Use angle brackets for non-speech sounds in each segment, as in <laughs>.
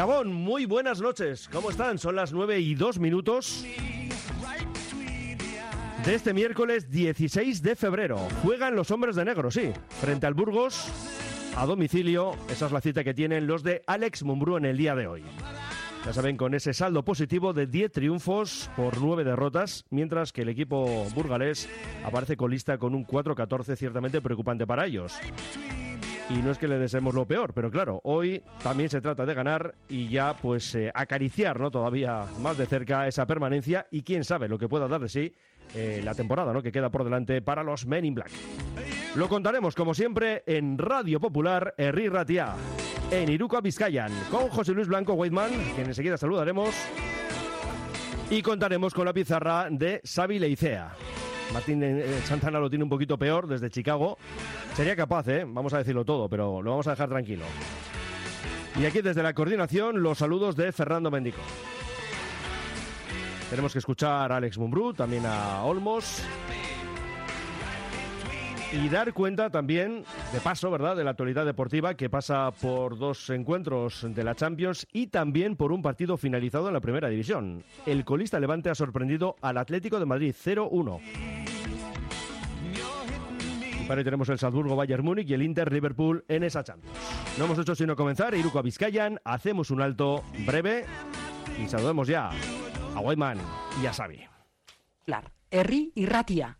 Gabón, muy buenas noches. ¿Cómo están? Son las 9 y 2 minutos de este miércoles 16 de febrero. Juegan los hombres de negro, sí, frente al Burgos a domicilio. Esa es la cita que tienen los de Alex Mumbrú en el día de hoy. Ya saben, con ese saldo positivo de 10 triunfos por 9 derrotas, mientras que el equipo burgalés aparece colista con un 4-14 ciertamente preocupante para ellos. Y no es que le deseemos lo peor, pero claro, hoy también se trata de ganar y ya pues eh, acariciar ¿no? todavía más de cerca esa permanencia y quién sabe lo que pueda dar de sí eh, la temporada ¿no? que queda por delante para los Men in Black. Lo contaremos como siempre en Radio Popular Herri Ratia, en Iruko Vizcayan, con José Luis Blanco Weidman, quien enseguida saludaremos, y contaremos con la pizarra de Xavi Leicea. Martín eh, Santana lo tiene un poquito peor desde Chicago. Sería capaz, ¿eh? Vamos a decirlo todo, pero lo vamos a dejar tranquilo. Y aquí desde la coordinación los saludos de Fernando Mendico. Tenemos que escuchar a Alex Mumbrú, también a Olmos. Y dar cuenta también, de paso, ¿verdad?, de la actualidad deportiva que pasa por dos encuentros de la Champions y también por un partido finalizado en la primera división. El colista Levante ha sorprendido al Atlético de Madrid 0-1. Y para tenemos el Salzburgo Bayern Múnich y el Inter Liverpool en esa Champions. No hemos hecho sino comenzar, Iruko a Vizcayan, hacemos un alto breve y saludemos ya a Guayman y a Xavi. Claro, Erri y Ratia.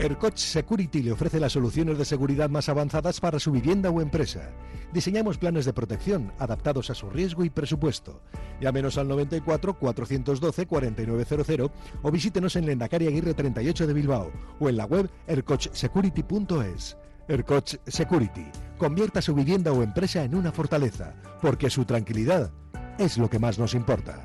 Ercoch Security le ofrece las soluciones de seguridad más avanzadas para su vivienda o empresa. Diseñamos planes de protección adaptados a su riesgo y presupuesto. Llámenos al 94 412 4900 o visítenos en Lendakari Aguirre 38 de Bilbao o en la web ercochsecurity.es. Ercoch Security. Convierta su vivienda o empresa en una fortaleza, porque su tranquilidad es lo que más nos importa.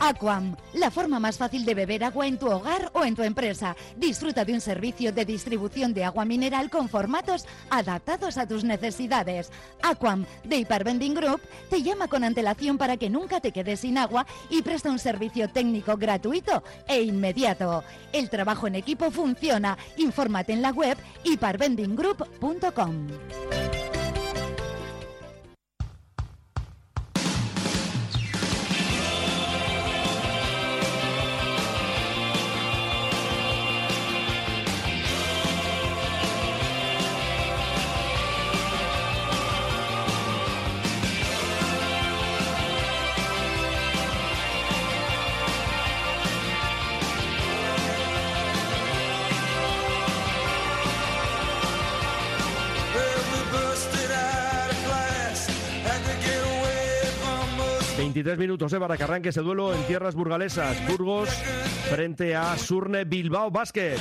Aquam, la forma más fácil de beber agua en tu hogar o en tu empresa. Disfruta de un servicio de distribución de agua mineral con formatos adaptados a tus necesidades. Aquam, de Hypervending Group, te llama con antelación para que nunca te quedes sin agua y presta un servicio técnico gratuito e inmediato. El trabajo en equipo funciona. Infórmate en la web hypervendinggroup.com. us. 23 minutos eh, para que arranque ese duelo en tierras burgalesas. Burgos frente a Surne Bilbao Basket.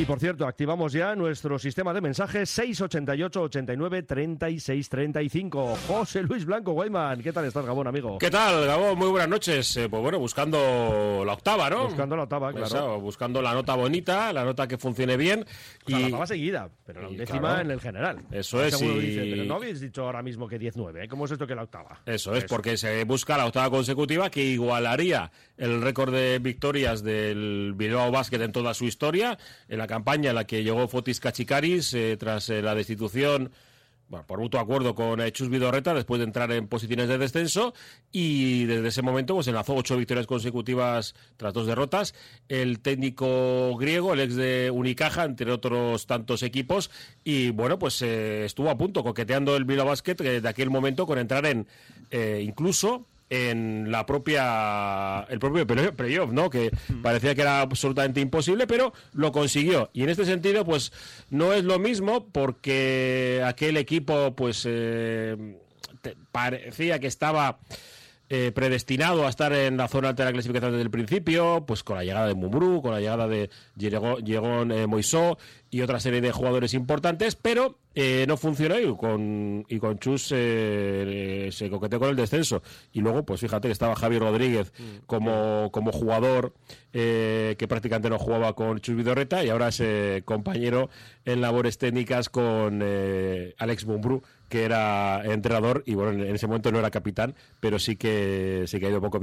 Y por cierto, activamos ya nuestro sistema de mensajes 688 89 36 35. José Luis Blanco Guayman, ¿qué tal estás, Gabón, amigo? ¿Qué tal, Gabo? Muy buenas noches. Eh, pues bueno, buscando la octava, ¿no? Buscando la octava, Pues claro. eso, buscando la nota bonita, la nota que funcione bien. O sea, y la octava seguida, pero la décima claro. en el general. Eso es, y- dice, pero no habéis dicho ahora mismo que 19, ¿eh? ¿Cómo es esto que la octava? Eso es, porque se busca la octava consecutiva que igualaría el récord de victorias del Bilbao Basket en toda su historia, en la campaña en la que llegó Fotis Kachikaris eh, tras eh, la destitución bueno, por mutuo acuerdo con Chus Vidorreta después de entrar en posiciones de descenso y desde ese momento pues enlazó ocho victorias consecutivas tras dos derrotas. El técnico griego, el ex de Unicaja, entre otros tantos equipos y bueno, pues eh, estuvo a punto coqueteando el Bilbao Basket eh, de aquel momento con entrar en eh, incluso en la propia el propio play- playoff, ¿no? Que parecía que era absolutamente imposible, pero lo consiguió. Y en este sentido, pues no es lo mismo porque aquel equipo, pues eh, te- parecía que estaba eh, predestinado a estar en la zona alta de la clasificación desde el principio, pues con la llegada de Mumbrú, con la llegada de Llegón eh, Moisó y otra serie de jugadores importantes, pero eh, no funcionó y con, y con Chus eh, se coqueteó con el descenso. Y luego, pues fíjate que estaba Javi Rodríguez como, como jugador eh, que prácticamente no jugaba con Chus Vidorreta y ahora es eh, compañero en labores técnicas con Alex Mumbrú que era entrenador y bueno, en ese momento no era capitán, pero sí que sí que ha ido poco,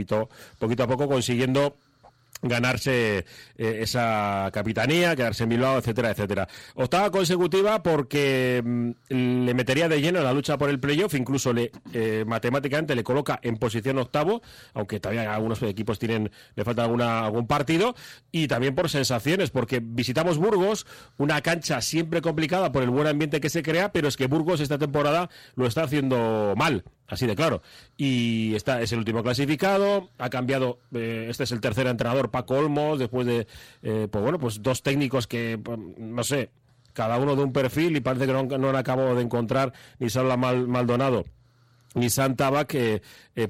poquito a poco consiguiendo ganarse eh, esa capitanía, quedarse en Bilbao, etcétera, etcétera. Octava consecutiva porque mm, le metería de lleno en la lucha por el playoff, incluso le eh, matemáticamente le coloca en posición octavo, aunque todavía algunos equipos tienen le falta alguna algún partido y también por sensaciones, porque visitamos Burgos, una cancha siempre complicada por el buen ambiente que se crea, pero es que Burgos esta temporada lo está haciendo mal. Así de claro. Y está, es el último clasificado. Ha cambiado. eh, este es el tercer entrenador, Paco Olmos, después de. eh, pues bueno, pues dos técnicos que, pues, no sé, cada uno de un perfil y parece que no, no han acabado de encontrar ni Saula Mal- Ni Santaba que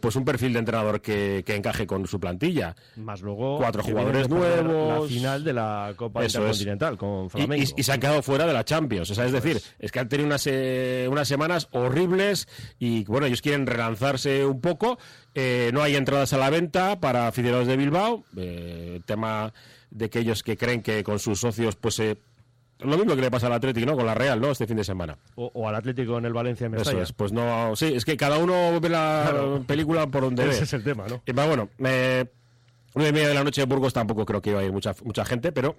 pues un perfil de entrenador que, que encaje con su plantilla. Más luego. Cuatro jugadores nuevos. La final de la Copa Eso es. Intercontinental con Flamengo. y- y se han quedado fuera de la Champions. O sea, es decir, es que han tenido unas, eh, unas semanas horribles y bueno, ellos quieren relanzarse un poco. Eh, no hay entradas a la venta para aficionados de Bilbao. Eh, tema de aquellos que creen que con sus socios, pues eh, lo mismo que le pasa al Atlético, ¿no? Con la Real, ¿no? Este fin de semana. O, o al Atlético en el Valencia en Eso Mestalla. es, pues no, sí, es que cada uno ve la Claro. película por donde ve. Ese es el tema, ¿no? Y, va, bueno, eh, nueve y media de la noche de Burgos tampoco creo que iba a ir mucha, mucha gente, pero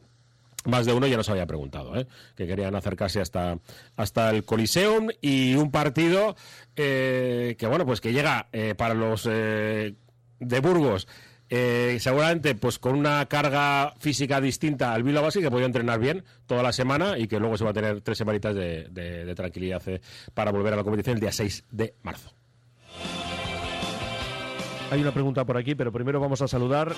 más de uno ya nos había preguntado, ¿eh? que querían acercarse hasta, hasta el Coliseum y un partido eh, que, bueno, pues que llega eh, para los eh, de Burgos. Eh, seguramente pues con una carga física distinta al Bilbao Basket que podía entrenar bien toda la semana y que luego se va a tener tres semanitas de, de- de tranquilidad eh, para volver a la competición el día 6 de marzo. Hay una pregunta por aquí, pero primero vamos a saludar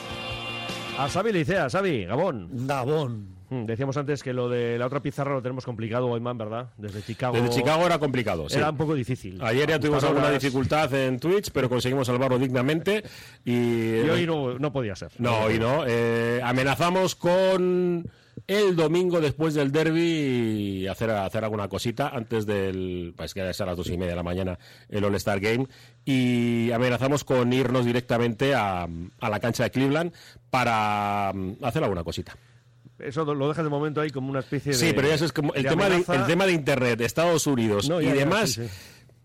a Xavi Licea. Xavi, Gabón. Gabón. Mm, Decíamos antes que lo de la otra pizarra lo tenemos complicado, Oyman, ¿verdad? Desde Chicago. Desde Chicago era complicado. sí. Era un poco difícil. Ayer ya tuvimos alguna horas. dificultad en Twitch, pero conseguimos salvarlo dignamente. Y, Y hoy no, no podía ser. No, hoy no. Eh, amenazamos con el domingo después del derby hacer, hacer alguna cosita antes del. Pues que es a las dos y media de la mañana el All-Star Game. Y amenazamos con irnos directamente a, a la cancha de Cleveland para mm, hacer alguna cosita. Eso lo dejas de momento ahí como una especie de. Sí, pero ya eso es como el, de tema de, el tema de Internet, Estados Unidos No, y ya, ya, demás. sí, sí.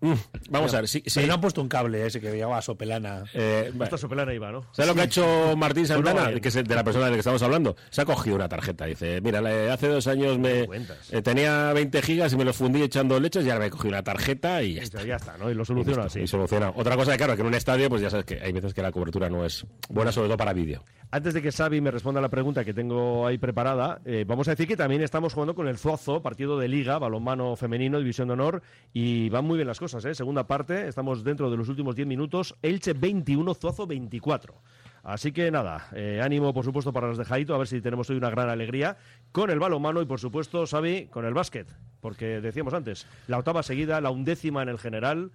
mm, vamos a ver, sí, sí. Pero no han puesto un cable ese que llevaba Sopelana. Eh, Esta sopelana iba, ¿no? ¿Sabes lo que ha hecho Martín Santana? Bueno, que es el de la persona de la que estamos hablando. Se ha cogido una tarjeta. Dice, mira, hace dos años me eh, tenía 20 gigas y me los fundí echando leches y ahora me he cogido una tarjeta y ya está. Ya está, ¿no? Y lo soluciona Y así. Y soluciona. Otra cosa, claro, que en un estadio, pues ya sabes que hay veces que la cobertura no es buena, sobre todo para vídeo. Antes de que Xavi me responda la pregunta que tengo ahí preparada, eh, vamos a decir que también estamos jugando con el Zuazo, partido de Liga, balonmano femenino, división de honor, y van muy bien las cosas, ¿eh? Segunda parte, estamos dentro de los últimos 10 minutos, Elche 21, Zuazo 24. Así que nada, eh, ánimo por supuesto para los de Jaito, a ver si tenemos hoy una gran alegría con el balonmano y por supuesto, Xavi, con el básquet, porque decíamos antes, la octava seguida, la undécima en el general,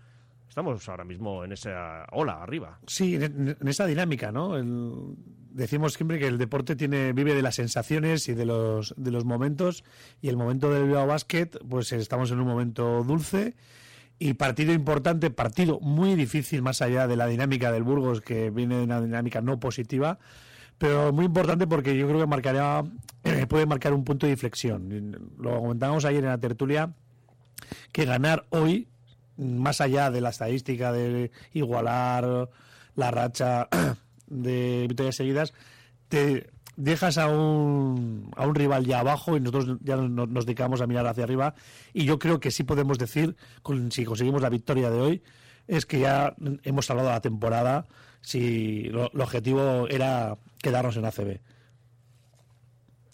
estamos ahora mismo en esa ola arriba. Sí, en, en esa dinámica, ¿no? El- decimos siempre que el deporte tiene vive de las sensaciones y de los de los momentos y el momento del Bilbao Basket, pues estamos en un momento dulce y partido importante, partido muy difícil más allá de la dinámica del Burgos que viene de una dinámica no positiva, pero muy importante porque yo creo que marcaría eh, puede marcar un punto de inflexión. Lo comentábamos ayer en la tertulia que ganar hoy, más allá de la estadística de igualar la racha <clears throat> de victorias seguidas, te dejas a un, a un rival ya abajo y nosotros ya no- nos dedicamos a mirar hacia arriba. Y yo creo que sí podemos decir, con- si conseguimos la victoria de hoy, es que ya hemos salvado la temporada si lo- el objetivo era quedarnos en ACB.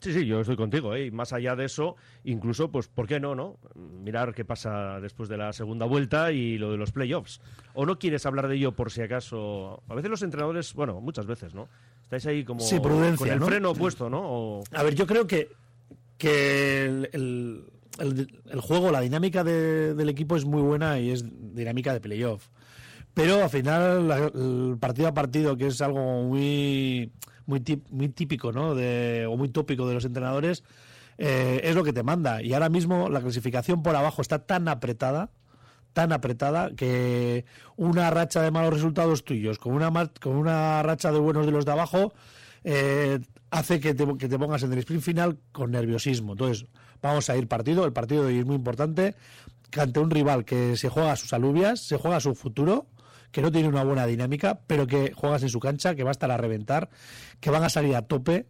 Sí, sí, yo estoy contigo, ¿eh? Y más allá de eso, incluso, pues, ¿por qué no, no? Mirar qué pasa después de la segunda vuelta y lo de los playoffs. ¿O no quieres hablar de ello por si acaso? A veces los entrenadores, bueno, muchas veces, ¿no? Estáis ahí como Sí, con el ¿no? freno puesto, ¿no? O- A ver, yo creo que, que el, el- el- el juego, la dinámica de- del equipo es muy buena y es dinámica de playoff. Pero al final, la- el partido a partido, que es algo muy, muy, típico, ¿no? De, o muy tópico de los entrenadores, eh, es lo que te manda. Y ahora mismo la clasificación por abajo está tan apretada, tan apretada, que una racha de malos resultados tuyos con una, con una racha de buenos de los de abajo, eh, hace que te, que te pongas en el sprint final con nerviosismo. Entonces, vamos a ir partido. El partido de hoy es muy importante. Ante un rival que se juega sus alubias, se juega su futuro, que no tiene una buena dinámica, pero que juegas en su cancha, que va a estar a reventar, que van a salir a tope.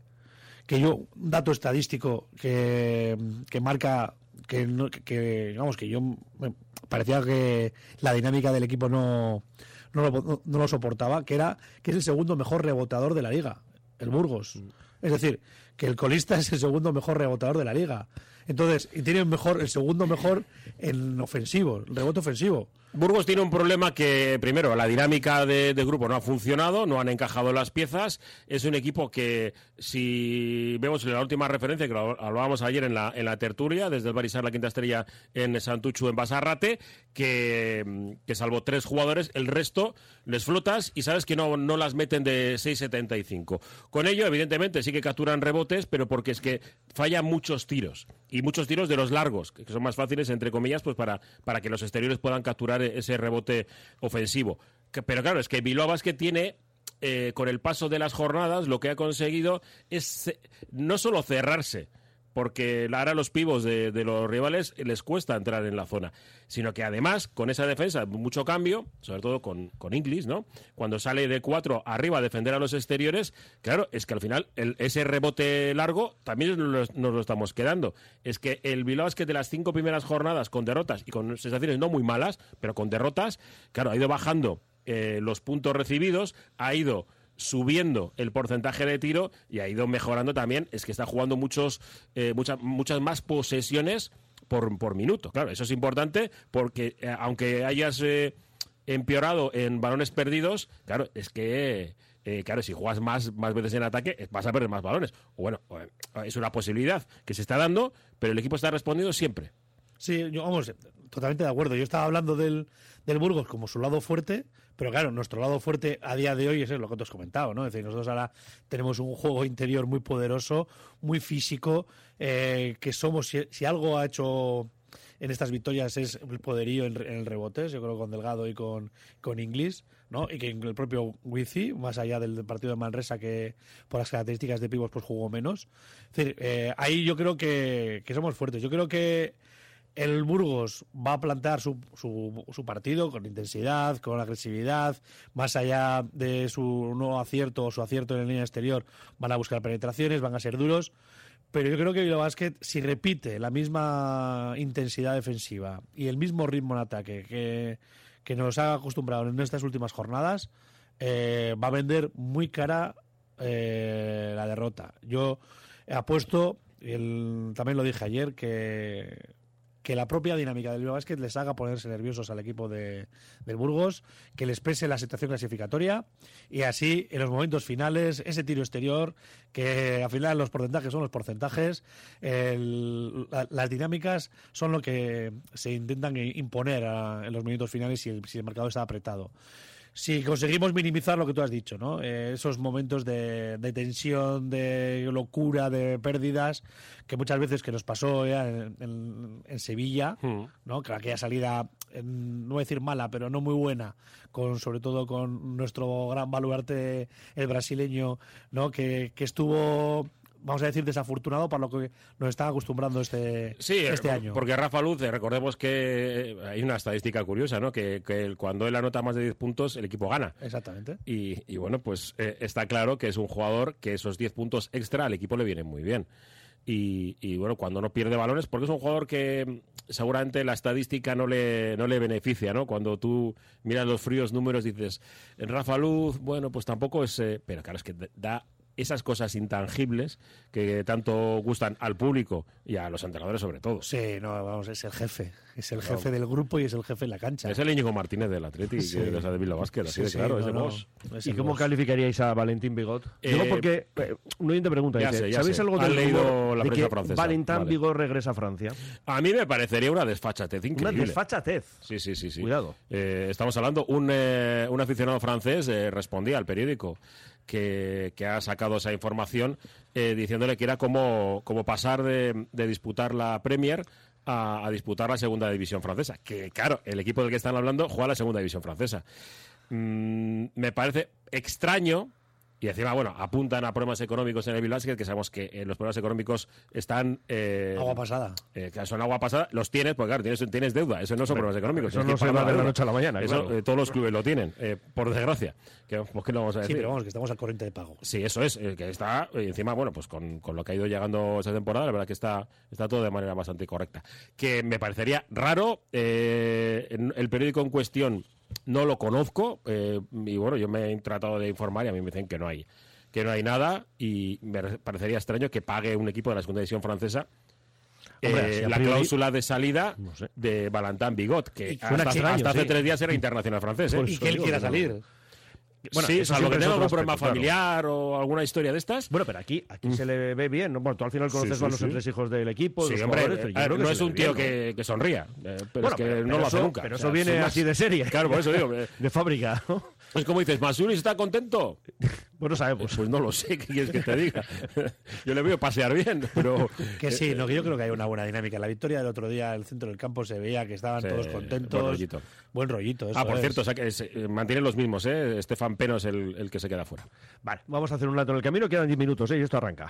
Que yo, un dato estadístico que, marca que, no- que- digamos que yo me parecía que la dinámica del equipo no, no, lo, no- no lo soportaba, que era que es el segundo mejor rebotador de la liga, el Burgos. Es decir, que el colista es el segundo mejor rebotador de la liga. Entonces, y tiene mejor, el segundo mejor en ofensivo, rebote ofensivo. Burgos tiene un problema que, primero, la dinámica de, grupo no ha funcionado, no han encajado las piezas. Es un equipo que, si vemos la última referencia, que lo hablábamos ayer en la, tertulia, desde el Barisar La Quinta Estrella en Santuchu, en Basarrate, que, que salvo tres jugadores, el resto les flotas y sabes que no, no las meten de 6.75. Con ello, evidentemente, sí que capturan rebotes, pero porque es que fallan muchos tiros. Y muchos tiros de los largos, que son más fáciles, entre comillas, pues para, para que los exteriores puedan capturar ese rebote ofensivo. Pero claro, es que Bilbao Basket tiene eh, con el paso de las jornadas lo que ha conseguido es eh, no solo cerrarse, porque ahora los pivos de, los rivales les cuesta entrar en la zona, sino que además con esa defensa, mucho cambio, sobre todo con, con Inglis, ¿no? Cuando sale de cuatro arriba a defender a los exteriores, claro, es que al final ese rebote largo también nos lo, nos lo estamos quedando. Es que el Bilbao es que de las cinco primeras jornadas con derrotas y con sensaciones no muy malas, pero con derrotas, claro, ha ido bajando eh, los puntos recibidos, ha ido subiendo el porcentaje de tiro y ha ido mejorando también. Es que está jugando muchos, eh, muchas, muchas más posesiones por, por minuto. Claro, eso es importante porque eh, aunque hayas eh, empeorado en balones perdidos, claro, es que... eh, claro, si juegas más, más veces en ataque, eh, vas a perder más balones. Bueno, es una posibilidad que se está dando, pero el equipo está respondiendo siempre. Sí, yo, vamos, totalmente de acuerdo. Yo estaba hablando del, del Burgos como su lado fuerte, pero claro, nuestro lado fuerte a día de hoy es lo que te has comentado, ¿no? Es decir, nosotros ahora tenemos un juego interior muy poderoso, muy físico, eh, que somos, si, si algo ha hecho en estas victorias es el poderío en, el rebote, yo creo con Delgado y con, con Inglis, ¿no? Y que el propio Wizi, más allá del partido de Manresa, que por las características de pivos pues jugó menos. Es decir, eh, ahí yo creo que, que somos fuertes. Yo creo que el Burgos va a plantear su, su, partido con intensidad, con agresividad, más allá de su no acierto o su acierto en la línea exterior, van a buscar penetraciones, van a ser duros. Pero yo creo que Bilbao Basket, si repite la misma intensidad defensiva y el mismo ritmo en ataque que, nos ha acostumbrado en estas últimas jornadas, eh, va a vender muy cara eh, la derrota. Yo apuesto, también lo dije ayer, que, que la propia dinámica del Bilbao Basket les haga ponerse nerviosos al equipo de, del Burgos, que les pese la situación clasificatoria y así en los momentos finales, ese tiro exterior, que al final los porcentajes son los porcentajes, las dinámicas son lo que se intentan imponer en los minutos finales si el, si el mercado está apretado si conseguimos minimizar lo que tú has dicho, ¿no? Eh, esos momentos de, de tensión, de locura, de pérdidas, que muchas veces que nos pasó ya en, en- en Sevilla, ¿no? Que aquella salida, eh, no voy a decir mala, pero no muy buena, con sobre todo con nuestro gran baluarte, el brasileño, ¿no? Que, que estuvo vamos a decir, desafortunado para lo que nos está acostumbrando este, Sí, este eh, año. porque Rafa Luz, eh, recordemos que eh, hay una estadística curiosa, ¿no? Que, cuando él anota más de 10 puntos, el equipo gana. Exactamente. Y, y bueno, pues eh, está claro que es un jugador que esos 10 puntos extra al equipo le vienen muy bien. Y, y, bueno, cuando no pierde balones, porque es un jugador que mm, seguramente la estadística no le, no le beneficia, ¿no? Cuando tú miras los fríos números dices, Rafa Luz, bueno, pues tampoco es... eh, pero claro, es que da esas cosas intangibles que tanto gustan al público y a los entrenadores sobre todo. Sí, no, vamos, es el jefe. Es el jefe del grupo y es el jefe en la cancha. Es el Íñigo Martínez del Atleti, Sí. que es de Bilbao Basket, así Sí, de sí, claro, no, es de no, ¿Y cómo boss. calificaríais a Valentín Bigot? Eh, Digo porque eh, un oyente pregunta, ya dice, sé, ya ¿sabéis sé. algo Han del leído la de prensa que francesa. Valentín Vale. Bigot regresa a Francia? A mí me parecería una desfachatez Una increíble. desfachatez. Sí, sí, sí, sí. Cuidado. Eh, estamos hablando, un, eh, un aficionado francés eh, respondía al periódico que, que ha sacado esa información eh, diciéndole que era como, como pasar de, disputar la Premier a, a disputar la segunda división francesa. Que claro, el equipo del que están hablando juega la segunda división francesa. Mm, me parece extraño. Y encima, bueno, apuntan a problemas económicos en el Bilbao que sabemos que eh, los problemas económicos están... eh, Agua pasada. eh, que son agua pasada, los tienes, porque claro, tienes, tienes deuda, eso no son problemas económicos. eso no se va de la noche a la mañana, Eso, claro. eh, todos los clubes lo tienen, eh, por desgracia. Que, pues, ¿qué vamos a Sí, decir? pero vamos, que estamos al corriente de pago. Sí, eso es, eh, que está, y encima, bueno, pues con, con lo que ha ido llegando esta temporada, la verdad que está, está todo de manera bastante correcta. Que me parecería raro, eh, en- el periódico en cuestión no lo conozco, eh, y bueno, yo me he tratado de informar y a mí me dicen que no hay, que no hay nada, y me re- parecería extraño que pague un equipo de la segunda división francesa Hombre, eh, la priori- cláusula de salida No sé. de Valentin Bigot, que hasta, hasta hace sí. tres días era internacional francés. ¿eh? Pues Y que él quiera salir. Bueno, sí, eso salvo que tenga algún problema aspecto, claro. familiar o alguna historia de estas. Bueno, pero aquí, aquí se le ve bien. ¿no? Bueno, tú al final conoces Sí, sí, a los sí. tres hijos del equipo, los hombre, eh, yo creo que no es un tío bien, ¿no? que, que sonría, eh, pero Bueno, es que pero- no pero lo hace eso- nunca. Pero O eso sea, viene sin más. así de serie. Claro, por eso digo. eh, <laughs> De fábrica, ¿no? Es como dices, ¿Masuris está contento? Bueno, sabemos. Pues no lo sé, ¿qué quieres que te diga? <laughs> Yo le veo pasear bien, pero... <laughs> Que sí, no, que yo creo que hay una buena dinámica. La victoria del otro día, el centro del campo, se veía que estaban todos contentos. Buen rollito. Eso Ah, por es. cierto, o sea que se- eh, mantienen los mismos, ¿eh? Estefan Peno es el, el que se queda fuera. Vale, vamos a hacer un lato en el camino. Quedan 10 minutos, ¿eh? Y esto arranca.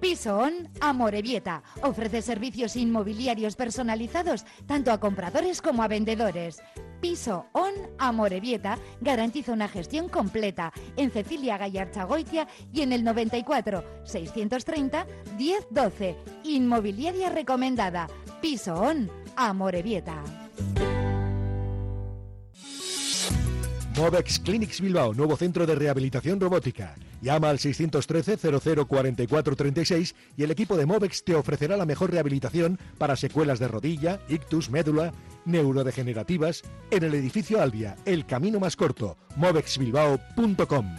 Piso On Amorebieta ofrece servicios inmobiliarios personalizados tanto a compradores como a vendedores. Piso On Amorebieta garantiza una gestión completa en Cecilia Gallarchagoitia y en el 94 630 1012. Inmobiliaria recomendada. Piso On Amorebieta. Movex Clinics Bilbao, nuevo centro de rehabilitación robótica. Llama al 613 0044 36 y el equipo de Movex te ofrecerá la mejor rehabilitación para secuelas de rodilla, ictus, médula, neurodegenerativas en el edificio Albia, el camino más corto, movexbilbao.com.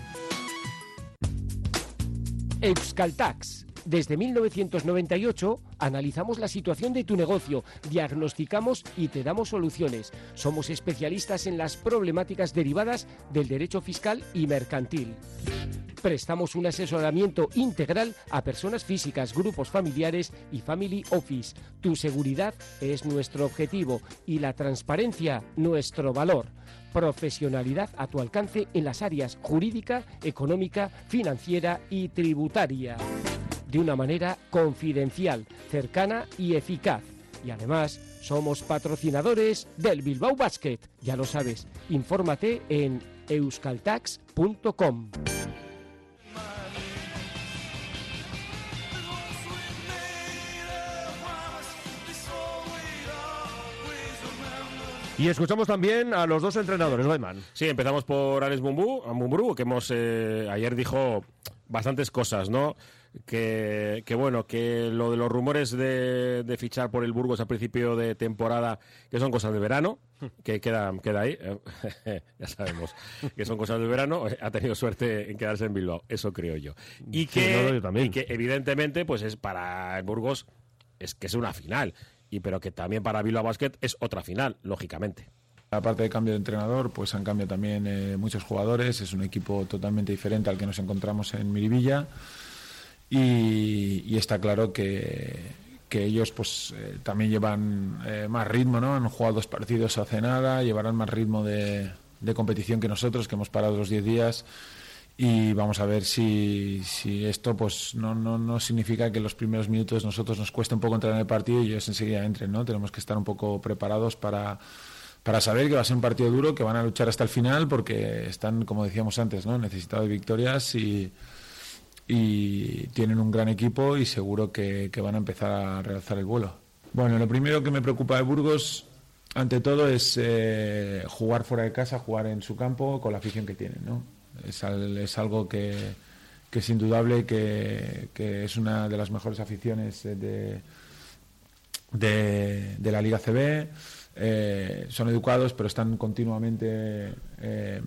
Euskaltax. Desde 1998 analizamos la situación de tu negocio, diagnosticamos y te damos soluciones. Somos especialistas en las problemáticas derivadas del derecho fiscal y mercantil. Prestamos un asesoramiento integral a personas físicas, grupos familiares y family office. Tu seguridad es nuestro objetivo y la transparencia nuestro valor. Profesionalidad a tu alcance en las áreas jurídica, económica, financiera y tributaria. De una manera confidencial, cercana y eficaz. Y además, somos patrocinadores del Bilbao Basket. Ya lo sabes, infórmate en euskaltax.com. Y escuchamos también a los dos entrenadores, Weiman. Sí, empezamos por Alex Mumbu, a Mumbrú, que hemos eh, ayer dijo bastantes cosas, ¿no? Que, que bueno, que lo de los rumores de, de fichar por el Burgos a principio de temporada, que son cosas de verano, que queda, queda ahí, eh, <laughs> ya sabemos que son cosas de verano, ha tenido suerte en quedarse en Bilbao, eso creo yo. Y Sí, que, no, yo también. y que evidentemente, pues es para el Burgos, es que es una final, y pero que también para Bilbao Basket es otra final, lógicamente. Aparte de cambio de entrenador, pues han cambiado también eh, muchos jugadores. Es un equipo totalmente diferente al que nos encontramos en Miribilla. Y, está claro que, que ellos pues eh, también llevan eh, más ritmo, ¿no? Han jugado dos partidos hace nada, llevarán más ritmo de, de competición que nosotros, que hemos parado los 10 días. y vamos a ver si, si esto pues no, no, no significa que los primeros minutos nosotros nos cueste un poco entrar en el partido y ellos enseguida entren, ¿no? Tenemos que estar un poco preparados para, para saber que va a ser un partido duro, que van a luchar hasta el final porque están, como decíamos antes, ¿no? necesitados de victorias y, y tienen un gran equipo y seguro que, van a empezar a realzar el vuelo. Bueno, lo primero que me preocupa de Burgos, ante todo, es eh, jugar fuera de casa, jugar en su campo con la afición que tienen, ¿no? Es, al- es algo que, que es indudable que, es una de las mejores aficiones de, de, de la Liga CB. Eh, son educados, pero están continuamente eh,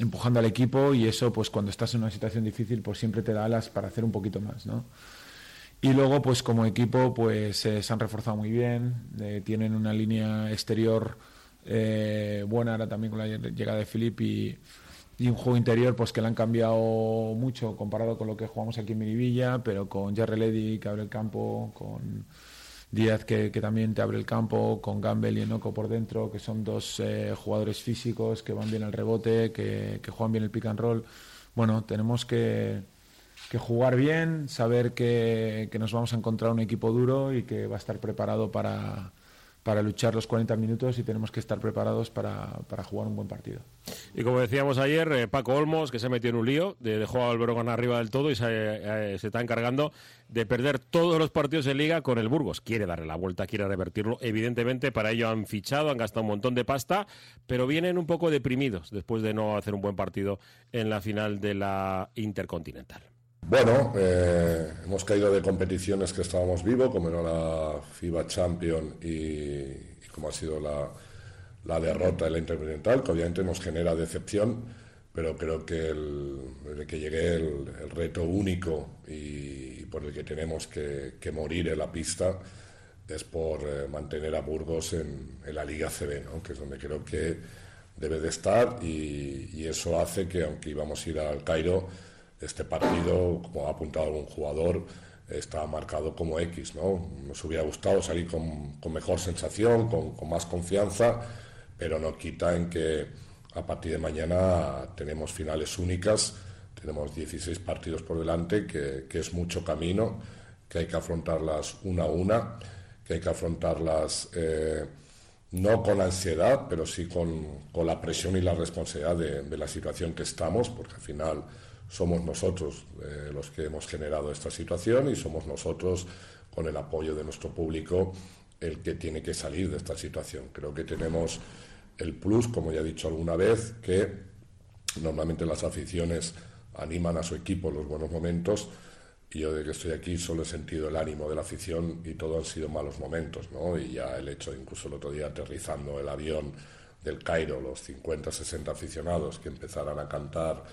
empujando al equipo y eso, pues cuando estás en una situación difícil, pues siempre te da alas para hacer un poquito más, ¿no? Y luego, pues como equipo, pues eh, se han reforzado muy bien, eh, tienen una línea exterior eh, buena ahora también con la llegada de Filip y, un juego interior pues que le han cambiado mucho comparado con lo que jugamos aquí en Miribilla, pero con Jerry Ledy que abre el campo, con Díaz que, que también te abre el campo, con Gamble y Enoco por dentro, que son dos eh, jugadores físicos que van bien al rebote, que, que juegan bien el pick and roll. Bueno, tenemos que, que jugar bien, saber que nos vamos a encontrar un equipo duro y que va a estar preparado para, para luchar los 40 minutos y tenemos que estar preparados para, para jugar un buen partido. Y como decíamos ayer, eh, Paco Olmos, que se metió en un lío, de- dejó a Alberón arriba del todo y se, eh, se está encargando de perder todos los partidos en liga con el Burgos. Quiere darle la vuelta, quiere revertirlo. Evidentemente, para ello han fichado, han gastado un montón de pasta, pero vienen un poco deprimidos después de no hacer un buen partido en la final de la Intercontinental. Bueno, eh, hemos caído de competiciones que estábamos vivos, como era la FIBA Champion y, como ha sido la, la derrota de la Intercontinental, que obviamente nos genera decepción, pero creo que el- desde que llegué el, reto único y, por el que tenemos que, que morir en la pista es por eh, mantener a Burgos en, en la Liga CB, ¿no? que es donde creo que debe de estar y, y eso hace que aunque íbamos a ir al Cairo, este partido, como ha apuntado algún jugador, está marcado como X. ¿no? Nos hubiera gustado salir con, con mejor sensación, con, con más confianza, pero no quita en que a partir de mañana tenemos finales únicas, tenemos 16 partidos por delante, que, que es mucho camino, que hay que afrontarlas una a una, que hay que afrontarlas eh, no con ansiedad, pero sí con, con la presión y la responsabilidad de, de la situación que estamos, porque al final somos nosotros eh, los que hemos generado esta situación y somos nosotros, con el apoyo de nuestro público, el que tiene que salir de esta situación. Creo que tenemos el plus, como ya he dicho alguna vez, que normalmente las aficiones animan a su equipo en los buenos momentos y yo desde que estoy aquí solo he sentido el ánimo de la afición y todo han sido malos momentos, ¿no? Y ya el hecho, incluso el otro día aterrizando el avión del Cairo, los 50, 60 aficionados que empezaran a cantar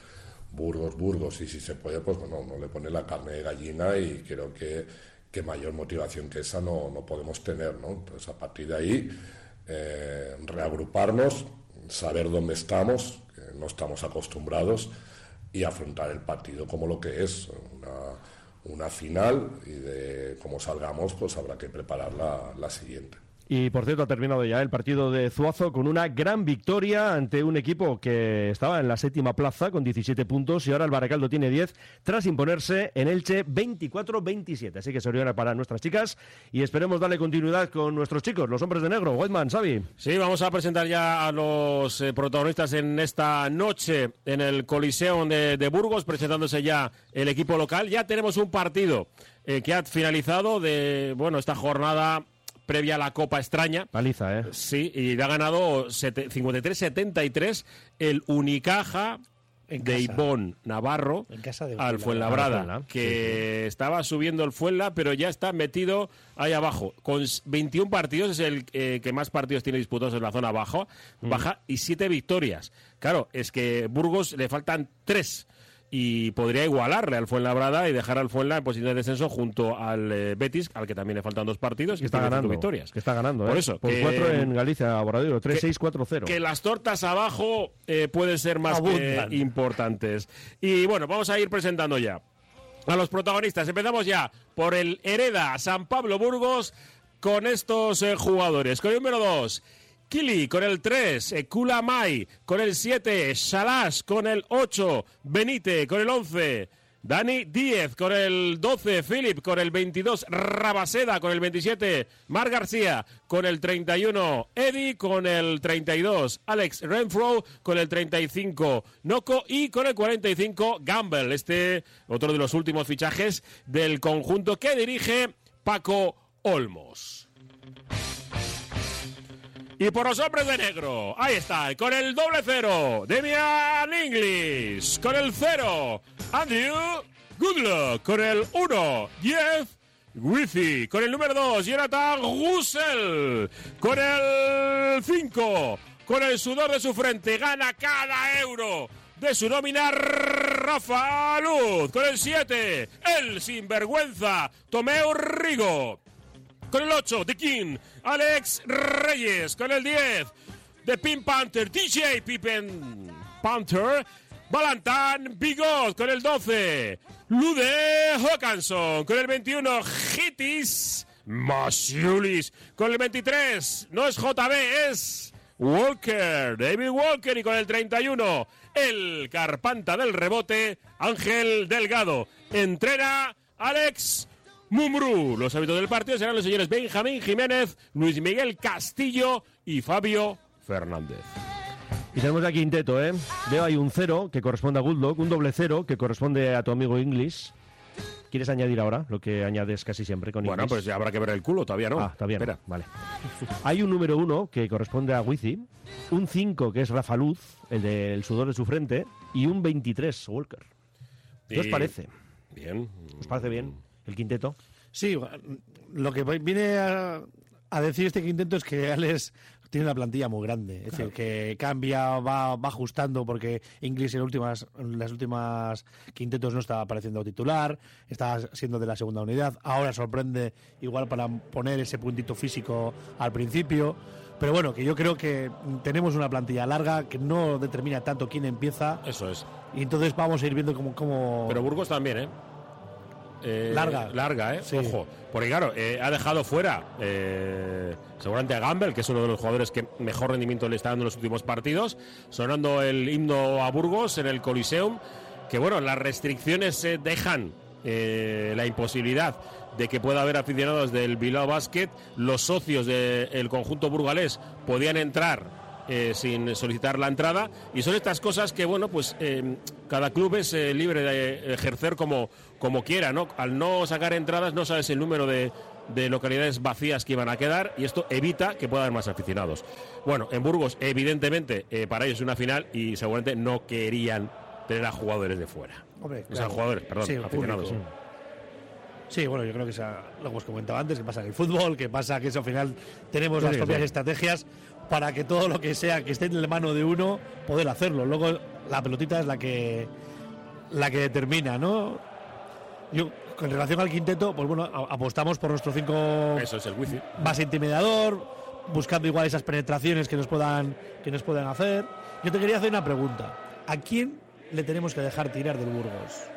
Burgos, Burgos, y si se puede, pues bueno, no le pone la carne de gallina y creo que, que mayor motivación que esa no, no podemos tener, ¿no? Entonces, a partir de ahí, eh, reagruparnos, saber dónde estamos, que no estamos acostumbrados, y afrontar el partido como lo que es, una, una final, y de cómo salgamos, pues habrá que preparar la, la siguiente. Y por cierto, ha terminado ya el partido de Zuazo con una gran victoria ante un equipo que estaba en la séptima plaza con 17 puntos y ahora el Baracaldo tiene 10 tras imponerse en Elche 24-27. Así que se para nuestras chicas y esperemos darle continuidad con nuestros chicos, los hombres de negro. Whiteman, Xavi. Sí, vamos a presentar ya a los eh, protagonistas en esta noche en el Coliseo de, de Burgos, presentándose ya el equipo local. Ya tenemos un partido eh, que ha finalizado de, bueno, esta jornada previa a la Copa Extraña. Paliza, ¿eh? Sí, y le ha ganado sete- 53-73 el Unicaja En de. Ivón Navarro En casa de al Fuenlabrada. Que estaba subiendo el Fuenla, pero ya está metido ahí abajo. Con s- 21 partidos, es el eh, que más partidos tiene disputados en la zona baja, baja y 7 victorias. Claro, es que Burgos le faltan 3 y podría igualarle al Fuenlabrada y dejar al Fuenla en posición de descenso junto al eh, Betis, al que también le faltan dos partidos y Que está tiene cinco ganando. victorias. Que está ganando, ¿eh? Por eso, Por que- 4 en Galicia, Boradero. 3-6-4-0. que las tortas abajo eh, pueden ser más que importantes. Y bueno, vamos a ir presentando ya a los protagonistas. Empezamos ya por el Hereda San Pablo Burgos con estos eh, jugadores. Con el número 2, Kili con el 3, Ekula Mai con el 7, Shalash con el 8, Benite con el 11, Dani Díez con el 12, Philip con el 22, Rabaseda con el 27, Mar García con el 31, Eddie con el 32, Alex Renfro con el 35, Noco y con el 45, Gamble, este otro de los últimos fichajes del conjunto que dirige Paco Olmos. Y por los hombres de negro, ahí está, con el doble cero, Demian English, con el cero, Andrew Goodluck, con el uno, Jeff Wifi, con el número dos, Jonathan Russell, con el cinco, con el sudor de su frente, gana cada euro de su nómina Rafa Luz, con el 7, el sinvergüenza Tomeu Rigo, con el 8, The King, Alex Reyes, con el 10, The Pin Panther, DJ Pippen Panther, Valentán Bigot, con el 12, Lude Hawkinson, con el 21, Hitis Masiulis, con el 23, no es JB, es Walker, David Walker, y con el 31, el Carpanta del rebote, Ángel Delgado. Entrena Alex Mumbrú. Los hábitos del partido serán los señores Benjamín Jiménez, Luis Miguel Castillo y Fabio Fernández. Y tenemos aquí quinteto, ¿eh? Veo ahí un cero que corresponde a Goodluck, un doble cero que corresponde a tu amigo English. ¿Quieres añadir ahora lo que añades casi siempre con Bueno, English? pues ya habrá que ver el culo, todavía no. Ah, todavía no. Espera. Vale. Hay un número uno que corresponde a Wizi, un 5 que es Rafa Luz, el del sudor de su frente, y un 23 Walker. ¿Qué os Y- parece? Bien. ¿Os parece bien el quinteto? Sí, lo que viene a, a decir este quinteto es que Alex tiene una plantilla muy grande. Es decir, que cambia, va, va ajustando porque Inglis en, últimas, en las últimas quintetos no estaba apareciendo titular, está siendo de la segunda unidad. Ahora sorprende igual para poner ese puntito físico al principio. Pero bueno, que yo creo que tenemos una plantilla larga que no determina tanto quién empieza. Eso es. Y entonces vamos a ir viendo cómo... cómo... Pero Burgos también, ¿eh? Eh, Larga. Larga, ¿eh? Sí. Ojo. Porque claro, eh, ha dejado fuera eh, seguramente a Gamble, que es uno de los jugadores que mejor rendimiento le está dando en los últimos partidos, sonando el himno a Burgos en el Coliseum, que bueno, las restricciones dejan la imposibilidad de que pueda haber aficionados del Bilbao Basket, los socios del conjunto burgalés podían entrar eh, sin solicitar la entrada. Y son estas cosas que bueno pues eh, cada club es eh, libre de ejercer como, como quiera no al no sacar entradas no sabes el número de, de localidades vacías que iban a quedar y esto evita que pueda haber más aficionados. Bueno en Burgos evidentemente eh, para ellos es una final y seguramente no querían tener a jugadores de fuera. Hombre, o sea claro. jugadores perdón Sí, aficionados. público, Sí, bueno, yo creo que esa- lo hemos comentado antes, que pasa en el fútbol, que pasa que eso al final tenemos Sí, las propias sí. estrategias para que todo lo que sea que esté en la mano de uno, poder hacerlo. Luego la pelotita es la que la que determina, ¿no? Yo, con relación al quinteto, pues bueno, apostamos por nuestro cinco eso es el wifi más intimidador, buscando igual esas penetraciones que nos puedan que nos puedan hacer. Yo te quería hacer una pregunta. ¿A quién le tenemos que dejar tirar del Burgos?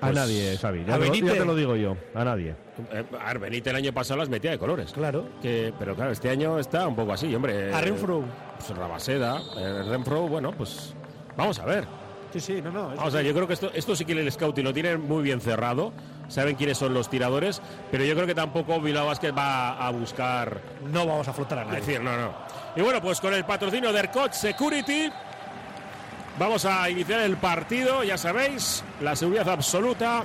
A Pues, nadie, Xavi. Ya, a te lo- ya te lo digo yo. A nadie. Eh, a ver, Benítez el año pasado las metía de colores Claro. que, pero claro, este año está un poco así, hombre. A Eh, Renfro. Pues Rabaseda, eh, Renfro, bueno, pues vamos a ver. Sí, sí, no, no. eso Vamos a ver, yo creo que esto, esto sí que el scouting lo tiene muy bien cerrado. Saben quiénes son los tiradores, pero yo creo que tampoco Bilbao Basket va a buscar no vamos a flotar a nadie. decir, no, no. Y bueno, pues con el patrocinio de Ercot Security, vamos a iniciar el partido. Ya sabéis, la seguridad absoluta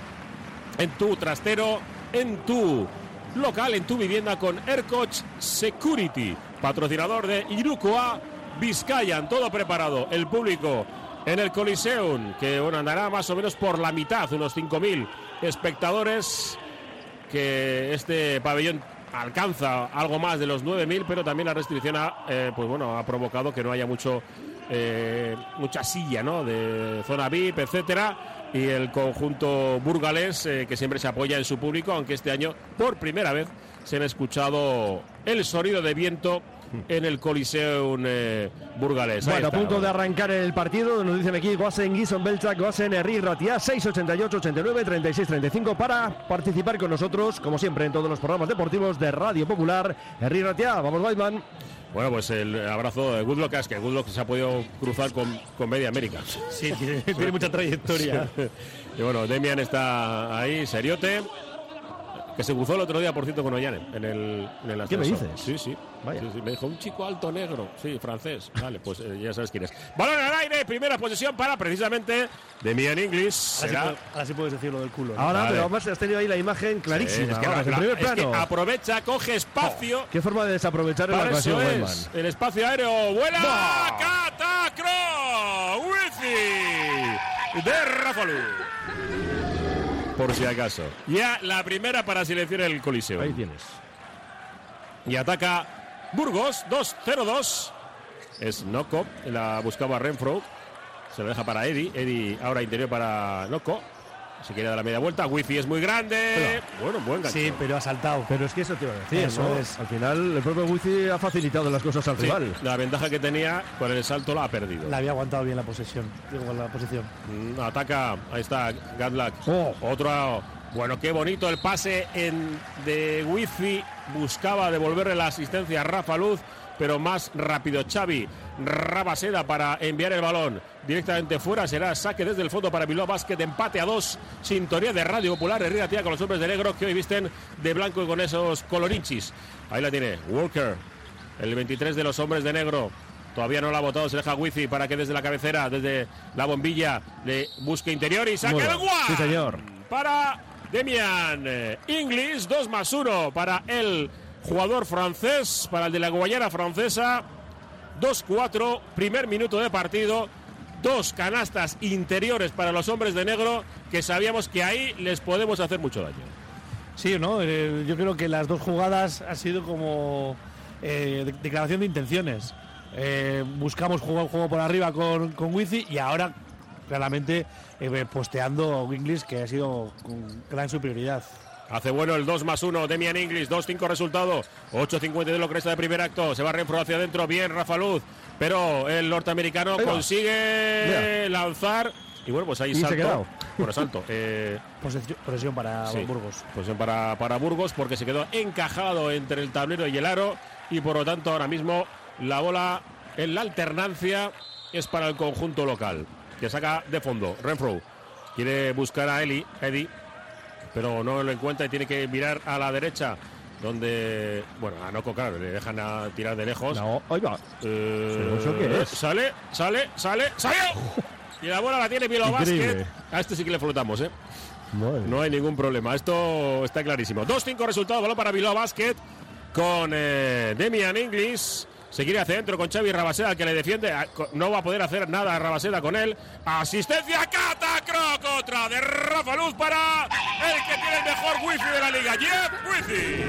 en tu trastero, en tu local, en tu vivienda con Aircoach Security, patrocinador de Irukoa Vizcayan, todo preparado, el público en el Coliseum, que bueno, andará más o menos por la mitad, unos 5.000 espectadores, que este pabellón alcanza algo más de los 9.000, pero también la restricción ha, eh, pues bueno, ha provocado que no haya mucho eh, mucha silla, ¿no? De zona VIP, etcétera. Y el conjunto burgalés eh, que siempre se apoya en su público, aunque este año por primera vez se han escuchado el sonido de viento en el Coliseum eh, burgalés. Bueno, a punto de arrancar el partido, nos dicen aquí Goasen, Gison, Belchak, Goasen, Herri, Ratia, 688, 89, 36, 35 para participar con nosotros, como siempre, en todos los programas deportivos de Radio Popular. Herri, Ratia, vamos, Weidman. Bueno, pues el abrazo de Goodlock, es que Goodlock se ha podido cruzar con, con media América. Sí, tiene, tiene mucha trayectoria. <laughs> Y bueno, Demian está ahí, seriote. Que se cruzó el otro día, por cierto, con Ollane en el, en el ¿Qué me dices? Sí, sí. Vaya. Sí, sí, Me dijo un chico alto negro. Sí, francés. Vale, pues eh, ya sabes quién es. Balón al aire, primera posición para precisamente Demian Inglis. Ahora sí, puedes- ahora sí puedes decir lo del culo. ¿no? Ahora, Vale. pero además has tenido ahí la imagen clarísima. Sí, es que, vamos, la- en primer la- es que plano. aprovecha, coge espacio. Qué forma de desaprovechar el ocasión, es. El espacio aéreo vuela. Catacro. Wifi. De Rafalu. Por si acaso. Ya la primera para silenciar el coliseo. Ahí tienes. Y ataca Burgos, 2-0-2. Es Noco, la buscaba Renfro. Se lo deja para Eddie. Eddie ahora interior para Noco. Se quiere dar la media vuelta. Wifi es muy grande. Bueno, buen gancho. Sí, pero ha saltado. Pero es que eso te iba a decir, Eso ¿no? es. Al final, el propio Wifi ha facilitado las cosas al Sí, rival. la ventaja que tenía con el salto la ha perdido. La había aguantado bien la posesión. Digo, la posición. Mm, Ataca, ahí está, Gadlak. Oh. Otro, bueno, qué bonito el pase en, de Wifi. Buscaba devolverle la asistencia a Rafa Luz, pero más rápido Xavi Rabaseda para enviar el balón directamente fuera. Será saque desde el fondo para Bilbao Basket, empate a dos. Sintonía de Radio Popular, Herrera Tía con los hombres de negro que hoy visten de blanco y con esos colorinchis. Ahí la tiene, Walker, el 23 de los hombres de negro. Todavía no la ha votado, se deja Wifi para que desde la cabecera, desde la bombilla, le busque interior y saque el guau. sí, señor. Para Demian eh, Inglis, 2 más 1 para el jugador francés, para el de la Guayana francesa. 2-4, primer minuto de partido. Dos canastas interiores para los hombres de negro que sabíamos que ahí les podemos hacer mucho daño. Sí, ¿no? Eh, yo creo que las dos jugadas han sido como eh, de- declaración de intenciones. Eh, buscamos jugar juego por arriba con, con Wifi y ahora claramente posteando a Inglis que ha sido con gran superioridad. Hace bueno el 2 más 1, Demian Inglis, 2-5 resultado, 8-50 de lo que resta de primer acto, se va Renfro hacia adentro, bien Rafa Luz, pero el norteamericano consigue lanzar y bueno, pues ahí salto. quedado. Bueno, salto. eh, Posesión, posesión para Sí. Burgos. Posición para, para Burgos porque se quedó encajado entre el tablero y el aro y por lo tanto ahora mismo la bola en la alternancia es para el conjunto local que saca de fondo Renfro quiere buscar a Eli, Eddie pero no lo encuentra y tiene que mirar a la derecha donde bueno a Noco claro le dejan a tirar de lejos No, ahí va. Eh, ¿Pero eso qué es? sale sale sale salió <laughs> y la bola la tiene Increíble. Basket a este sí que le flotamos eh Madre no hay ningún problema. Esto está clarísimo. 2-5 resultado. Balón para Bilbao Basket con eh, Demian Inglis. Se quiere hacia adentro con Xavi Rabaseda que le defiende. Ah, No va a poder hacer nada Rabaseda con él. Asistencia Catacroc. Otra de Rafa Luz para el que tiene el mejor wifi de la liga. Jeff Wifi.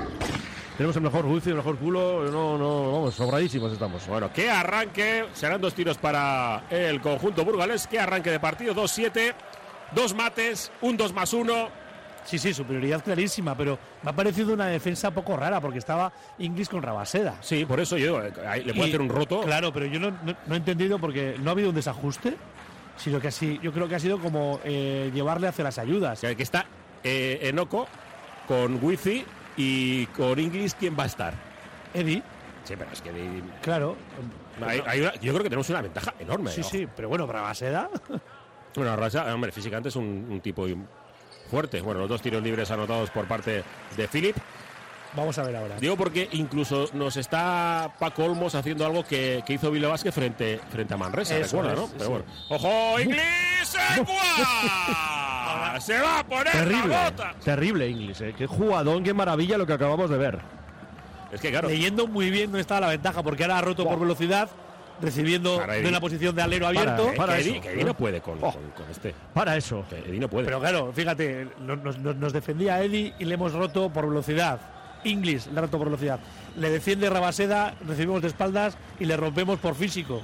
<laughs> Tenemos el mejor wifi, el mejor culo. No, no, vamos, sobradísimos estamos. Bueno, qué arranque. Serán dos tiros para el conjunto burgalés. Qué arranque de partido. 2-7. Dos mates. Un 2 más 1. Sí, sí, superioridad clarísima, pero me ha parecido una defensa poco rara porque estaba Inglis con Rabaseda. Sí, por eso yo eh, le puedo Y- hacer un roto. Claro, pero yo no, no- no he entendido porque no ha habido un desajuste, sino que así, yo creo que ha sido como eh, llevarle hacia las ayudas. que está eh, Enoco con Wifi y con Inglis, ¿quién va a estar? Eddie, Sí, pero es que de- claro. hay- hay una- yo creo que tenemos una ventaja enorme. Sí, sí, pero bueno, Rabaseda. Bueno, Raza, hombre, físicamente es un, un tipo fuerte. Bueno, los dos tiros libres anotados por parte de Philip. Vamos a ver ahora. Digo porque incluso nos está Paco Olmos haciendo algo que, que hizo Vila Vázquez frente, frente a Manresa, Eso recuerda, es, ¿no? sí. Pero bueno. ¡Ojo, Inglis! ¡Egua! <laughs> ¡Se va a poner Terrible, la bota! terrible Inglis, ¿eh? Qué jugadón, qué maravilla lo que acabamos de ver. Es que claro, Leyendo muy bien no estaba la ventaja porque ahora ha roto por velocidad, recibiendo Para de una posición de alero Para, abierto. eh, para que, Eddie, eso. que Eddie no puede con, Oh. con- con este. Para eso. Que Eddie no puede. Pero claro, fíjate, no- nos, nos- nos defendía Eddie y le hemos roto por velocidad. Inglis le ha roto por velocidad. Le defiende Rabaseda, recibimos de espaldas y le rompemos por físico.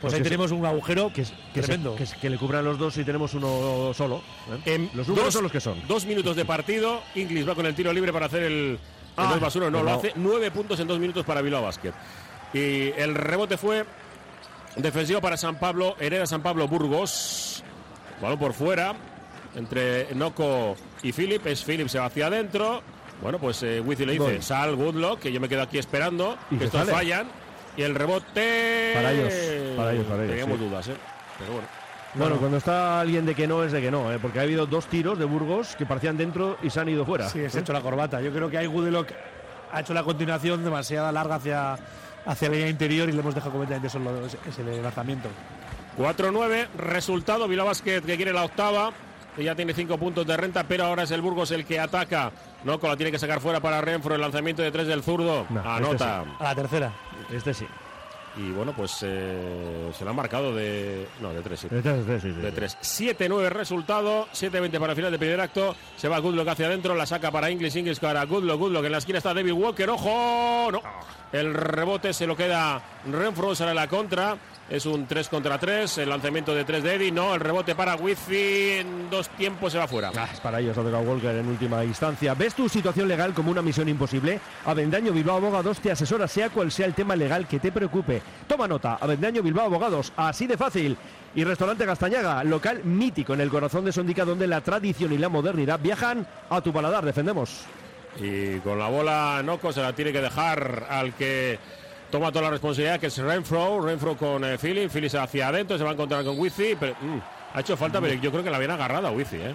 Pues, Pues ahí que se- tenemos un agujero Que, que, se- tremendo. que, se- que le cubran los dos y tenemos uno solo. ¿eh? En los números dos- son los que son. Dos minutos de partido. Inglis va con el tiro libre para hacer el, el Ah, 2 más 1. No, lo hace nueve puntos en dos minutos para Bilbao Basket. Y el rebote fue defensivo para San Pablo. Hereda San Pablo Burgos. Balón por fuera. Entre Noco y Philip. Es Philip, se va hacia adentro. Bueno, pues eh, Wizzy le dice, Voy. sal Goodlock, que yo me quedo aquí esperando, Y que estos sale. fallan. Y el rebote... Para ellos, para ellos, para ellos, Teníamos sí. dudas, ¿eh? Pero bueno. Bueno, cuando está alguien de que no, es de que no, ¿eh? porque ha habido dos tiros de Burgos que parecían dentro y se han ido fuera. Sí, se ha hecho la corbata. Yo creo que ahí Gudelock ha hecho la continuación demasiado larga hacia, hacia la línea interior y le hemos dejado completamente solo ese, lanzamiento. 4-9, resultado, Bilbao Basket que quiere la octava, que ya tiene 5 puntos de renta, pero ahora es el Burgos el que ataca. Noco la tiene que sacar fuera para Renfro, el lanzamiento de 3 del zurdo, No, anota. este A la tercera. Este sí. Y bueno, pues eh, se lo han marcado de... No, de 3, sí. Este, este sí, sí, De sí. 3. 7-9 resultado, 7-20 para el final del primer acto. Se va Goodlock hacia adentro, la saca para Inglis, Inglis para Goodlock, Goodlock en la esquina está David Walker, ¡ojo! No. El rebote se lo queda Renfro, sale la contra. Es un 3 contra 3, el lanzamiento de 3 de Eddie, no, el rebote para Wifi en dos tiempos se va fuera. Ah, es para ellos, ha tocado Walker en última instancia. ¿Ves tu situación legal como una misión imposible? Avendaño Bilbao Abogados te asesora sea cual sea el tema legal que te preocupe. Toma nota, Avendaño Bilbao Abogados, así de fácil. Y Restaurante Castañaga, local mítico en el corazón de Sondica donde la tradición y la modernidad viajan a tu paladar. Defendemos. Y con la bola Noco se la tiene que dejar al que toma toda la responsabilidad, que es Renfro. Renfro con eh, Philly. Philly se va hacia adentro, se va a encontrar con Wifi. Pero, mm, ha hecho falta, pero yo creo que la habían agarrado a Wifi. ¿eh?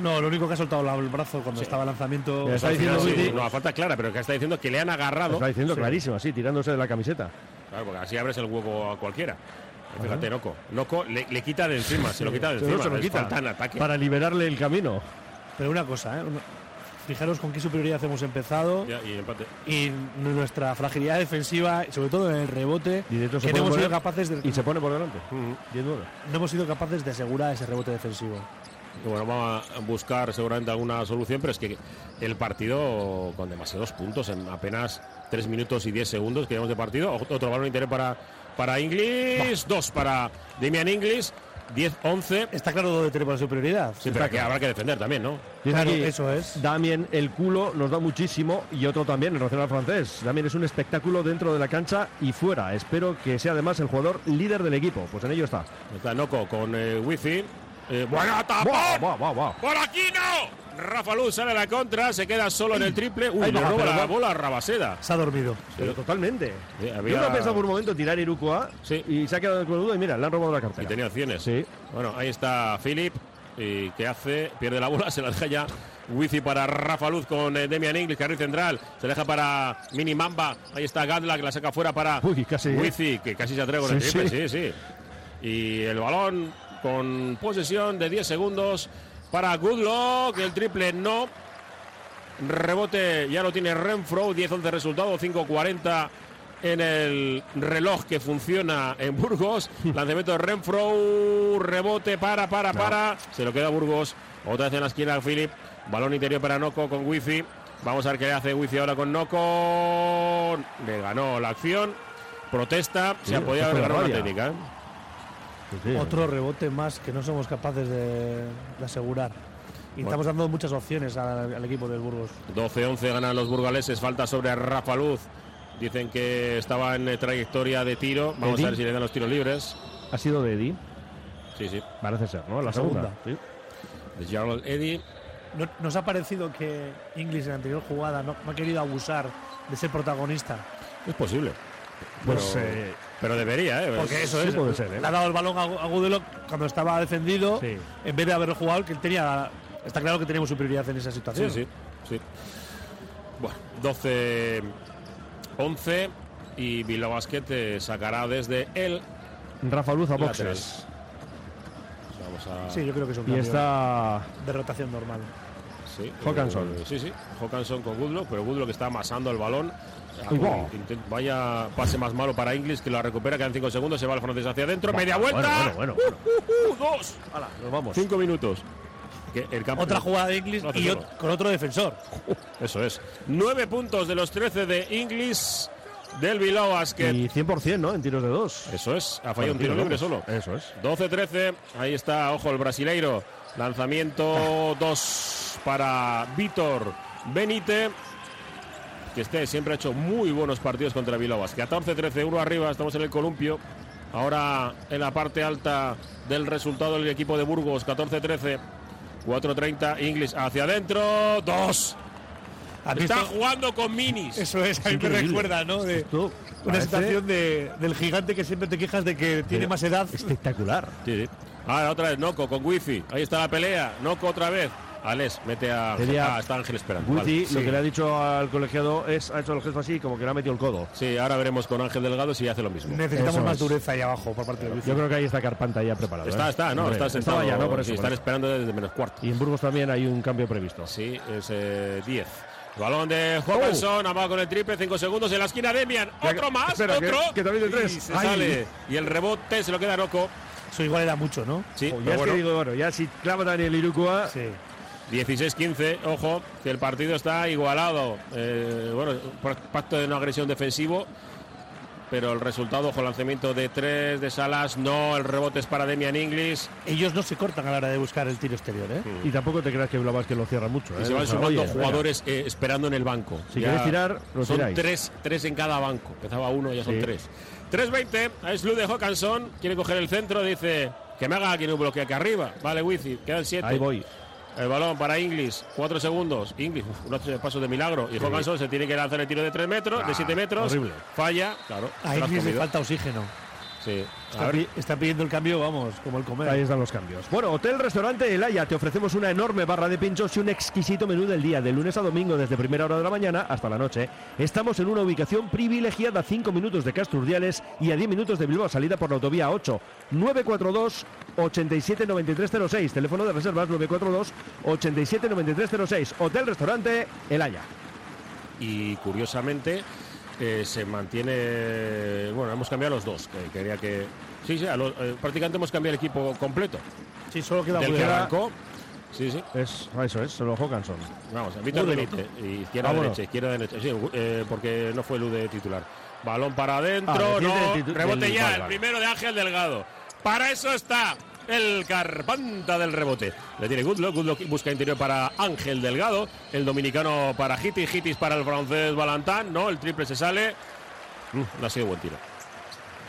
No, lo único que ha soltado el brazo cuando estaba el lanzamiento. Está diciendo sí, Wifi- no, a falta clara, pero que está diciendo que le han agarrado. Está diciendo Sí. clarísimo, así, tirándose de la camiseta. Claro, porque así abres el huevo a cualquiera. Fíjate, Noco. Noco le, le quita de encima, se lo quita de encima. se lo quita. Para liberarle el camino. Pero una cosa, ¿eh? Fijaros con qué superioridad hemos empezado Ya, y empate. y nuestra fragilidad defensiva, sobre todo en el rebote, Y de que no pone hemos por sido capaces de, Y se pone por delante. Ujú. 10-9. no hemos sido capaces de asegurar ese rebote defensivo. Y bueno, vamos a buscar seguramente alguna solución, pero es que el partido con demasiados puntos en apenas 3 minutos y 10 segundos que llevamos de partido. Otro balón interés para, para Inglis, dos para Damian Inglis, 10-11. Está claro dónde tenemos la superioridad. Sí, pero que habrá que defender también, ¿no? Dice Claro, aquí, eso es. Damien, el culo nos da muchísimo y otro también, el nacional francés. Damien es un espectáculo dentro de la cancha y fuera. Espero que sea además el jugador líder del equipo. Pues en ello está. Está Noco con eh, Wifi. Eh, ¡Buena tapa! ¡Buah, buah, buah, buah! ¡Por aquí no! Rafa Luz sale a la contra, se queda solo en el triple. Uy, Ahí le roba la va- bola a Rabaseda. Se ha dormido. Pero totalmente. Sí, Yo había- no he pensado por un momento tirar Irukoa Sí. y se ha quedado con el duda y mira, le han robado la Y cartera. tenía opciones. Sí. Bueno, ahí está Philip. ¿Y qué hace? Pierde la bola, <laughs> se la deja ya Wifi para Rafa Luz con eh, Demian Inglis, carril central. Se deja para Mini Mamba. Ahí está Gadla, que la saca fuera para Uy, casi, ¿eh? Wifi, que casi se atreve con el Sí, triple. Sí, sí. Y el balón con posesión de 10 segundos para Goodlock. El triple no. Rebote ya lo tiene Renfro. 10-11 resultado, 5-40 en el reloj que funciona en Burgos. <laughs> Lanzamiento de Renfro. Rebote para, para, para. Se lo queda Burgos. Otra vez en la esquina Philip. Balón interior para Noco con Wifi. Vamos a ver qué hace Wifi ahora con Noco. Le ganó la acción. Protesta. Sí, Se ha podido haber ganado la técnica. ¿eh? Sí, sí. Otro rebote más que no somos capaces de, de asegurar. Y Bueno. estamos dando muchas opciones al, al equipo del Burgos. 12-11 ganan los burgaleses. Falta sobre Rafa Luz. Dicen que estaba en eh, trayectoria de tiro. Vamos Eddie. a ver si le dan los tiros libres. Ha sido de Eddie. Sí, sí. Parece ser, ¿no? La, La segunda. segunda. De Gerald Eddy. ¿No- ¿Nos ha parecido que Inglis en la anterior jugada no, no ha querido abusar de ser protagonista? Es posible. Pues, pero, eh, pero debería, ¿eh? Porque eso sí es. puede ser, ¿eh? Le ha dado el balón a, Gudelok cuando estaba defendido, Sí. en vez de haber jugado, que él tenía. Está claro que tenemos superioridad en esa situación. sí, sí. Bueno, 12 11 y Bilbao Basket sacará desde el Rafa Luz a boxes. Vamos a Sí, yo creo que es un Y está de rotación normal. sí, Hawkinson. eh, sí, sí, Hawkinson con Goodlock, pero Goodlock está amasando el balón. Vaya pase más malo para Inglis que lo recupera, quedan 5 segundos, se va el francés hacia adentro, Buah, media bueno, vuelta. bueno, bueno, Uh, uh, uh, dos. Hala, nos vamos. 5 minutos. Que el campo- Otra jugada de Inglis y solo. ot- con otro defensor. Eso es. 9 puntos de los 13 de Inglis del Bilbao Basket. Y 100%, ¿no? En tiros de dos. Eso es, ha fallado un Bueno, tiro libre solo. Eso es. 12-13, ahí está, ojo, el brasileiro. Lanzamiento 2 para Víctor Benite. Que este siempre ha hecho muy buenos partidos contra Bilbao Basket. 14-13, uno arriba, estamos en el columpio. Ahora en la parte alta del resultado del equipo de Burgos, 14-13. 4.30, Inglis hacia adentro, 2. A mí Está jugando con minis. Eso es, a mí me increíble. recuerda, ¿no? De Esto una situación de, del gigante que siempre te quejas de que tiene Pero- más edad. espectacular. Sí, sí. Ahora otra vez Noco con wifi. Ahí está la pelea. Noco otra vez. Alex, mete a. Sería- Ah, está Ángel esperando. Guti Vale. lo Sí. que le ha dicho al colegiado es, ha hecho el gesto así, como que le ha metido el codo. Sí, ahora veremos con Ángel Delgado si hace lo mismo. Necesitamos Eso más es. dureza ahí abajo por parte del Yo creo que ahí está Carpanta ya preparado. Está, ¿eh? está, no, está sentado. Estaba ya, ¿no? Por eso. sí, por están eso. esperando desde menos cuarto. Y en Burgos también hay un cambio previsto. Sí, es eh, 10. Balón de Hawkinson, va con el triple, 5 segundos en la esquina Demian. Ya Otro más, espera, otro. que también de tres. Y se sale. Y el rebote se lo queda Noco. Eso igual era mucho, ¿no? Sí, pero ya es bueno. que digo, bueno, ya si clava Daniel Irukua, Sí. 16-15, ojo, que el partido está igualado. Eh, bueno, por pacto de no agresión defensivo, pero el resultado, ojo, lanzamiento de 3 de Salas, no, el rebote es para Demian Inglis. Ellos no se cortan a la hora de buscar el tiro exterior, ¿eh? y tampoco te creas que Bilbao que lo cierra mucho. Y ¿eh? se van O sea, sumando oye, jugadores eh, esperando en el banco. Si queréis tirar, lo son tiráis. tres, tres en cada banco. Empezaba uno, ya son Sí. tres. 3-20, es Lu de Hawkinson, quiere coger el centro, dice que me haga aquí un bloque aquí arriba. Vale, Wifi, quedan siete. Ahí voy. El balón para Inglis, cuatro segundos. Inglis, unos pasos de milagro. Y Hawkinson se tiene que lanzar el tiro de 3 metros, de Ah, 7 metros. horrible. Falla, claro. A Inglis le falta oxígeno. Sí. Está, ver, pi- está pidiendo el cambio, vamos, como el comer. Ahí están los cambios. Bueno, Hotel Restaurante El Haya, te ofrecemos una enorme barra de pinchos y un exquisito menú del día, de lunes a domingo, desde primera hora de la mañana hasta la noche. Estamos en una ubicación privilegiada, a 5 minutos de Casturdiales y a 10 minutos de Bilbao, salida por la autovía 8. 942 879306, teléfono de reservas 942 879306. Hotel Restaurante El Haya. y curiosamente eh, se mantiene. Bueno, hemos cambiado los dos. que quería que. Sí, sí, a los- eh, prácticamente hemos cambiado el equipo completo. Sí, solo queda Del que arrancó. Sí, sí. Es, eso es, solo Hawkinson. Vamos, Víctor. Benítez, izquierda, Ah, bueno. derecha, izquierda, derecha. Sí, eh, porque no fue luz de titular. Balón para Ah, adentro, no, titu- rebote ya, el primero de Ángel Delgado. Para eso está el carpanta del rebote. Le tiene Goodlock, Goodlock busca interior para Ángel Delgado, el dominicano para Hitis, Hitis para el francés Valentán, no, el triple se sale. Mm, no ha sido buen tiro.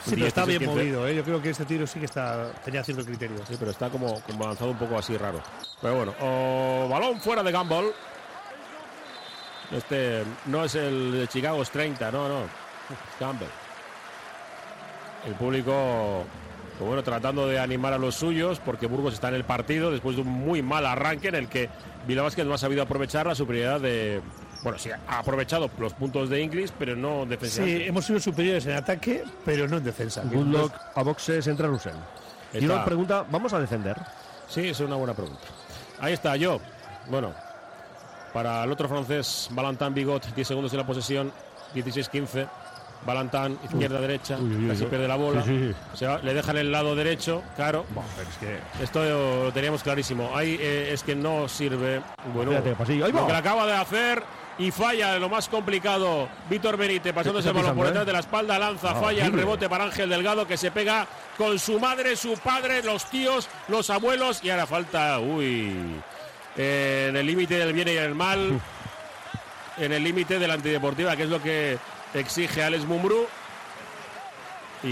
Sí, pero está bien 16-15. movido, ¿eh? Yo creo que este tiro sí que está, tenía cierto criterio. Sí, pero está como, como lanzado un poco así raro. Pero bueno, o balón fuera de Gumball. Este no es el de Chicago, es 30, no, no. Campbell. El público, pues bueno, tratando de animar a los suyos, porque Burgos está en el partido después de un muy mal arranque en el que Vila Vázquez no ha sabido aprovechar la superioridad de. Bueno, sí, ha aprovechado los puntos de Inglis, pero no Sí, defensivamente. hemos sido superiores en ataque, pero no en defensa. Goodlock a boxes entra Russell. Y una pregunta, ¿vamos a defender? Sí, es una buena pregunta. Ahí está, yo. Bueno, para el otro francés, Valentin Bigot, 10 segundos de la posesión, 16-15. Valentin, izquierda, derecha, Uy, uy, uy, casi pierde la bola. Sí, sí. Se va- le dejan el lado derecho, claro. pero es que Esto lo teníamos clarísimo. Ahí eh, es que no sirve. Bueno, Fíjate. ¡Ahí lo que acaba de hacer y falla lo más complicado. Víctor Benítez pasándose el balón por detrás ¿eh? de la espalda, lanza, Ah, falla el rebote para Ángel Delgado que se pega con su madre, su padre, los tíos, los abuelos y ahora falta, uy, eh, en el límite del bien y el mal, en el límite de la antideportiva, que es lo que exige Alex Mumbrú. Y,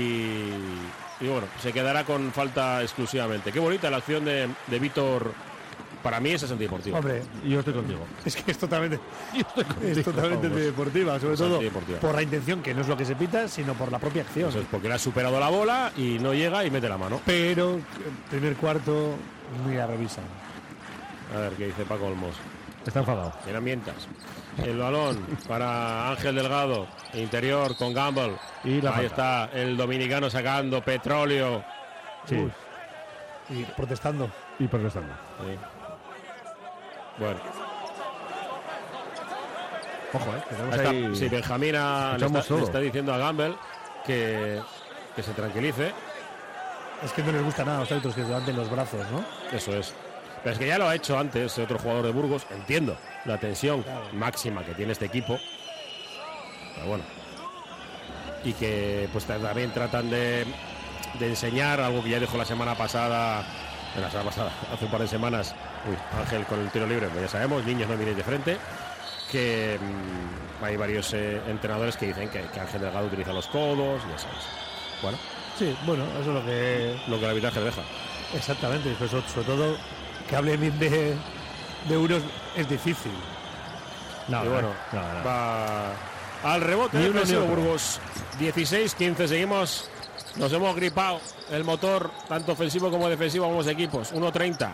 y bueno, se quedará con falta exclusivamente. Qué bonita la acción de, de Víctor. Para mí esa es antideportiva. Hombre, Yo estoy contigo. <laughs> es que es totalmente, es contigo, totalmente vamos. deportiva, sobre Es todo antideportiva. por la intención, que no es lo que se pita, sino por la propia acción. Eso es porque le ha superado la bola y no llega y mete la mano. Pero primer cuarto, mira, revisa. A ver qué dice Paco Olmos. Está enfadado. En ambientas. El balón para Ángel Delgado. Interior con Gamble. Y la Ahí falta. está el dominicano sacando petróleo. Sí. Y protestando. Y protestando. Sí. Bueno, Ojo, eh. que tenemos ahí está. ahí- Sí, Benjamín ha- le, está diciendo a Gamble que, que se tranquilice. Es que no les gusta nada a los árbitros que levanten los brazos, ¿no? Eso es. Pero es que ya lo ha hecho antes otro jugador de Burgos. Entiendo la tensión máxima que tiene este equipo. Pero bueno. Y que pues también tratan de, de enseñar algo que ya dijo la semana pasada. en La semana pasada, <laughs> hace un par de semanas. Uy, Ángel con el tiro libre, pues ya sabemos, niños no miréis de frente. Que mm, hay varios eh, entrenadores que dicen que, que Ángel Delgado utiliza los codos, ya sabes. Bueno, Sí, bueno, eso es lo que. lo que el arbitraje deja. Exactamente, pues, sobre todo que hable bien de, de unos es difícil. No, y bueno, no, no. va al rebote Ni uno ni. Burgos. 16-15, seguimos. Nos hemos gripado el motor, tanto ofensivo como defensivo, ambos equipos. 1-30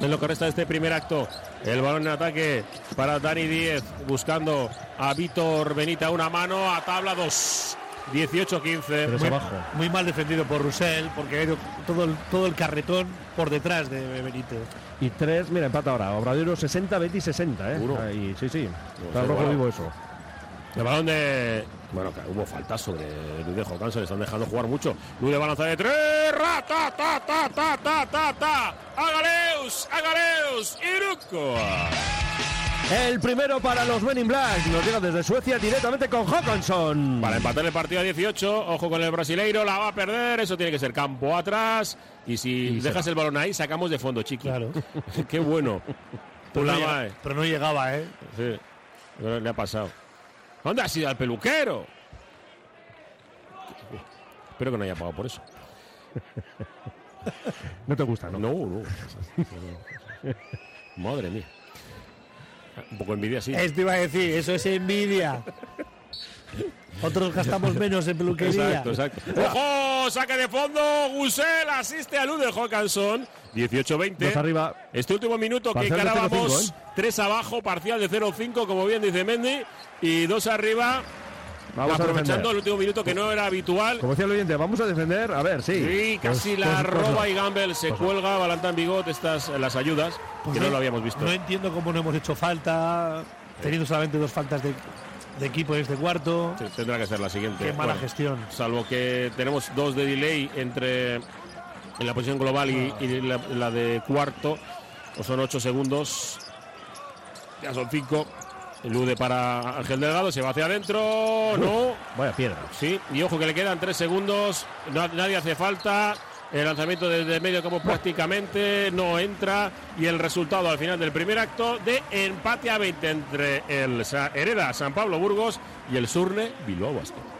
en lo que resta de este primer acto. El balón en ataque para Dani 10, buscando a Víctor Benita una mano, a tabla 2. 18-15. Tres Muy, abajo. muy mal defendido por Rusell, porque ha ido todo el, todo el carretón por detrás de Benítez. Y tres, mira, empata ahora. Obradero 60, Betis 60, ¿eh? Ahí, sí, sí. Está rojo vivo eso. El balón de. Bueno, que hubo faltas sobre Luis de Jocán, se le están dejando jugar mucho. Luis de balanza de tres. Ra, ta, ta, ta, ta, ta, ta, ta. Agaleus, Agaleus, Iruko. El primero para los Men in Black. Nos llega desde Suecia directamente con Hawkinson. Para empatar el partido a 18, ojo con el brasileiro, la va a perder, eso tiene que ser campo atrás. Y si Y dejas el balón ahí, sacamos de fondo, chiqui. Claro. <laughs> Qué bueno. Pero no, Pula llega- mae. pero no llegaba, ¿eh? Sí, pero le ha pasado. ¿Dónde ha sido al peluquero? Espero que no haya pagado por eso. <laughs> No te gusta, ¿no? No, no. <laughs> Madre mía. Un poco envidia, sí. Esto iba a decir, eso es envidia. Otros gastamos menos en peluquería. Exacto, exacto. ¡Ojo! Saque de fondo. Gusel asiste a Luz de Hawkinson. 18-20. Dos arriba. Este último minuto que Parcial de encarábamos 0-5, 3 abajo, parcial de 0-5, como bien dice Mendy. Y dos arriba. Vamos aprovechando el último minuto que no era habitual. Como decía el oyente, vamos a defender. A ver, sí. Sí, casi Pues- la pues- pues roba y Gamble se Pues cuelga, Valentán Bigot, estas las ayudas, Pues que no, lo habíamos visto. No entiendo cómo no hemos hecho falta, teniendo solamente dos faltas de, de equipo en este cuarto. Sí, tendrá que ser la siguiente. Qué mala Bueno, gestión. Salvo que tenemos dos de delay entre en la posición global y, y la, la de cuarto, o son ocho segundos. Ya son cinco. Elude para Ángel Delgado, se va hacia adentro. No. Vaya piedra. Sí, y ojo que le quedan tres segundos. nadie hace falta. El lanzamiento desde medio campo prácticamente no entra. Y el resultado al final del primer acto de empate a 20 entre el Hereda San Pablo Burgos y el Surne Bilbao Basket.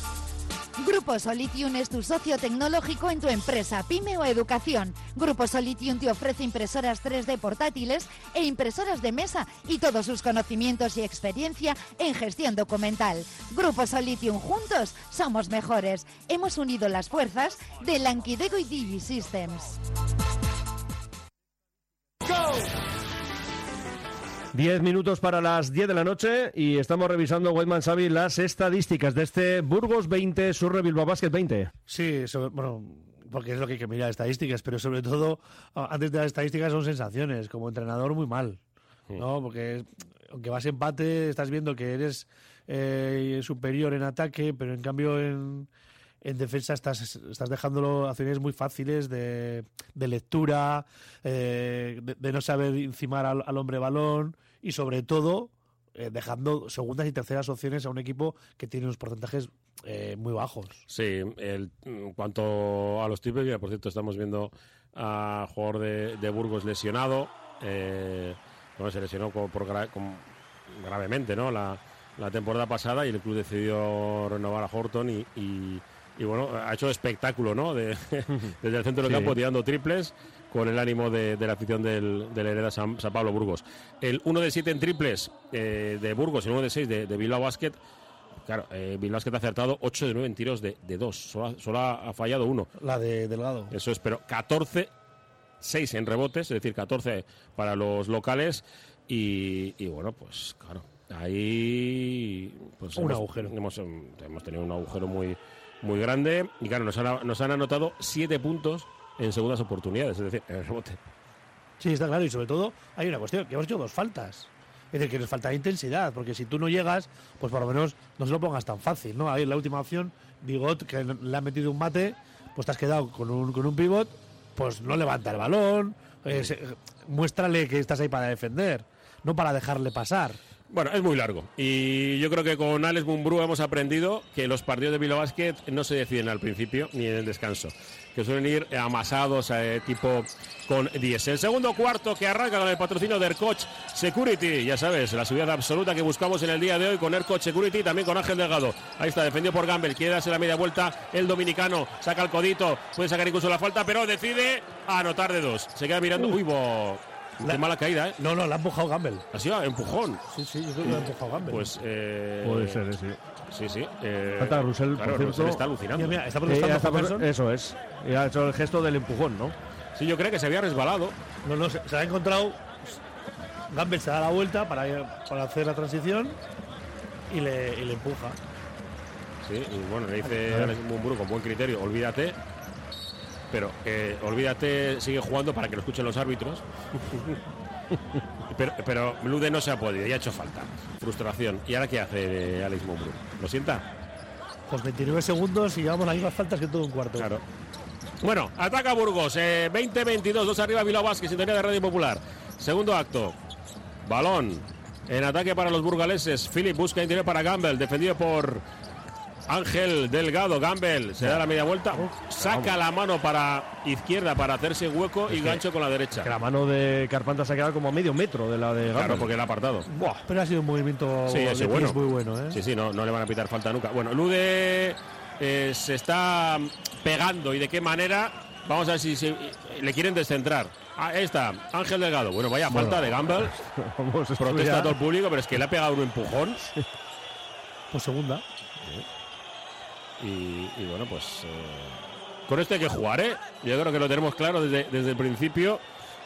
Grupo Solitium es tu socio tecnológico en tu empresa, pyme o educación. Grupo Solitium te ofrece impresoras 3D portátiles e impresoras de mesa y todos sus conocimientos y experiencia en gestión documental. Grupo Solitium, juntos somos mejores. Hemos unido las fuerzas de Lankidego y Digi Systems. 10 minutos para las 10 de la noche y estamos revisando, Whiteman Xavi, las estadísticas de este Burgos 20, Surre Bilbao Basket 20. Sí, sobre- bueno, porque es lo que hay que mirar, estadísticas, pero sobre todo, antes de las estadísticas son sensaciones. Como entrenador, muy mal. ¿no? Porque aunque vas empate, estás viendo que eres eh, superior en ataque, pero en cambio en, en defensa estás, estás dejándolo acciones muy fáciles de, de lectura, eh, de, no saber encimar al, hombre balón y sobre todo eh, dejando segundas y terceras opciones a un equipo que tiene unos porcentajes eh, muy bajos. Sí, el- en cuanto a los triples, mira, por cierto, estamos viendo a jugador de, de Burgos lesionado. Bueno, se lesionó por con- gravemente, ¿no? La, la temporada pasada y el club decidió renovar a Horton y- y, bueno, ha hecho espectáculo, ¿no? De- <laughs> desde el centro del Sí. campo tirando triples con el ánimo de, de la afición del, del Hereda San, San Pablo Burgos. El 1 de 7 en triples eh, de Burgos y el 1 de 6 de, de Bilbao Basket. Claro, eh, Bilbao Basket ha acertado 8 de 9 en tiros de 2. Solo, ha- solo ha, ha fallado uno. La de Delgado. Eso es, pero 14, 6 en rebotes, es decir, 14 para los locales. Y, y bueno, pues claro, ahí pues Un hemos, agujero. Hemos, em, hemos tenido un agujero muy, muy grande. Y claro, nos han, nos han anotado 7 puntos en segundas oportunidades, es decir, en el rebote. Sí, está claro. Y sobre todo hay una cuestión, que hemos hecho dos faltas. Es decir, que nos falta intensidad, porque si tú no llegas, pues por lo menos no se lo pongas tan fácil, ¿no? Ahí en la última opción, Bigot, que le ha metido un mate, pues te has quedado con un, con un pivot, pues no levanta el balón, eh, se- muéstrale que estás ahí para defender, no para dejarle pasar. Bueno, es muy largo. Y yo creo que con Alex Mumbrú hemos aprendido que los partidos de Bilbao Basket no se deciden al principio ni en el descanso. Que suelen ir amasados, eh, tipo con 10. El segundo cuarto que arranca con el patrocinio de Aircoach Security. Ya sabes, la seguridad absoluta que buscamos en el día de hoy con Aircoach Security, también con Ángel Delgado. Ahí está, defendido por Gamble. Quiere darse la media vuelta. El dominicano saca el codito. Puede sacar incluso la falta, pero decide anotar de dos. Se queda mirando. Uy, bo- Qué mala caída, ¿eh? No, no, la ha empujado Gamble. Ha sido empujón. Sí, sí, yo creo que la ha empujado Gamble. Pues eh, Puede ser, eh, sí. Sí, sí. eh, Falta de Russell, claro, por cierto. Russell está alucinando. Mira, mira, está protestando ya está por- Henderson. eso es. Y ha hecho el gesto del empujón, ¿no? Sí, yo creo que se había resbalado. No, no, se, se ha encontrado. Gamble se da la vuelta para, para hacer la transición y le, y le empuja. Sí, y bueno, le dice Alex Mumburu con buen criterio, olvídate. Pero eh, olvídate, sigue jugando para que lo escuchen los árbitros. pero, pero Lude no se ha podido, ya ha hecho falta. Frustración. ¿Y ahora qué hace eh, Alex Mumburu? ¿Lo sienta? Pues 29 segundos y llevamos las mismas faltas que todo un cuarto. Claro. Bueno, ataca Burgos, eh, 20-22, dos arriba Bilbao Basket, sintonía de Radio Popular. Segundo acto, balón en ataque para los burgaleses. Philip busca interior para Gamble, defendido por Ángel Delgado. Gamble se da la media vuelta, saca la mano para izquierda para hacerse hueco y gancho con la derecha. Que la mano de Carpanta se ha quedado como a medio metro de la de Claro, Gamble. porque el apartado. Buah, pero ha sido un movimiento Sí, de ese pies bueno. muy bueno, ¿eh? Sí, sí, no, no le van a pitar falta nunca. Bueno, Lude eh, se está pegando y de qué manera. Vamos a ver si, si- le quieren descentrar. Ah, Ahí está, Ángel Delgado. Bueno, vaya Bueno. falta de Gamble. Vamos, Protesta ya- todo el público, pero es que le ha pegado un empujón. Pues segunda. Y, y bueno, pues eh, con esto hay que jugar, ¿eh? Yo creo que lo tenemos claro desde, desde el principio,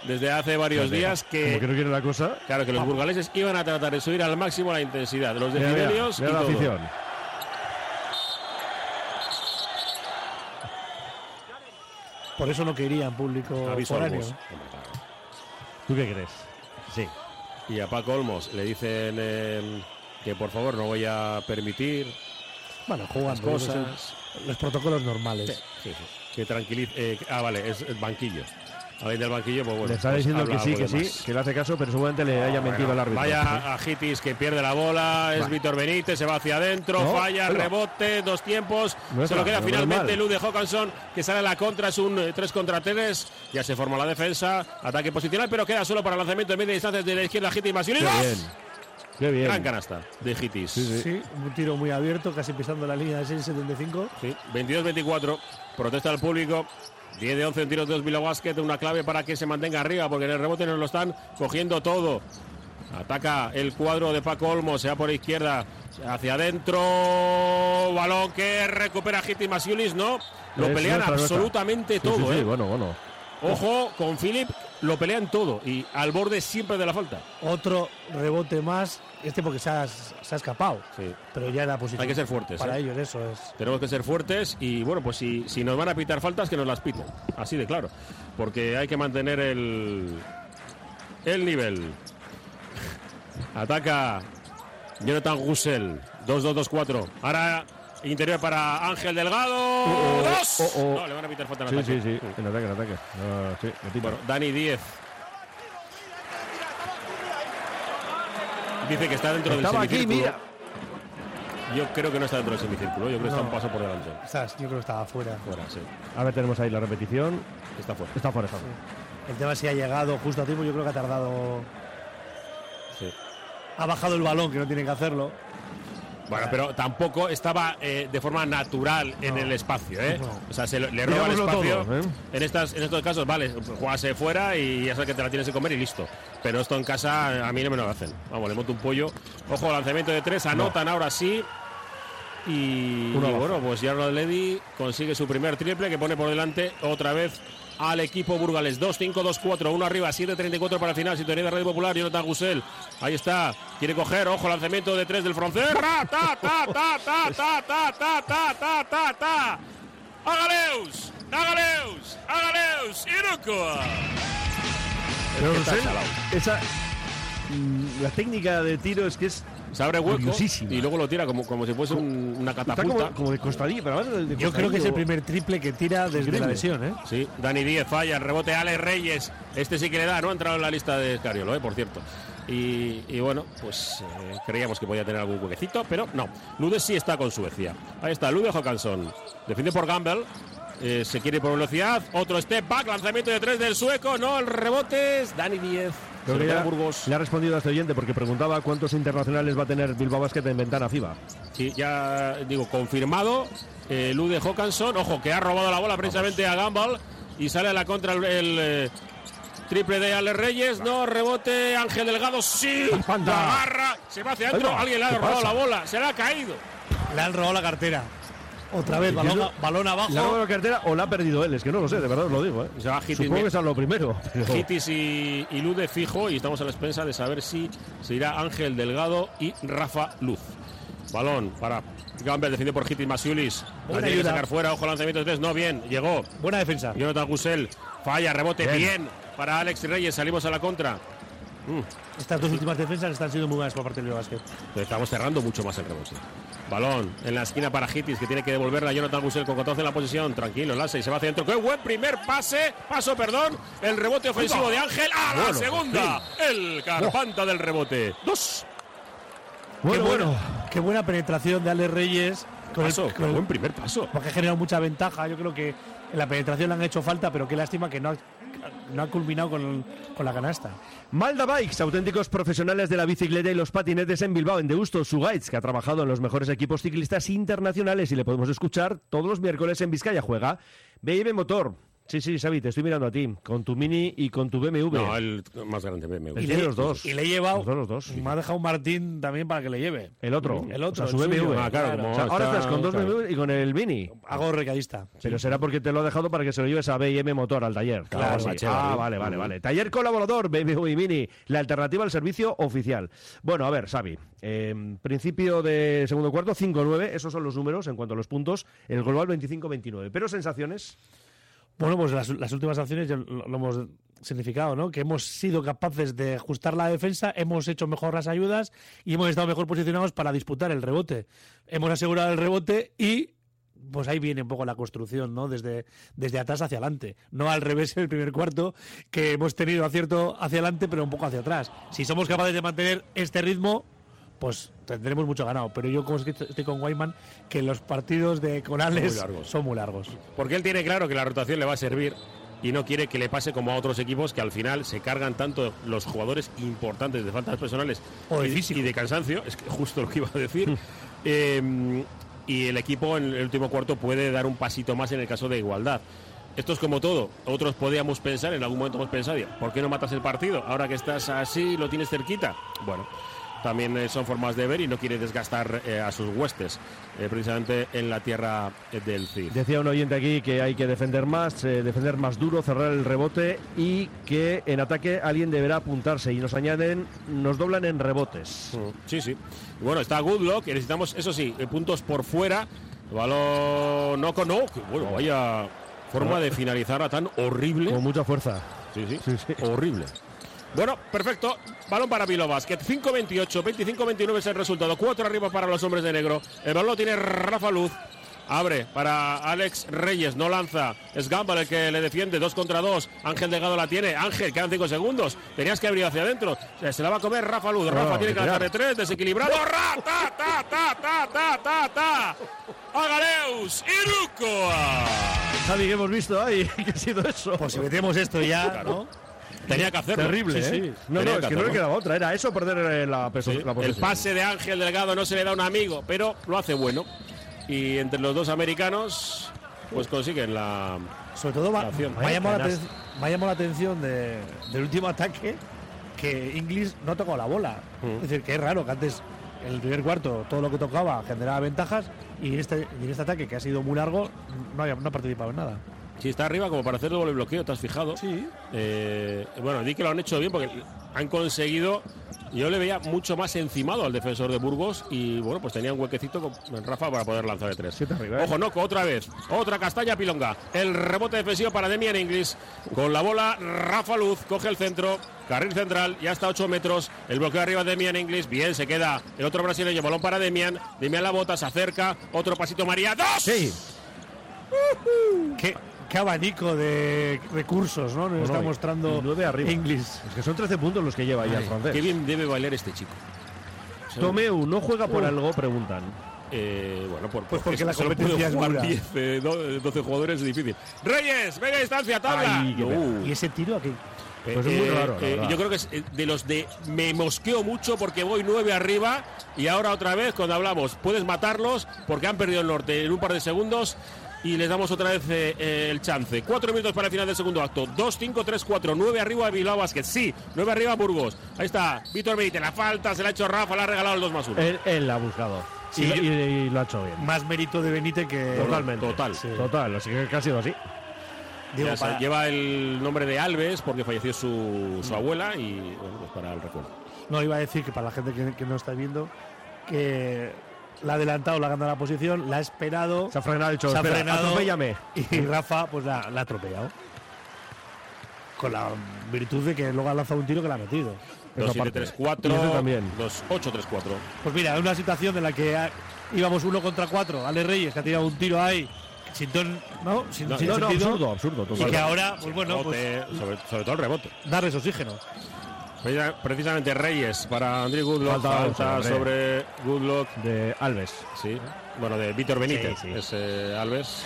desde hace varios días, Como que, que no quiere la cosa. claro, que los burgaleses iban a tratar de subir al máximo la intensidad de los Mira, mira, decibelios mira y la todo. afición. Por eso no quería en público Aviso al bus. ¿Tú qué crees? Sí. Y a Paco Olmos le dicen eh, que por favor no voy a permitir Bueno, jugando. cosas. Los protocolos normales. Sí, sí. Que tranquilice. eh, ah, vale, es el banquillo. Alguien del banquillo, pues bueno. Le está pues diciendo que sí, que sí, más. que le hace caso, pero seguramente le haya mentido el árbitro. Vaya a Gitis que pierde la bola, es Va. Víctor Benítez, se va hacia adentro, No, falla, oiga. rebote, dos tiempos, No se lo queda pero finalmente. Lude Hawkinson, que sale a la contra, es un 3 contra 3, ya se forma la defensa, ataque posicional, pero queda solo para lanzamiento de media distancia de la izquierda Gitis Qué Masiulinos. Qué bien. Gran canasta de Gitis. Sí, un tiro muy abierto, casi pisando la línea de 6.75. Sí, 22-24. Protesta al público. 10 de 11 en tiros de Bilbao Basket. Una clave para que se mantenga arriba, porque en el rebote nos lo están cogiendo todo. Ataca el cuadro de Paco Olmo. Se va por izquierda. Hacia adentro. Balón que recupera Gitti Masiulis. No. Lo Es pelean nuestra. absolutamente Sí, todo. sí, sí, ¿eh? bueno, bueno. Ojo con Philip. Lo pelean todo. Y al borde siempre de la falta. Otro rebote más. Este porque se ha, se ha escapado. Sí. Pero ya era posición. Hay que ser fuertes, Para ¿eh? ellos, eso es. Tenemos que ser fuertes y bueno, pues si, si nos van a pitar faltas, que nos las piten. Así de claro. Porque hay que mantener el, el nivel. Ataca Jonathan Gussel. 2-2-2-4. Ahora interior para Ángel Delgado. Oh, oh, ¡Dos! oh, oh. No, le van a pitar falta en Sí, ataque. sí, sí. En ataque, en ataque. No, sí, me pita. Bueno, Dani 10. Dice que está dentro Estaba del aquí, semicírculo. mira. Yo creo que no está dentro del semicírculo. Yo creo que está un paso por delante. Estás, yo creo que estaba fuera. Fuera, sí. A ver, tenemos ahí la repetición. Está fuera. Está fuera, está fuera. El tema es si ha llegado justo a tiempo. Yo creo que ha tardado. Sí. Ha bajado el balón, que no tiene que hacerlo. Bueno, pero tampoco estaba eh, de forma natural en el espacio, ¿eh? No. O sea, se le roba el espacio. todo, ¿eh? en, estas, en estos casos, vale, jugase fuera y ya sabes que te la tienes que comer y listo. Pero esto en casa a mí no me lo hacen. Vamos, le monto un pollo. Ojo, lanzamiento de tres, anotan ahora sí. Y, y bueno, pues Jarrod Ledy consigue su primer triple que pone por delante otra vez al equipo burgales. 2-5-2-4, uno arriba, 7-34 para el final. Sintonía de Radio Popular, Jonathan Gusel. Ahí está, quiere coger, ojo, lanzamiento de tres del francés. Ra, ta, ta, ta, ta, ta, ta, ta, ta, ta, ta, ta. ¡Hágaleus! ¡Hágaleus! ¡Hágaleus! ¡Iruko! Pero Rosell, salado. esa. mm, La técnica de tiro es que es. Se abre hueco y luego lo tira como, como si fuese un- una Está catapulta. como, como de costadillo, pero además de Yo creo que es el primer triple que tira desde Increíble. la lesión, ¿eh? Sí, Dani Díez falla, el rebote Alex Reyes. Este sí que le da, no ha entrado en la lista de Escariolo, ¿eh? por cierto. Y, y bueno, pues eh, creíamos que podía tener algún huequecito, pero no. Lude sí está con Suecia. Ahí está, Lude Håkansson. Defiende por Gamble. Eh, se quiere ir por velocidad. Otro step back, lanzamiento de tres del sueco. No, el rebote es Dani Díez. Creo Se que lo ya queda Burgos. le ha respondido a este oyente porque preguntaba cuántos internacionales va a tener Bilbao Basket en ventana FIBA. Sí, ya digo, confirmado. Eh, Lude Håkansson, ojo, que ha robado la bola precisamente a Gamble y sale a la contra el, el, eh, triple de Ale Reyes. No, rebote Ángel Delgado, sí. Panda. La agarra, se va hacia adentro. Alguien le ha ¿Qué robado pasa? la bola, se le ha caído. Le han robado la cartera. Otra vez, ¿Y balón, balón ¿Le ha robado abajo. la cartera o la ha perdido él? Es que no lo sé, de verdad os lo digo. ¿eh? Se va Higgins, Supongo que es lo primero. <laughs> pero- Hitis y, y Lude fijo y estamos a la expensa de saber si se irá Ángel Delgado y Rafa Luz. Balón para Gamble, defiende por Hitis Masiulis. La tiene que sacar fuera, ojo lanzamiento de tres, no bien, llegó. Buena defensa. Jonathan Gusel falla, rebote bien. Bien. para Alex Reyes, salimos a la contra. Mm, Estas dos últimas defensas están siendo muy buenas por parte del Basket. pero estamos cerrando mucho más el rebote. Balón en la esquina para Hitis, que tiene que devolverla a Jonathan Gusel con 14 en la posición. Tranquilo, Lase, y se va hacia adentro. ¡Qué buen primer pase! Paso, perdón. El rebote ofensivo de Ángel. ¡A la segunda! El carpanta del rebote. Dos. Bueno, qué, bueno. qué buena penetración de Ale Reyes. Con el- Paso, con el- buen primer paso. porque ha generado mucha ventaja. Yo creo que en la penetración le han hecho falta, pero qué lástima que no ha, no ha culminado con, con la canasta. Malda Bikes, auténticos profesionales de la bicicleta y los patinetes en Bilbao, en Deusto Sugaitz, que ha trabajado en los mejores equipos ciclistas internacionales y le podemos escuchar todos los miércoles en Vizcaya Juega. BM Motor. Sí, sí, Xavi, te estoy mirando a ti, con tu Mini y con tu BMW. No, el más grande. BMW. Él tiene los dos. Y le he llevado. Los dos, los dos. Me ha dejado un Martín también para que le lleve. El otro. El otro, O sea, su el suyo. BMW. Ah, claro, como O sea, ahora está- estás con dos claro. BMW y con el Mini. Hago recadista. Pero será porque te lo ha dejado para que se lo lleves a BM Motor al taller. Claro, sí. macho, Ah, vale, vale, vale. Taller colaborador, BMW y Mini, la alternativa al servicio oficial. Bueno, a ver, Xavi. eh, principio de segundo cuarto, 5-9, esos son los números en cuanto a los puntos. El global 25-29. Pero sensaciones. Bueno, pues las, últimas acciones ya lo, lo hemos significado, ¿no? Que hemos sido capaces de ajustar la defensa, hemos hecho mejor las ayudas y hemos estado mejor posicionados para disputar el rebote. Hemos asegurado el rebote y pues ahí viene un poco la construcción, ¿no? Desde, desde atrás hacia adelante. No al revés en el primer cuarto, que hemos tenido acierto hacia adelante, pero un poco hacia atrás. Si somos capaces de mantener este ritmo, pues tendremos mucho ganado. Pero yo, como estoy con Wyman, que los partidos de Conales Son muy largos. son muy largos. Porque él tiene claro que la rotación le va a servir y no quiere que le pase como a otros equipos que al final se cargan tanto los jugadores importantes de faltas personales O de y, de cansancio, es que justo lo que iba a decir. <laughs> Eh, y el equipo en el último cuarto puede dar un pasito más en el caso de igualdad. Esto es como todo. Otros podíamos pensar, en algún momento hemos pensado, ¿por qué no matas el partido? Ahora que estás así, lo tienes cerquita. Bueno, también eh, son formas de ver y no quiere desgastar eh, a sus huestes, eh, precisamente en la tierra eh, del CID. Decía un oyente aquí que hay que defender más, defender más duro, cerrar el rebote y que en ataque alguien deberá apuntarse. Y nos añaden, nos doblan en rebotes. Sí, sí. Y Bueno, está Goodlock, necesitamos, eso sí, puntos por fuera. Balón no con no, que bueno, vaya forma de finalizar a tan horrible. Con mucha fuerza. Sí, sí, horrible. Bueno, perfecto. Balón para Vilo Basket. 5-28, 25-29 es el resultado. 4 arriba para los hombres de negro. El balón lo tiene Rafa Luz. Abre para Alex Reyes, no lanza. Es Gambal el que le defiende, 2 contra 2. Ángel Delgado la tiene. Ángel, quedan 5 segundos. Tenías que abrir hacia adentro. Se, se la va a comer Rafa Luz. Rafa No, tiene que lanzar de 3, desequilibrado. ¡Ra, ta, ta, ta, ta, ta, ta, ta! ¡Agaleus! ¡Irukoa! Javi, ¿qué hemos visto ahí? <laughs> ¿Qué ha sido eso? Pues si metemos esto ya, ¿no? Tenía que hacerlo. Terrible, Sí, ¿eh? sí. No, Tenía no, es que no le quedaba otra. Era eso, perder eh, la, Sí, la el pase de Ángel Delgado no se le da a un amigo, pero lo hace bueno. Y entre los dos americanos, pues consiguen la. Sobre todo la me, ha llamado la, Vaya aten- me ha llamado la atención de- del último ataque que Inglis no ha tocado la bola. Mm. Es decir, que es raro que antes en el primer cuarto todo lo que tocaba generaba ventajas y en este, y en este ataque que ha sido muy largo no, haya- no ha participado en nada. Si está arriba, como para hacer doble bloqueo, ¿te has fijado? Sí. Eh, bueno, di que lo han hecho bien porque han conseguido. Yo le veía mucho más encimado al defensor de Burgos y bueno, pues tenía un huequecito con Rafa para poder lanzar de tres. Siete arriba, ¿eh? Ojo, Noco, otra vez. Otra castaña pilonga. El rebote defensivo para Demian Inglis. Con la bola, Rafa Luz coge el centro. Carril central, ya está a 8 metros. El bloqueo arriba de Demian Inglis. Bien, se queda el otro brasileño. Balón para Demian. Demian la bota, se acerca. Otro pasito María. ¡Dos! Sí. Que qué abanico de recursos, ¿no? Nos está Bueno, mostrando y nueve arriba. Inglis. Es que son 13 puntos los que lleva ya el francés. Qué bien debe bailar este chico. Tomeu no juega por Uh. algo, preguntan. Eh, bueno, por, Pues porque la solo competencia pueden es jugar dura. 10, eh, do- 12 jugadores es difícil. Reyes, venga distancia, tabla. Ay, qué No. pena. ¿Y ese tiro aquí? Pues es muy Eh, raro, la eh, yo creo que es eh, de los de me mosqueo mucho porque voy nueve arriba y ahora otra vez cuando hablamos puedes matarlos porque han perdido el norte en un par de segundos y les damos otra vez eh, eh, el chance. Cuatro minutos para el final del segundo acto. Dos, cinco, tres, cuatro. Nueve arriba Bilbao Basket. Sí, nueve arriba Burgos. Ahí está. Víctor Benítez. La falta se la ha hecho Rafa. Le ha regalado el 2 más 1. Él, él la ha buscado. Sí, y, yo- y- y lo ha hecho bien. Más mérito de Benítez que. Totalmente. total. Sí. Total, así que ha sido así. Digo, Ya se- para- Lleva el nombre de Alves porque falleció su, su abuela y bueno, pues para el recuerdo. No, iba a decir que para la gente que, que no está viendo, que la ha adelantado, la ha ganado la posición, la ha esperado. Se ha frenado, dicho, Se ha "Espera, frenado". atropéllame. Y Rafa, pues la, la ha atropellado. Con la virtud de que luego ha lanzado un tiro que la ha metido. Esa 2 7 parte. 3 Y 4 ese también. 2 8 3 4 Pues mira, es una situación en la que ha- íbamos uno contra cuatro. Ale Reyes, que ha tirado un tiro ahí, sin ton, ¿no? Sin, No, sin No, no, sentido, absurdo, absurdo. Y que ahora, pues bueno, pues sobre, sobre todo el rebote. darles oxígeno. Precisa- Precisamente Reyes para Andrew Goodlock. Falta Falta, ocho, sobre Goodlock. De Alves. Sí. Bueno, de Víctor Benítez. Sí, sí. Es eh, Alves.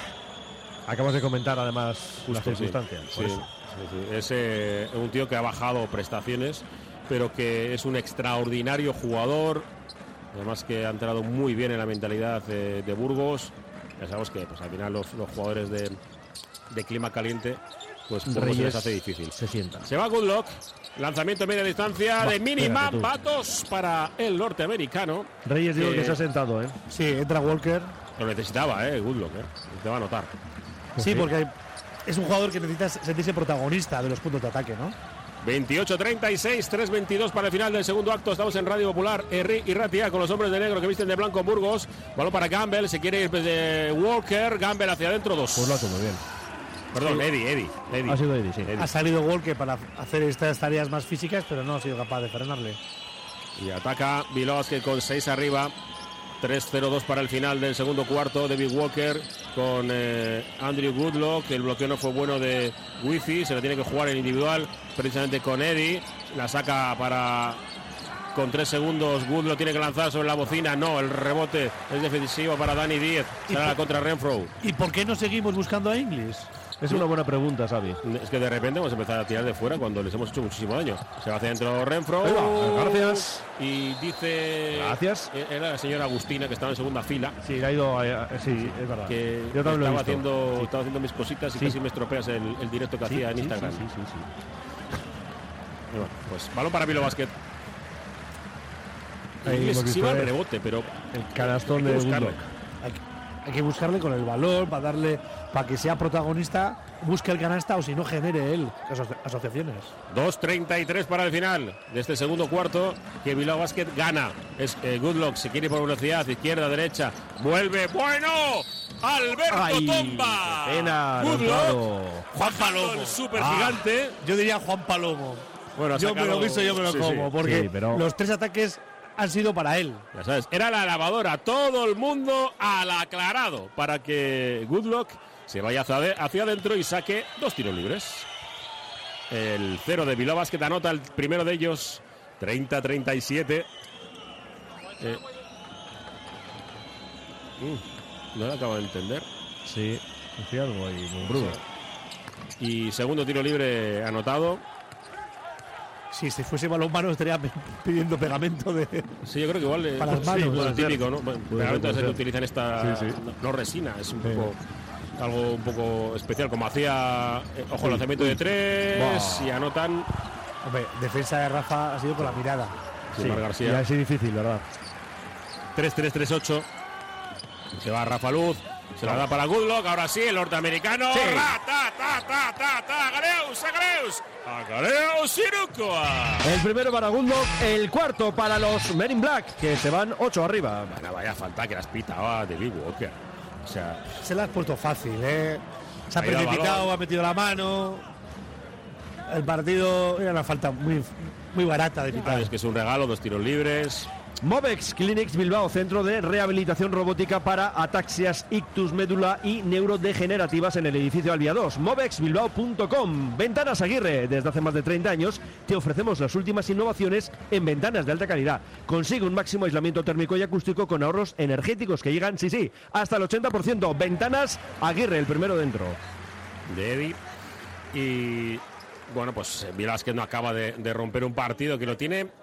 Acabas de comentar además las Justo, sí. circunstancias. Sí. Es eh, un tío que ha bajado prestaciones, pero que es un extraordinario jugador. Además que ha entrado muy bien en la mentalidad de, de Burgos. Ya sabemos que pues, al final los, los jugadores de, de clima caliente, pues poco se les hace difícil. Se sienta. Se va Goodlock. Lanzamiento media distancia Va, de mínima. Patos para el norteamericano. Reyes digo Eh, que se ha sentado, ¿eh? Sí, entra Walker. Lo necesitaba, ¿eh? Goodlock, ¿eh? Te va a notar. Sí, porque es un jugador que necesita sentirse protagonista de los puntos de ataque, ¿no? 28-36, 3-22 para el final del segundo acto. Estamos en Radio Popular, Erri y Ratia con los hombres de negro que visten de blanco en Burgos. Balón para Gamble, se quiere ir desde Walker. Gamble hacia adentro, dos. Pues lo ha hecho muy bien. Perdón, Eddie, Eddie. Eddie. Ha sido Eddie, sí. Ha salido Walker para hacer estas tareas más físicas, pero no ha sido capaz de frenarle. Y ataca Vilosque con 6 arriba. 3-0-2 para el final del segundo cuarto. David Walker con eh, Andrew Goodlock. El bloqueo no fue bueno de Wifi. Se lo tiene que jugar en individual precisamente con Eddie. La saca para. Con 3 segundos. Goodlock tiene que lanzar sobre la bocina. No, el rebote es defensivo para Dani Díez. Y Será la contra Renfro. ¿Y por qué no seguimos buscando a Inglis? Es una buena pregunta, Xavi. Es que de repente hemos empezado a tirar de fuera cuando les hemos hecho muchísimo daño. Se va hacia adentro Renfro. Va, gracias. Y dice. Gracias. Eh, Era la señora Agustina que estaba en segunda fila. Sí, ha ido. a- a- sí, es verdad. Que Yo también lo he estaba, visto. haciendo, Sí. estaba haciendo mis cositas y Sí. casi me estropeas el, el directo que Sí, hacía en Instagram. sí, sí, sí, sí. Y bueno, pues balón para Vilo Basket. Ahí sí va el- rebote, pero El canastón de hay que buscarle con el valor para darle, para que sea protagonista, busque el canasta o si no genere él aso- asociaciones. 2.33 para el final de este segundo cuarto. Que Bilbao Basket gana. Es eh, Goodlock, se quiere por velocidad, izquierda, derecha. Vuelve. ¡Bueno! ¡Alberto Ay, Tomba! pena, Goodlock. Juan Palomo. El super Ah, gigante. Yo diría Juan Palomo. Bueno, yo me lo guiso, yo me lo Sí, como, sí. porque Sí, pero- los tres ataques han sido para él. Ya sabes, era la lavadora, todo el mundo al aclarado para que Goodlock se vaya hacia, ade- hacia adentro y saque dos tiros libres. El cero de Bilbao Basket anota el primero de ellos, 30-37. Eh, mm, no lo acabo de entender. Sí, hacía algo ahí, Mumbrú. Y segundo tiro libre anotado. Si se fuese balonmano estaría pidiendo pegamento de. Sí, yo creo que igual eh, Para las manos, sí, típico, ¿no? Bueno, Puede pegamento ser, es el que utilizan esta Sí, sí. No, no resina, es un Sí. poco algo un poco especial como hacía eh, ojo lanzamiento de tres Buah. y anotan Hombre, defensa de Rafa ha sido con la mirada. sí, Sí, Mar y García así difícil, ¿verdad? 3-3-3-8 se va Rafa Luz se la da para Goodlock ahora sí el norteamericano Sí. Ra, ta, ta, ta, ta, ta, Galeus, a Galeus, a Galeus Irukoa. El primero para Goodlock, el cuarto para los Men in Black, que se van ocho arriba. Bueno, vaya falta que las pitaba de Big Walker o sea Se la has puesto fácil, ¿eh? Se ha precipitado, ha metido la mano. El partido era una falta muy, muy barata de Ah, pitar. es que es un regalo, dos tiros libres. Movex Clinics Bilbao, centro de rehabilitación robótica para ataxias, ictus, médula y neurodegenerativas en el edificio Albia 2. Movexbilbao.com. Ventanas Aguirre. Desde hace más de 30 años te ofrecemos las últimas innovaciones en ventanas de alta calidad. Consigue un máximo aislamiento térmico y acústico con ahorros energéticos que llegan, sí, sí, hasta el 80%. Ventanas Aguirre, el primero dentro. de Eddie. Y bueno, pues eh, Velázquez no acaba de romper un partido que lo tiene.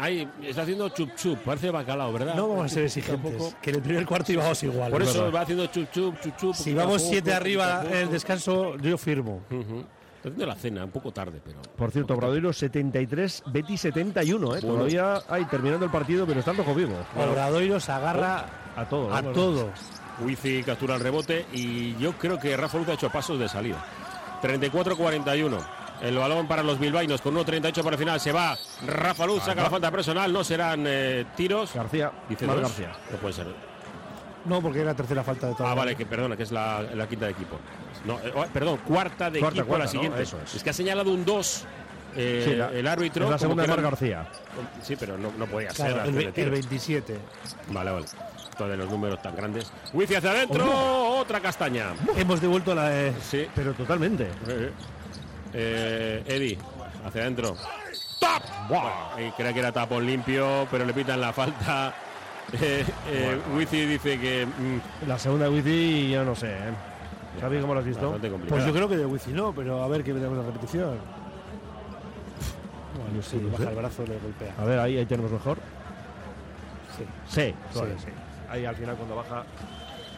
Ahí está haciendo chup chup, parece bacalao, ¿verdad? No vamos a ser exigentes. Tampoco. Que en el primer cuarto íbamos igual. Por es eso verdad. va haciendo chup chup, chup chup. Si vamos poco, siete arriba en el descanso, yo firmo. Ujú. Está haciendo la cena, un poco tarde, pero. Por cierto, Obradoiro 73, Betis 71, ¿eh? Bueno. Todavía hay terminando el partido, pero están rojo vivo. Obradoiro se agarra a todo. a ¿no? todo. Wifi captura el rebote y yo creo que Rafa Luz ha hecho pasos de salida. 34-41. El balón para los bilbaínos con 1.38 para el final. Se va Rafa Luz, saca la falta personal. No serán eh, tiros. García, Dice Mar. García. No puede ser. No, porque era la tercera falta de todo. Ah, vale, que perdona, que es la, la quinta de equipo. No, eh, oh, perdón, cuarta de Cuarta, equipo cuarta, la ¿no? siguiente. Eso es. que ha señalado un 2 eh, Sí, la- el árbitro. es la como segunda que de Mar García. Sí, pero no, no podía Claro, ser. el, de el 27. Vale, vale. Todos los números tan grandes. Wifi hacia adentro, otra castaña. Hemos devuelto la de... Sí. Pero totalmente. Eh, eh, Eddie, hacia adentro. ¡Tap! Y creo que era tapón limpio, pero le pitan la falta. <laughs> Eh, eh, Wifi dice que. mm, La segunda de Wizzy, yo no sé. ¿eh? ¿Sabéis cómo lo has visto? Pues yo creo que de Wifi no, pero a ver que veremos la repetición. Bueno, sí, baja el brazo y le golpea. A ver, ahí, ahí tenemos mejor. Sí. Sí, Sí. sí, sí. Ahí al final cuando baja.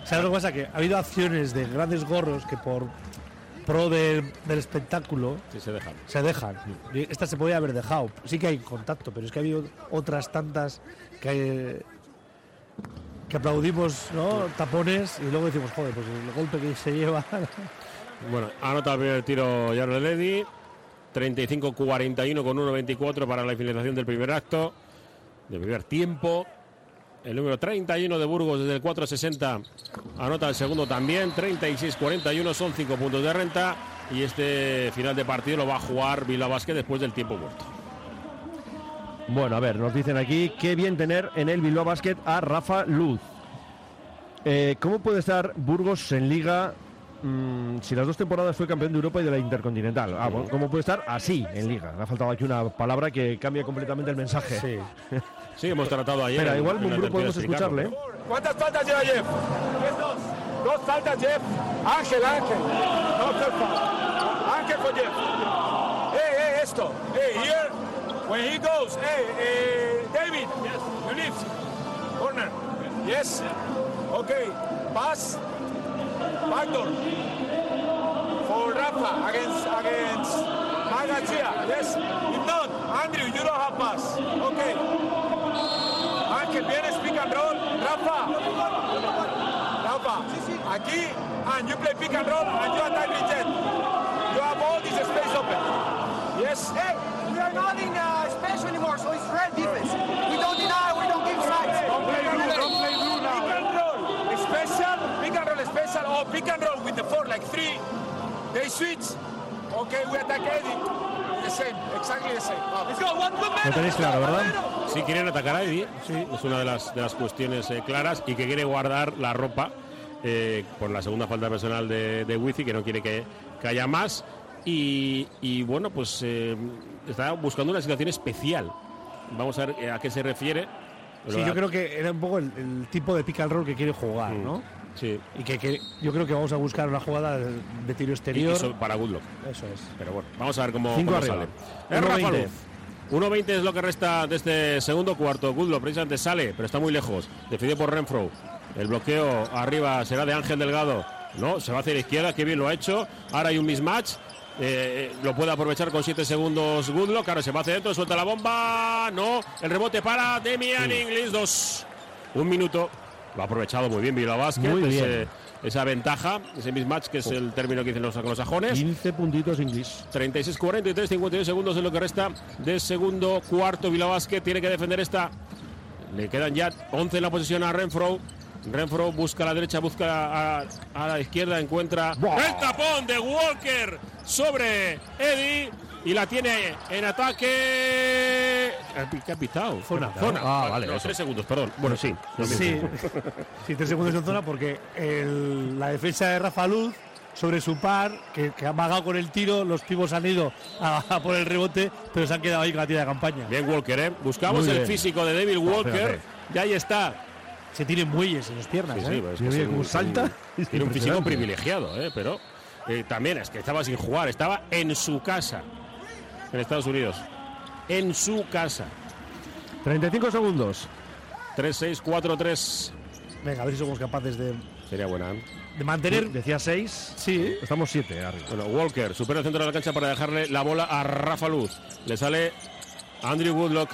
¿Sabes lo que pasa? Que ha habido acciones de grandes gorros que por pro del- del espectáculo Sí, se dejan. se dejan. Esta se podía haber dejado. Sí que hay contacto, pero es que ha habido otras tantas que, que aplaudimos, ¿no? Tapones y luego decimos, joder, pues el golpe que se lleva. <laughs> Bueno, anota el primer tiro Jarle Ledi. 35-41 con 1.24 para la finalización del primer acto. Del primer tiempo. El número 31 de Burgos desde el 4.60 anota el segundo también. 36-41 son 5 puntos de renta. Y este final de partido lo va a jugar Vila Vázquez después del tiempo muerto. Bueno, a ver, nos dicen aquí qué bien tener en el Bilbao Basket a Rafa Luz. Eh, ¿Cómo puede estar Burgos en Liga mm, si las dos temporadas fue campeón de Europa y de la Intercontinental? Ah, bueno, ¿Cómo puede estar así en Liga? Me ha faltado aquí una palabra que cambia completamente el mensaje. Sí. <laughs> Sí, hemos tratado ayer. En- igual Mumbrú podemos escucharle. ¿no? ¿Cuántas faltas lleva Jeff? dos. Dos faltas Jeff. Ángel, Ángel. No foul. Ángel for Jeff. Hey, hey, esto. Hey, here. When he goes, hey, eh, David. Yes. You leave. Corner. Yes. Okay. Pass. Backdoor. For Rafa against against Magachia. Yes. If not, Andrew, you don't have pass. Okay. Ángel, vienes pick and roll. Rafa. Rafa, aquí, and you play pick and roll, and you attack reject. You have all this space open. Yes? Hey, we are not in uh, space anymore, so it's red defense. We don't deny, we don't give sides. Don't play blue, don't play blue now. Pick and roll, special, pick and roll special, or pick and roll with the four, like three. They switch. Okay, we attack Eddie. The same, exactly the same. Let's go, one good Lo tenéis claro, ¿verdad? Sí, quieren atacar a Eddie, sí, es una de las, de las cuestiones eh, claras y que quiere guardar la ropa eh, por la segunda falta personal de, de Wifi, que no quiere que, que haya más. Y, y, bueno, pues eh, está buscando una situación especial. Vamos a ver a qué se refiere. Sí, yo creo que era un poco el, el tipo de pick and roll que quiere jugar, Mm. ¿no? Sí. Y que, que yo creo que vamos a buscar una jugada de, tiro exterior. eso para Goodlock. Eso es. Pero bueno, vamos a ver cómo, Cinco cómo sale. Es Rafa 1.20. Luz. 1.20 es lo que resta de este segundo cuarto. Goodlock precisamente sale, pero está muy lejos. Defendido por Renfro. El bloqueo arriba será de Ángel Delgado. No, se va hacia la izquierda, que bien lo ha hecho. Ahora hay un mismatch. Eh, lo puede aprovechar con 7 segundos Goodlock. Ahora se va hacia adentro, suelta la bomba. No, el rebote para Demian Inglis. Dos. Un minuto. Lo ha aprovechado muy bien Vila Vázquez. Muy bien. ese- esa ventaja, ese mismatch, que es el término que dicen los anglosajones. 15 puntitos inglés. 36, 43, 52 segundos es lo que resta de segundo cuarto. Vila Vázquez tiene que defender esta. Le quedan ya 11 en la posición a Renfro. Renfro busca a la derecha, busca a, a la izquierda, encuentra el tapón de Walker sobre Eddie y la tiene en ataque ¿Qué ha pitado? Zona. Zona. Ah, vale, No, eso. tres segundos, perdón. Bueno, sí. Sí, sí, tres segundos en zona porque el- la defensa de Rafa Luz sobre su par, que, que ha magado con el tiro, los pibos han ido a, a por el rebote, pero se han quedado ahí con la tira de campaña. Bien, Walker, ¿eh? Buscamos el físico de Devil Walker. Fíjate. Y ahí está. Se tienen muelles en las piernas, Sí, ¿eh? sí, pues es que un- salta. Tiene un <laughs> físico privilegiado, ¿eh? Pero eh, también es que estaba sin jugar. Estaba en su casa. En Estados Unidos. En su casa. 35 segundos. 3-6-4-3. Venga, a ver si somos capaces de, Sería buena. ¿eh? de mantener. Decía 6. Sí, Estamos 7 arriba. Bueno, Walker supera el centro de la cancha para dejarle la bola a Rafa Luz. Le sale Andrew Woodlock.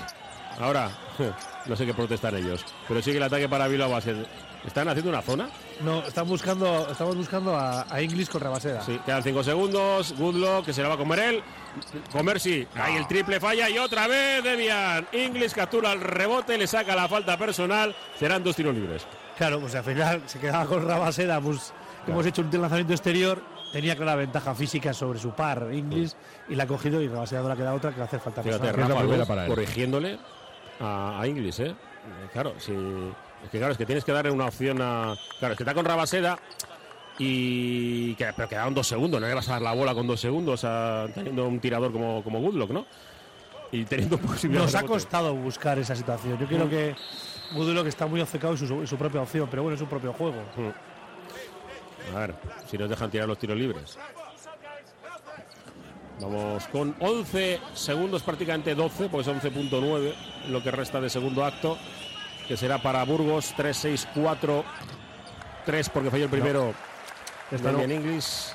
Ahora, <laughs> no sé qué protestan ellos, pero sigue el ataque para Bilbao Basket. ¿Están haciendo una zona? No, están buscando, estamos buscando a, a Inglis con Rabaseda. Sí, quedan 5 segundos. Woodlock, que se la va a comer él. Comer sí. Ahí el triple falla y otra vez Debian. Inglis captura el rebote, le saca la falta personal. Serán dos tiros libres. Claro, pues al final se quedaba con Rabaseda, pues hemos hecho un lanzamiento exterior, tenía clara ventaja física sobre su par, Inglis, y la ha cogido y Rabaseda no le queda otra que le hace falta Fíjate, personal. la primera para él. corrigiéndole a, a Inglis, ¿eh? Claro, si, es que claro, es que tienes que darle una opción a. Claro, es que está con Rabaseda y. Que, pero quedaron dos segundos, no le vas a dar la bola con dos segundos a, teniendo un tirador como, como Woodlock, ¿no? Y teniendo posibilidad Nos ha costado buscar esa situación. Yo creo que Woodlock está muy obcecado en su, en su propia opción, pero bueno, es su propio juego. A ver, si nos dejan tirar los tiros libres. Vamos con 11 segundos, prácticamente 12, pues 11.9 lo que resta de segundo acto, que será para Burgos 3-6-4-3 porque falló el primero. Esta no. en English.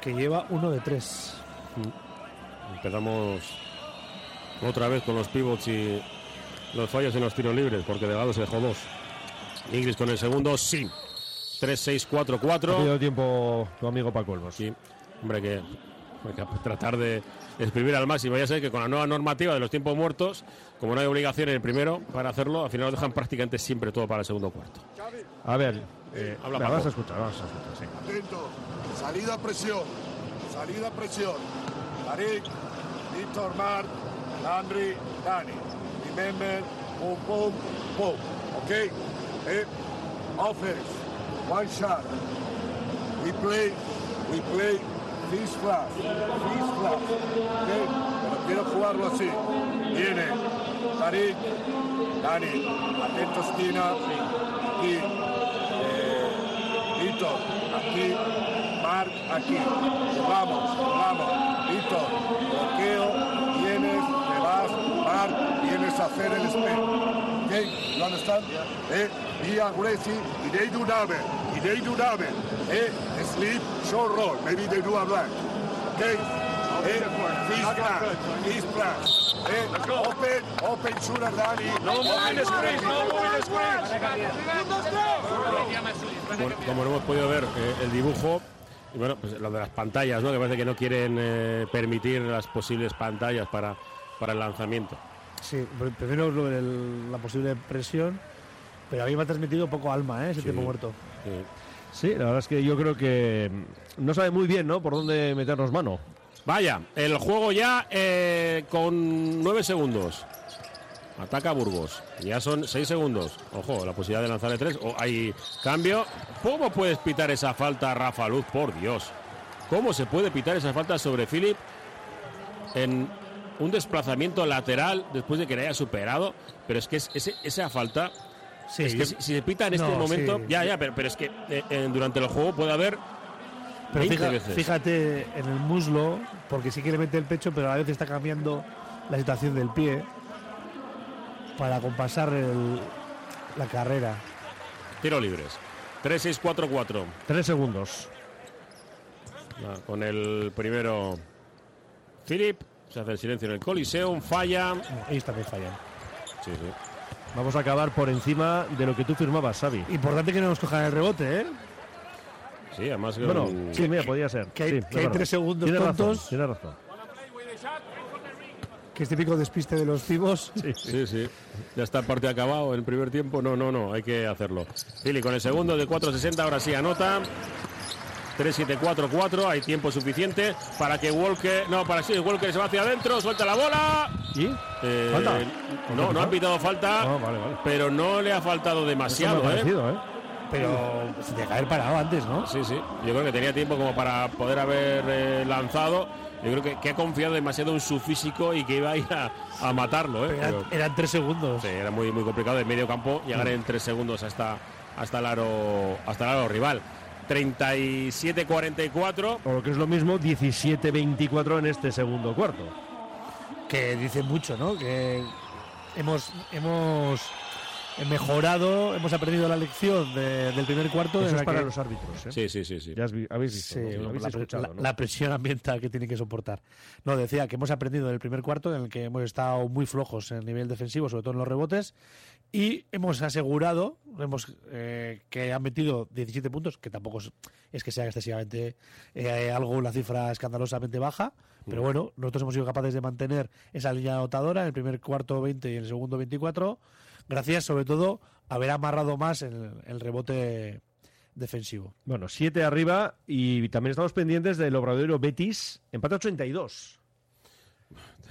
Que lleva uno de tres. Empezamos otra vez con los pivots y los fallos en los tiros libres, porque Delgado se dejó dos. Inglis con el segundo, sí. 3-6-4-4. Ha tiempo tu amigo Paco Olmos. Sí, hombre, que hay que tratar de exprimir al máximo. Ya sé que con la nueva normativa de los tiempos muertos, como no hay obligación en el primero para hacerlo, al final lo dejan prácticamente siempre todo para el segundo cuarto. A ver, eh, Habla venga, Paco. vamos a escuchar, vamos a escuchar, sí. Atento. Salida presión. Salida presión. Tarik, Víctor Marc, Landry, Dani. Remember, boom, boom, boom. ¿Ok? Eh, offense. One shot. We play, we play this flash. This flash. ¿Ok? Pero quiero jugarlo así. Viene. Tarik, Dani. Atento esquina. Aquí. Eh, Víctor, aquí, Marc, aquí. Vamos, vamos. Víctor, bloqueo, vienes, te vas, Marc, vienes a hacer el spin. Okay, you understand? Eh, be aggressive, y they do y they do damage. Eh, sleep, short roll, maybe they do a blank. Okay? Eh, this plan, this plan. Eh, open, open shooter, Danny. No moving screens, no moving Como, como no hemos podido ver eh, el dibujo, y bueno, pues lo de las pantallas, ¿no? que parece que no quieren eh, permitir las posibles pantallas para, para el lanzamiento. Sí, pr- primero lo del- la posible presión, pero a mí me ha transmitido poco alma, ¿eh? ese Sí. tiempo muerto. Sí, la verdad es que yo creo que mm, no sabe muy bien, ¿no? Por dónde meternos mano. Vaya, el juego ya eh, con 9 segundos. Ataca Burgos. Ya son 6 segundos. Ojo, la posibilidad de lanzarle 3. hay cambio. ¿Cómo puedes pitar esa falta, Rafa Luz? Por Dios. ¿Cómo se puede pitar esa falta sobre Philip en un desplazamiento lateral después de que le haya superado? Pero es que es- esa falta. Sí, es que yo- si, si se pita en este No, momento. sí. Ya, ya, pero, pero es que eh, eh, durante el juego puede haber. Pero 20 fija- veces. fíjate en el muslo, porque sí que le mete el pecho, pero a la vez está cambiando la situación del pie para compasar el- la carrera. Tiro libres. 3-6-4-4. Tres segundos. Con el primero Philip, se hace el silencio en el Coliseum, falla. Ahí también fallan. Sí, sí. Vamos a acabar por encima de lo que tú firmabas, Xavi. Importante que no nos cojan el rebote, ¿eh? Sí, además que Bueno, un- sí, mira, podría ser. que hay- Sí, que tres segundos tontos. Razón, tienes razón. Que es típico despiste de los pibos. Sí, sí. Ya está el partido acabado en el primer tiempo. No, no, no, hay que hacerlo. Philip con el segundo de 4.60, ahora sí anota. 3-7-4-4, hay tiempo suficiente para que Walker, no, para sí, Walker se va hacia adentro, suelta la bola. ¿Y? Eh, ¿Falta? No, no han pitado falta, Ah, vale, vale. pero no le ha faltado demasiado, Eso me ha ¿eh? parecido, ¿eh? Pero se tiene que haber parado antes, ¿no? Sí, sí. Yo creo que tenía tiempo como para poder haber eh, lanzado. Yo creo que, que ha confiado demasiado en su físico y que iba a ir a, a matarlo. ¿eh? Eran, Pero- eran tres segundos. Sí, era muy, muy complicado de medio campo llegar en tres segundos hasta, hasta, el, aro, hasta el aro rival. 37-44. O lo que es lo mismo, 17-24 en este segundo cuarto. que dice mucho, ¿no? Que hemos hemos mejorado, hemos aprendido la lección de- del primer cuarto. Eso es para que- los árbitros. ¿eh? Sí, sí, sí. sí. Ya has vi- habéis visto. Sí, ¿no? Habéis la, escuchado, la- ¿no? la presión ambiental que tiene que soportar. No, decía que hemos aprendido del primer cuarto en el que hemos estado muy flojos en el nivel defensivo, sobre todo en los rebotes, y hemos asegurado hemos eh, que han metido 17 puntos, que tampoco es, es que sea excesivamente eh, algo, una cifra escandalosamente baja, pero Mm. bueno, nosotros hemos sido capaces de mantener esa línea anotadora en el primer cuarto 20 y en el segundo 24, gracias sobre todo a haber amarrado más el, el rebote defensivo. Bueno, 7 arriba y también estamos pendientes del Obradero Betis, empate 82.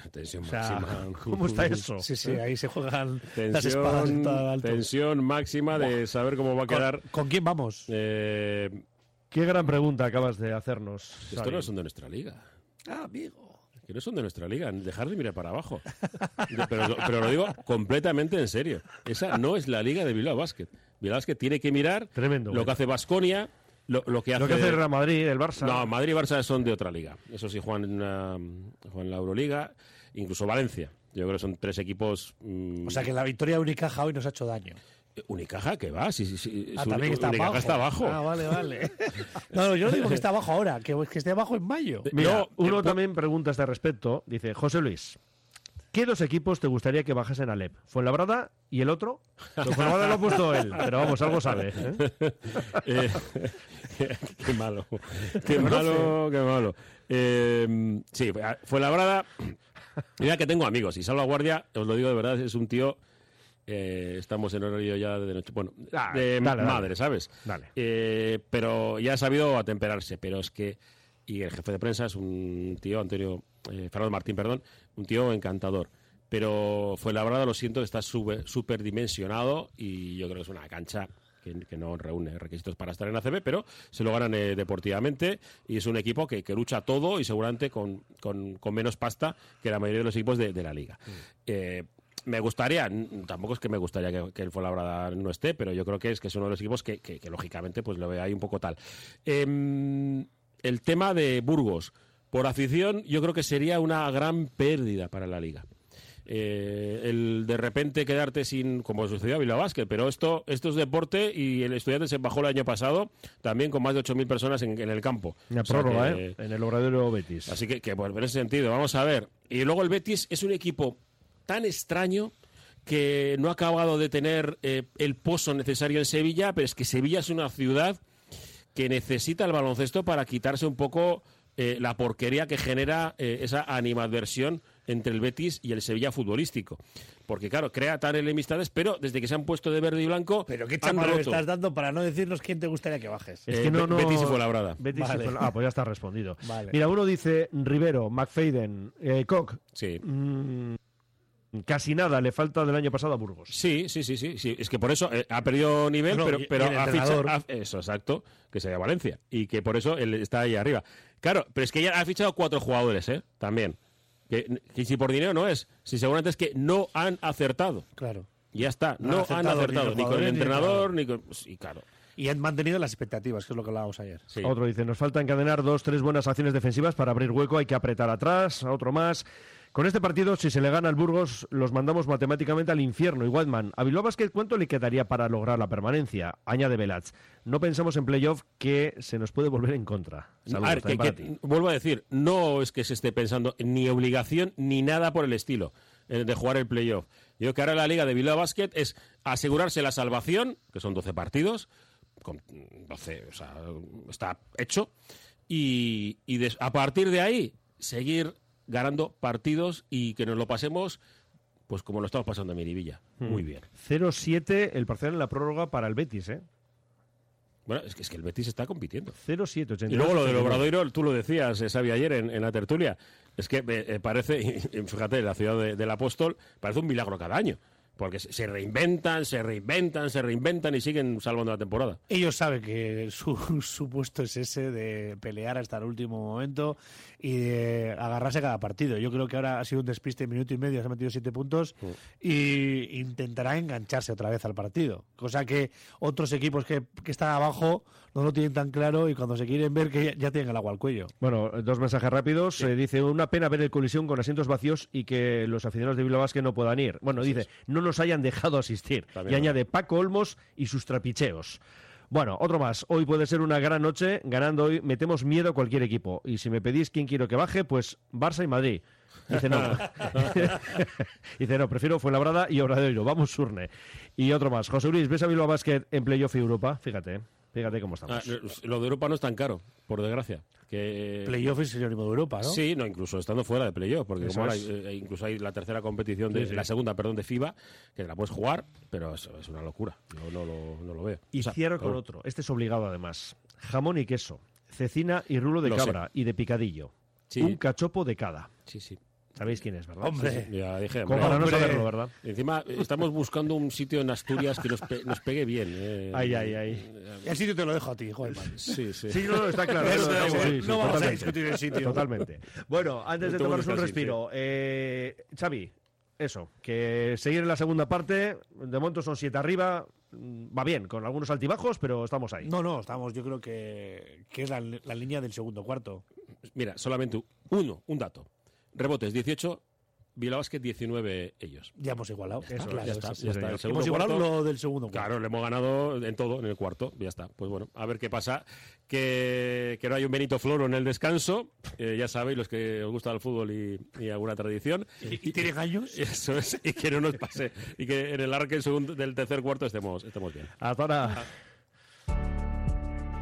<laughs> Tensión O sea, máxima. <laughs> ¿cómo está eso? Sí, sí, ahí se juegan las espadas Tensión, en todo lo alto. tensión máxima de saber cómo va a ¿Con- quedar. ¿Con quién vamos? Eh, Qué gran pregunta acabas de hacernos. esto Xavi. no son de nuestra liga. Ah, amigo. Que no son de nuestra liga. Dejar de mirar para abajo. Pero, lo- pero lo digo completamente en serio. Esa no es la liga de Bilbao Basket. Bilbao Basket tiene que mirar Tremendo, lo bueno. que hace Basconia, lo, lo que hace. Lo que hace el Real Madrid, el Barça. No, Madrid y Barça son de otra liga. Eso sí, juegan en, una- juegan en la Euroliga, incluso Valencia. Yo creo que son tres equipos. mm, O sea que la victoria de Unicaja hoy nos ha hecho daño. Unicaja, que va, sí, sí, sí. Ah, también está Unicaja abajo. está abajo. Ah, vale, vale. No, no, yo no digo que esté abajo ahora, que, que esté abajo en mayo. Mira, No, uno eh, también pregunta a este respecto. Dice, José Luis, ¿qué dos equipos te gustaría que bajasen a LEP? ¿Fuenlabrada y el otro? Pues Fuenlabrada lo ha puesto él, pero vamos, algo sabe. ¿eh? <laughs> Eh, <laughs> qué malo. Qué malo, qué malo. Eh, sí, fue labrada. Mira que tengo amigos y Salvaguardia, os lo digo de verdad, es un tío. eh, estamos en horario ya de noche. Bueno, Ah, de dale, dale. madre, ¿sabes? Dale. Eh, pero ya ha sabido atemperarse. Pero es que. Y el jefe de prensa es un tío, Antonio. eh, Fernando Martín, perdón. Un tío encantador. Pero fue labrada, lo siento, está súper dimensionado y yo creo que es una cancha que, que no reúne requisitos para estar en ACB, pero se lo ganan eh, deportivamente y es un equipo que, que lucha todo y seguramente con, con- con menos pasta que la mayoría de los equipos de, de la liga. Eh, me gustaría, tampoco es que me gustaría que, que el Fuenlabrada no esté, pero yo creo que es que es uno de los equipos que, que- que, lógicamente pues lo ve ahí un poco tal. Em, el tema de Burgos, por afición, yo creo que sería una gran pérdida para la liga. Eh, el de repente quedarte sin, como sucedió a Bilbao Basket, pero esto, esto es deporte y el estudiante se bajó el año pasado también con más de 8.000 personas en, en el campo. Una O sea prórroga, que- ¿eh? En el Obradero Betis. Así que, que, pues, en ese sentido, vamos a ver. Y luego el Betis es un equipo tan extraño que no ha acabado de tener eh, el pozo necesario en Sevilla, pero es que Sevilla es una ciudad que necesita el baloncesto para quitarse un poco eh, la porquería que genera eh, esa animadversión entre el Betis y el Sevilla futbolístico. Porque, claro, crea tan enemistades, pero desde que se han puesto de verde y blanco, Pero qué roto. estás dando para no decirnos quién te gustaría que bajes. Es Eh, que no, Be- no... Betis y Fuenlabrada. Betis y Vale. Fuenlabrada. Ah, pues ya está respondido. Vale. Mira, uno dice Rivero, McFadden, eh, Koch. Sí. mm, casi nada le falta del año pasado a Burgos. Sí, sí, sí, sí, sí. Es que por eso eh, ha perdido nivel, No, pero, pero ha entrenador. fichado. ha- eso, exacto, que sería Valencia. Y que por eso él está ahí arriba. Claro, pero es que ya ha fichado cuatro jugadores, ¿eh? También. Que, que si por dinero no es, si seguramente es que no han acertado. Claro. Ya está, No no, han han acertado ni con el entrenador, ni con. Sí, claro. Y han mantenido las expectativas, que es lo que hablábamos ayer. Sí. Otro dice, nos falta encadenar dos, tres buenas acciones defensivas para abrir hueco, hay que apretar atrás, a otro más. Con este partido, si se le gana al Burgos, los mandamos matemáticamente al infierno. Y Whiteman, ¿a Bilbao Basket cuánto le quedaría para lograr la permanencia? Añade Velaz. No pensamos en playoff que se nos puede volver en contra. Saludos, A ver, que- que- vuelvo a decir, no es que se esté pensando ni obligación ni nada por el estilo eh, de jugar el playoff. Yo creo que ahora la Liga de Bilbao Basket es asegurarse la salvación, que son 12 partidos, con 12, o sea, está hecho, y, a partir de ahí seguir ganando partidos y que nos lo pasemos pues como lo estamos pasando en Miribilla. Muy bien. 0-7 el parcial en la prórroga para el Betis, ¿eh? Bueno, es que, es que el Betis está compitiendo. 0-7, Y luego lo del Obradoiro, tú lo decías, eh, ayer en, en la tertulia, es que eh, eh, parece, <laughs> y fíjate, la ciudad de- del apóstol parece un milagro cada año. Porque se- reinventan, se reinventan, se reinventan y siguen salvando la temporada. Ellos saben que su, <laughs> su puesto es ese de pelear hasta el último momento y de agarrarse a cada partido. Yo creo que ahora ha sido un despiste de minuto y medio, se ha metido siete puntos y intentará engancharse otra vez al partido. Cosa que otros equipos que, que están abajo no lo tienen tan claro y cuando se quieren ver que ya, ya tienen el agua al cuello. Bueno, dos mensajes rápidos. Eh, dice, una pena ver el colisión con asientos vacíos y que los aficionados de Bilbao Basket no puedan ir. Bueno, dice, no nos hayan dejado asistir. También y añade Paco Olmos y sus trapicheos. Bueno, otro más. Hoy puede ser una gran noche. Ganando hoy metemos miedo a cualquier equipo. Y si me pedís quién quiero que baje, pues Barça y Madrid. Dice no. <laughs> <laughs> Dice no, prefiero Fuenlabrada y Obradoiro. Vamos, Surne. Y otro más. José Luis, ¿ves a Bilbao Basket en Playoff Europa? Fíjate, fíjate cómo Ah, estamos. lo de Europa no es tan caro, por desgracia. Que... Playoff es sinónimo de Europa, ¿no? Sí, no, incluso estando fuera de playoff, porque como ahora hay, eh, incluso hay la tercera competición, de, Sí, sí. la segunda, perdón, de FIBA, que la puedes jugar, pero es, es una locura. Yo no lo, no lo veo. Y O sea, cierro con otro. Este es obligado además. Jamón y queso, cecina y rulo de Lo sé. cabra y de picadillo. Sí. Un cachopo de cada. Sí, sí. ¿Sabéis quién es, verdad? Hombre. Sí, sí, ya dije, Como hombre. para no saberlo, ¿verdad? Encima, eh, estamos buscando un sitio en Asturias que nos, pe- nos pegue bien. eh. Ay, ay, ay. El sitio te lo dejo a ti, joder. man. Sí, sí. Sí, no, no, está claro. Eso no, sí, sí, No vamos a totalmente. discutir el sitio. Totalmente. Bueno, antes de tomarnos un respiro, eh, Xavi, eso, que seguir en la segunda parte, de momento son siete arriba, mm, va bien, con algunos altibajos, pero estamos ahí. No, no, estamos, yo creo que, que es la, la línea del segundo cuarto. Mira, solamente uno, un dato. Rebotes 18, Bilbao Basket 19 ellos. Ya hemos igualado. Eso, claro, ya está, sí, sí. ya está. Segundo Hemos igualado cuarto- lo del segundo cuarto. Claro, le hemos ganado en todo, en el cuarto, ya está. Pues bueno, a ver qué pasa. Que, que no hay un Benito Floro en el descanso, eh, ya sabéis, los que os gusta el fútbol y, y alguna tradición. ¿Y, y tienen años? <laughs> Eso es, y que no nos pase, y que en el arque segundo, del tercer cuarto estemos, estemos bien. Hasta ahora.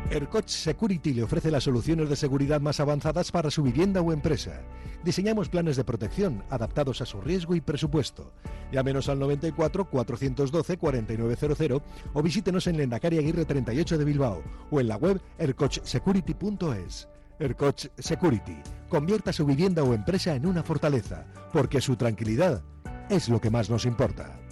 Ercoch Security le ofrece las soluciones de seguridad más avanzadas para su vivienda o empresa. Diseñamos planes de protección adaptados a su riesgo y presupuesto. Llámenos al 94 412 4900 o visítenos en Lendacaria Aguirre 38 de Bilbao o en la web ercochsecurity.es. Ercoch Security. Convierta su vivienda o empresa en una fortaleza, porque su tranquilidad es lo que más nos importa.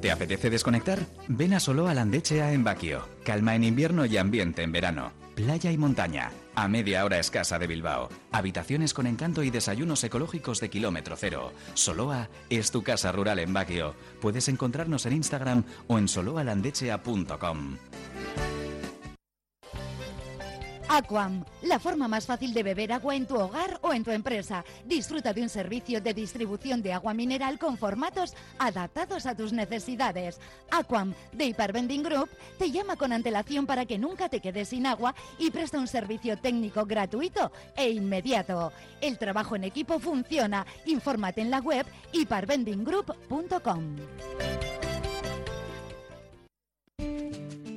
¿Te apetece desconectar? Ven a Soloa Landechea en Baquio. Calma en invierno y ambiente en verano. Playa y montaña. A media hora escasa de Bilbao. Habitaciones con encanto y desayunos ecológicos de kilómetro cero. Soloa es tu casa rural en Baquio. Puedes encontrarnos en Instagram o en soloalandechea.com. Aquam, la forma más fácil de beber agua en tu hogar o en tu empresa. Disfruta de un servicio de distribución de agua mineral con formatos adaptados a tus necesidades. Aquam, de Hypervending Group, te llama con antelación para que nunca te quedes sin agua y presta un servicio técnico gratuito e inmediato. El trabajo en equipo funciona. Infórmate en la web hypervendinggroup.com.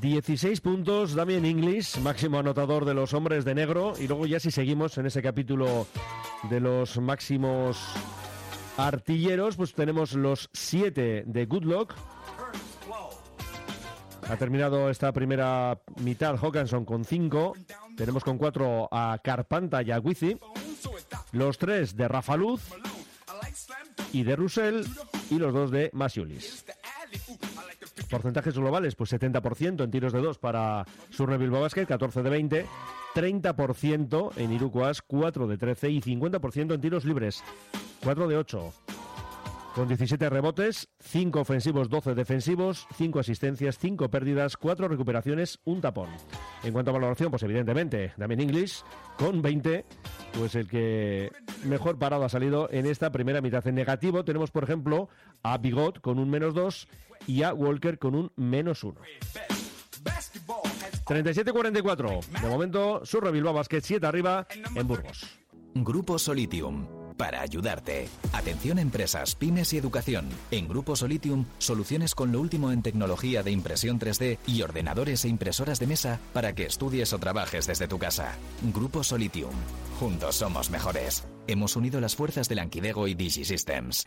16 puntos, Damien English, máximo anotador de los hombres de negro. Y luego ya si seguimos en ese capítulo de los máximos artilleros, pues tenemos los 7 de Good Luck. Ha terminado esta primera mitad Hawkinson con 5. Tenemos con 4 a Carpanta y a Wizzy. Los 3 de Rafa Luz y de Russell. Y los 2 de Masiulis. Porcentajes globales, pues 70% en tiros de 2 para Surne Bilbao Basket, 14 de 20, 30% en Irukoas, 4 de 13 y 50% en tiros libres, 4 de 8. Con 17 rebotes, 5 ofensivos, 12 defensivos, 5 asistencias, 5 pérdidas, 4 recuperaciones, un tapón. En cuanto a valoración, pues evidentemente, Damien English con 20, pues el que mejor parado ha salido en esta primera mitad. En negativo tenemos, por ejemplo, a Bigot con un menos 2 y a Walker con un menos 1. 37-44. De momento, Surre Bilbao Basket 7 arriba en Burgos. Grupo Solitium. Para ayudarte. Atención empresas, pymes y educación. En Grupo Solitium, soluciones con lo último en tecnología de impresión 3D y ordenadores e impresoras de mesa para que estudies o trabajes desde tu casa. Grupo Solitium. Juntos somos mejores. Hemos unido las fuerzas de Lanquidego y DigiSystems.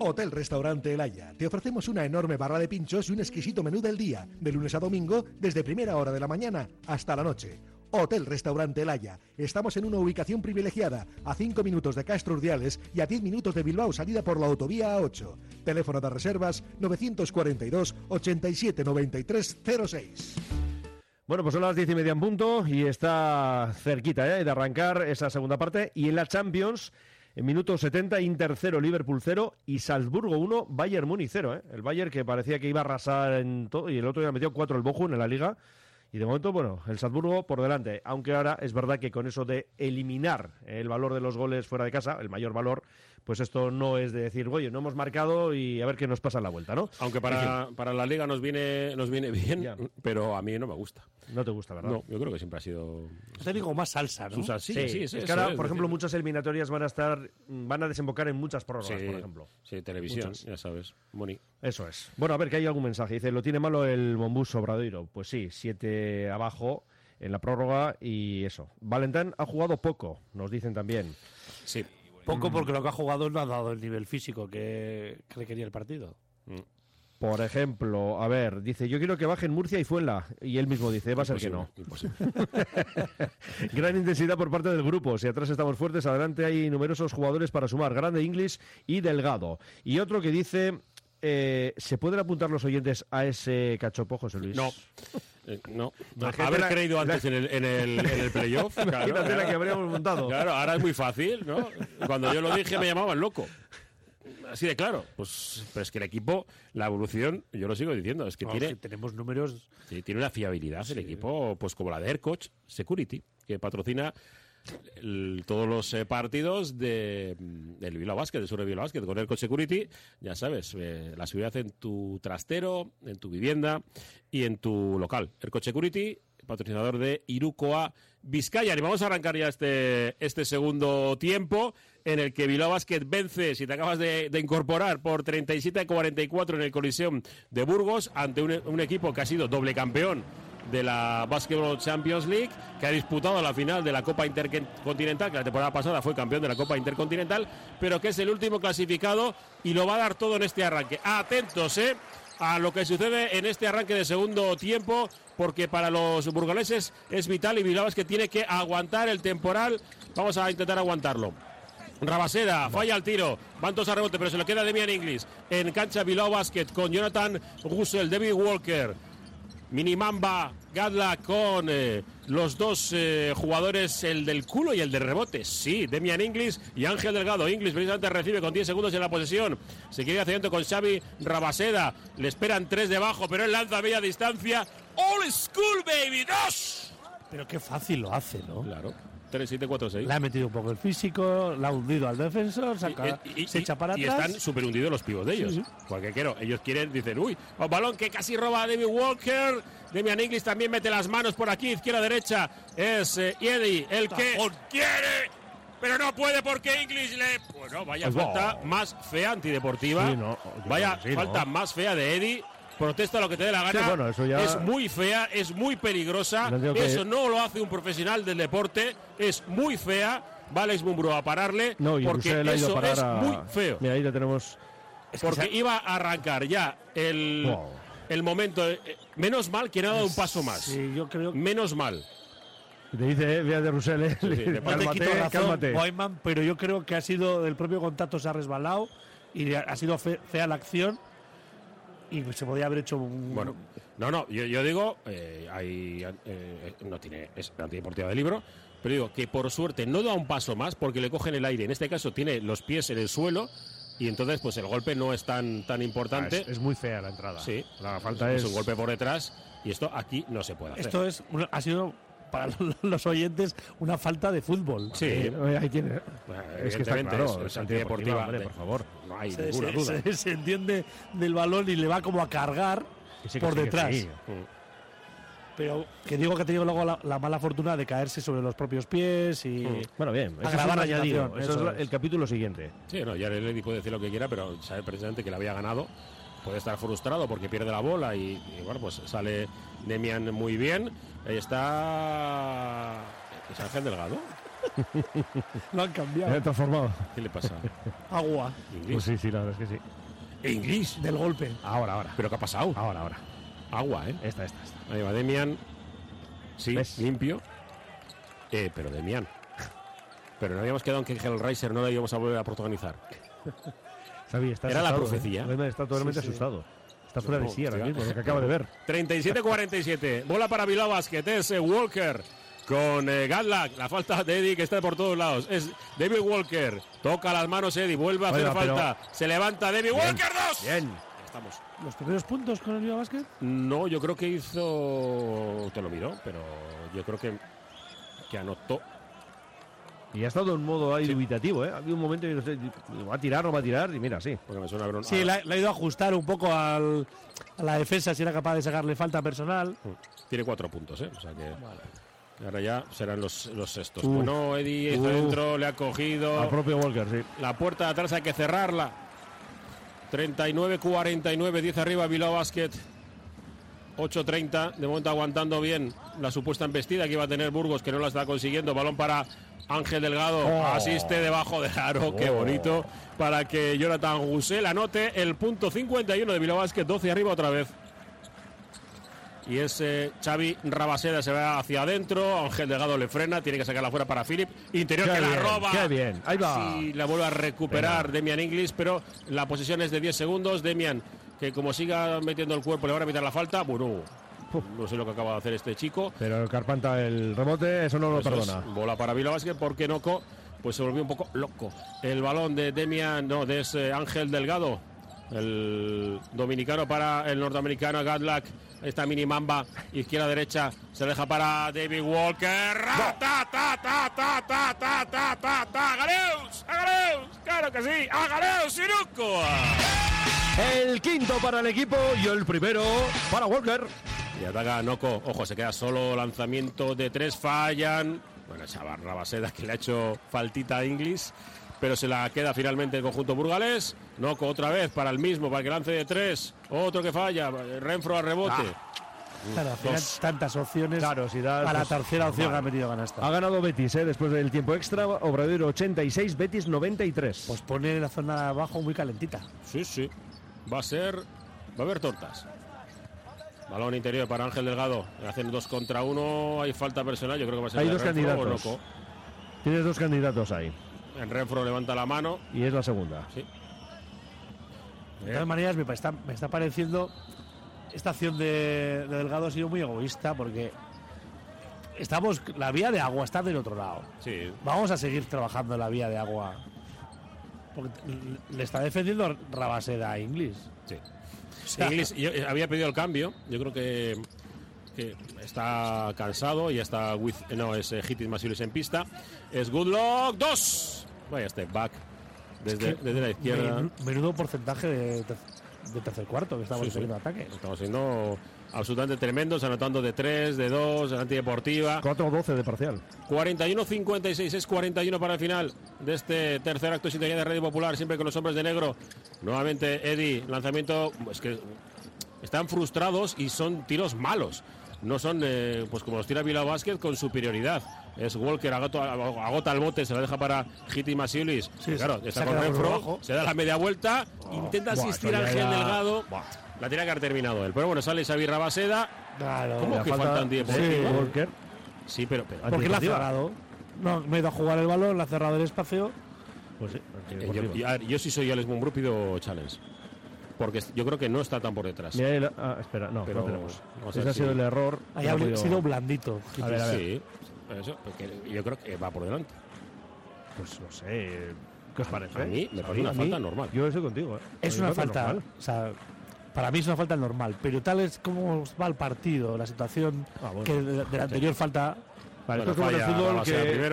Hotel Restaurante El Haya. Te ofrecemos una enorme barra de pinchos y un exquisito menú del día, de lunes a domingo, desde primera hora de la mañana hasta la noche. Hotel Restaurante El Haya. Estamos en una ubicación privilegiada, a 5 minutos de Castro Urdiales y a 10 minutos de Bilbao, salida por la autovía A8. Teléfono de reservas 942 87 93 06. Bueno, pues son las diez y media en punto y está cerquita ¿eh? de arrancar esa segunda parte. Y en la Champions, en minuto 70, Inter 0, Liverpool 0 y Salzburgo 1, Bayern Múnich 0. ¿eh? El Bayern que parecía que iba a arrasar en todo y el otro día metió 4 el Bochum en la liga. Y de momento, bueno, el Salzburgo por delante. Aunque ahora es verdad que con eso de eliminar el valor de los goles fuera de casa, el mayor valor, pues esto no es de decir, oye, no hemos marcado y a ver qué nos pasa en la vuelta, ¿no? Aunque para, para la liga nos viene, nos viene bien, pero a mí no me gusta. No te gusta, ¿verdad? No, yo creo que siempre ha sido... Te digo más salsa, ¿no? Su sí, Sí, sí, es que ahora, por ejemplo, decir- muchas eliminatorias van a estar, van a desembocar en muchas prórrogas, Sí, por ejemplo. Sí, televisión, Muchas. ya sabes. Boni. Eso es. Bueno, a ver, que hay algún mensaje. Dice, lo tiene malo el Bombús Obradoiro. Pues sí, siete abajo en la prórroga y eso. Valentán ha jugado poco, nos dicen también. Sí. Poco porque lo que ha jugado no ha dado el nivel físico que, que requería el partido. Por ejemplo, a ver, dice, yo quiero que bajen Murcia y Fuenla. Y él mismo dice, va a ser que no. <laughs> <laughs> Gran intensidad por parte del grupo. Si atrás estamos fuertes, adelante hay numerosos jugadores para sumar. Grande Inglis y Delgado. Y otro que dice, eh, ¿se pueden apuntar los oyentes a ese cachopo, José Luis? No. Eh, no, haber la- creído la- antes en el, en el, en el playoff. <laughs> claro, Imagínate la claro. que habríamos montado. Claro, ahora es muy fácil, ¿no? Cuando yo lo dije me llamaban loco. Así de claro. Pues, pero es que el equipo, la evolución, yo lo sigo diciendo, es que tiene, tenemos números. sí, tiene una fiabilidad el equipo, pues como la de Aircoach Security, que patrocina el- todos los eh, partidos de, mm, del Bilbao Basket, del sur de Bilbao Basket, con Aircoach Security, ya sabes, eh, la seguridad en tu trastero, en tu vivienda y en tu local. Aircoach Security, patrocinador de Irukoa Vizcaya. Y vamos a arrancar ya este, este segundo tiempo en el que Bilbao Basket vence, si te acabas de, de incorporar, por 37-44 en el Coliseum de Burgos, ante un, un equipo que ha sido doble campeón de la Basketball Champions League, que ha disputado la final de la Copa Intercontinental, que la temporada pasada fue campeón de la Copa Intercontinental, pero que es el último clasificado y lo va a dar todo en este arranque. Atentos, ¿eh? a lo que sucede en este arranque de segundo tiempo, porque para los burgaleses es vital y Bilbao es que tiene que aguantar el temporal. Vamos a intentar aguantarlo. Rabaseda, falla el tiro, van todos a rebote, pero se lo queda Demian Inglis en cancha Bilbao Basket con Jonathan Russell, David Walker, Minimamba, Gadla con eh, los dos eh, jugadores, el del culo y el de rebote. Sí, Demian Inglis y Ángel Delgado. Inglis precisamente recibe con 10 segundos en la posesión. Se quiere hacer dentro con Xavi Rabaseda. Le esperan tres debajo, pero él lanza a media distancia. All school, baby, dos. Pero qué fácil lo hace, ¿no? Claro. 3, 7, 4, 6. Le ha metido un poco el físico, la ha hundido al defensor, saca- Y- y- se y- echa para y atrás. están súper hundidos los pibos de ellos. Sí, Porque quiero, ellos quieren, dicen, uy, un balón que casi roba a David Walker. Demian Inglis también mete las manos por aquí, izquierda, derecha. Es eh, Eddie el que quiere, pero no puede porque Inglis le. Bueno, vaya Pues falta más fea antideportiva. Sí, no, vaya sí, falta ¿no? más fea de Eddie. Protesta lo que te dé la gana. Sí, bueno, eso ya- Es muy fea, es muy peligrosa. No digo que- Eso no lo hace un profesional del deporte. Es muy fea. Va Alex Mumbrú a pararle. No, y porque Russell ha ido a eso parar es a- muy feo. Mira, ahí ya tenemos. Porque iba a arrancar ya el, Wow. el momento. eh, Menos mal que no ha dado un paso más. Sí, yo creo Menos mal. Te dice, eh, vea de Russell, eh, sí, <laughs> te razón, cálmate. Boyman, pero yo creo que ha sido el propio contacto se ha resbalado y ha sido fe- fea la acción y se podía haber hecho un Bueno, no, no, yo, yo digo, eh, hay, eh, no tiene, es antideportiva de libro, pero digo que por suerte no da un paso más porque le cogen el aire. En este caso tiene los pies en el suelo y entonces pues el golpe no es tan, tan importante. Ah, es, es muy fea la entrada. Sí, La falta es es. un golpe por detrás y esto aquí no se puede hacer. Esto es ha sido para <laughs> los oyentes una falta de fútbol. Sí. Eh, ahí tiene. Bueno, Es que está claro, es- es es antideportiva, antideportiva, hombre, de- por favor. No hay Se, ninguna se- duda. se- se entiende del balón y le va como a cargar por detrás. sí. Pero que digo que ha tenido luego la, la mala fortuna de caerse sobre los propios pies y Bueno, bien. Eso es la añadido. Eso es eso la- es. el capítulo siguiente. Sí, no, ya Lady puede decir lo que quiera, pero sabe precisamente que le había ganado. Puede estar frustrado porque pierde la bola y, y, bueno, pues sale Demian muy bien. Ahí está. ¿Es Ángel Delgado? <laughs> lo han Se cambiado. transformado. ¿Qué le pasa? Agua Inglis. Pues sí, sí, la verdad es que sí. Inglis. del golpe. Ahora, ahora. ¿Pero qué ha pasado? Ahora, ahora. Agua, ¿eh? Esta, esta, esta. Ahí va Demian. Sí, ¿Ves? limpio. Eh, pero Demian. Pero no habíamos quedado en que Hellraiser no la íbamos a volver a protagonizar. Xavi, está Era la profecía. ¿eh? Está totalmente Sí, sí. asustado. Está fuera de sí ahora mismo, lo que acaba de ver. <laughs> 37-47. Bola para Bilbao Basket. Es Walker con eh. La falta de Eddie que está por todos lados. Es David Walker. Toca las manos Eddie. Vuelve a hacer pero- falta. Se levanta David Walker. ¡Dos! Bien. Ya Estamos. Los primeros puntos con el Viva Basket. No, yo creo que hizo. Te lo miro, pero yo creo que, que anotó. Y ha estado en modo ahí dubitativo, ¿eh? Ha habido un momento que no sé, va a tirar, no va a tirar, y mira, sí. Porque me suena un- Sí, a- le ha, ido a ajustar un poco al, a la defensa si era capaz de sacarle falta personal. Tiene cuatro puntos, ¿eh? O sea que. Ahora ya serán los, los sextos. Bueno, Eddie está dentro, le ha cogido. Al propio Walker, sí. La puerta de atrás hay que cerrarla. 39-49, 10 arriba Bilbao Basket. 8-30, de momento aguantando bien la supuesta embestida que iba a tener Burgos, que no la está consiguiendo. Balón para Ángel Delgado, Oh. asiste debajo del aro, qué Oh. bonito, para que Jonathan Gusel anote el punto 51 de Bilbao Basket, 12 arriba otra vez. Y ese Xavi Rabaseda se va hacia adentro, Ángel Delgado le frena, tiene que sacarla fuera para Philip, interior Qué que la roba. qué bien, ahí va. Sí, la vuelve a recuperar Demian Inglis, pero la posesión es de 10 segundos. Demian, que como siga metiendo el cuerpo, le van a evitar la falta. Bueno, No sé lo que acaba de hacer este chico. Pero el Carpanta, el rebote, eso no lo Eso es, perdona. bola para Vila Vázquez porque Noco pues se volvió un poco loco. El balón de Demian, no, de ese Ángel Delgado. El dominicano para el norteamericano Gadlack. Esta mini mamba, izquierda derecha, se deja para David Walker. ¡Ra, ta, ta, ta, ta, ta, ta, ta, ta, ta! ¡Agareus! ¡Agareus! ¡Claro que sí! ¡Agareus, Siruco! El quinto para el equipo y el primero para Walker. Y ataca Noco. Ojo, se queda solo. Lanzamiento de tres. Fallan. Bueno, chaval, Rabaseda que le ha hecho faltita a Inglis. Pero se la queda finalmente el conjunto burgalés. Noco otra vez para el mismo, para que lance de tres. Otro que falla. Renfro al rebote. Claro, al final Dos. tantas opciones. Claro, si das, a la pues, tercera opción vale. ha metido canasta. Ha ganado Betis, ¿eh? después del tiempo extra. Obradero 86, Betis 93. Pues pone la zona de abajo muy calentita. Sí, sí. Va a ser. Va a haber tortas. Balón interior para Ángel Delgado. Hacen dos contra uno. Hay falta personal. Yo creo que va a ser Hay dos Renfro candidatos. Tienes dos candidatos ahí. En Renfro levanta la mano. Y es la segunda. Sí. De todas maneras, me está, me está pareciendo. Esta acción de, de Delgado ha sido muy egoísta porque. Estamos. La vía de agua está del otro lado. Sí. Vamos a seguir trabajando en la vía de agua. Porque le- está defendiendo Rabaseda a Inglis. Sí. sea- Inglis, yo eh, había pedido el cambio. Yo creo que, que está cansado. Ya está with, no, es eh, Hitis Masiulis en pista. Es Goodlock. ¡Dos! Vaya step back. Desde, Es que desde la izquierda. menu- Menudo porcentaje de, ter- de tercer cuarto que estamos Sí, sí. ataques. Estamos siendo absolutamente tremendos, anotando de 3, de 2, en antideportiva. 4-12 de parcial. 41-56, es 41 para el final de este tercer acto de sintonía de Radio Popular, siempre con los hombres de negro. Nuevamente, Eddie, lanzamiento, es que están frustrados y son tiros malos. No son eh, pues como los tira Bilbao Basket con superioridad. Es Walker, agota, agota el bote, se la deja para Hiti Masiulis. Sí, claro, está con Renfro, se da la media vuelta, intenta buah, asistir eso a ya Ángel Delgado. La tiene que haber terminado él. Pero bueno, sale Xavi Rabaseda. Claro. ¿Cómo que falta faltan 10 de Sí. Walker. Sí, pero, pero- Porque la ha cerrado. No, me he ido a jugar el balón, la ha cerrado el espacio. Pues sí, Eh, yo, si soy Alex Mumbrú pido challenge. Porque yo creo que no está tan por detrás. Mira ah, espera, no, Pero no tenemos. Ese ha sido si- el error. Ahí ha sido blandito. A ver, a ver. Sí, eso, porque yo creo que va por delante. Pues no sé. ¿Qué os parece? A mí me parece una falta normal. Yo estoy contigo, ¿eh? Es una falta. normal. O sea, para mí es una falta normal. Pero tal es como va el partido, la situación Ah, bueno. que de, de la anterior falta. Vale, Bueno, esto es como en el fútbol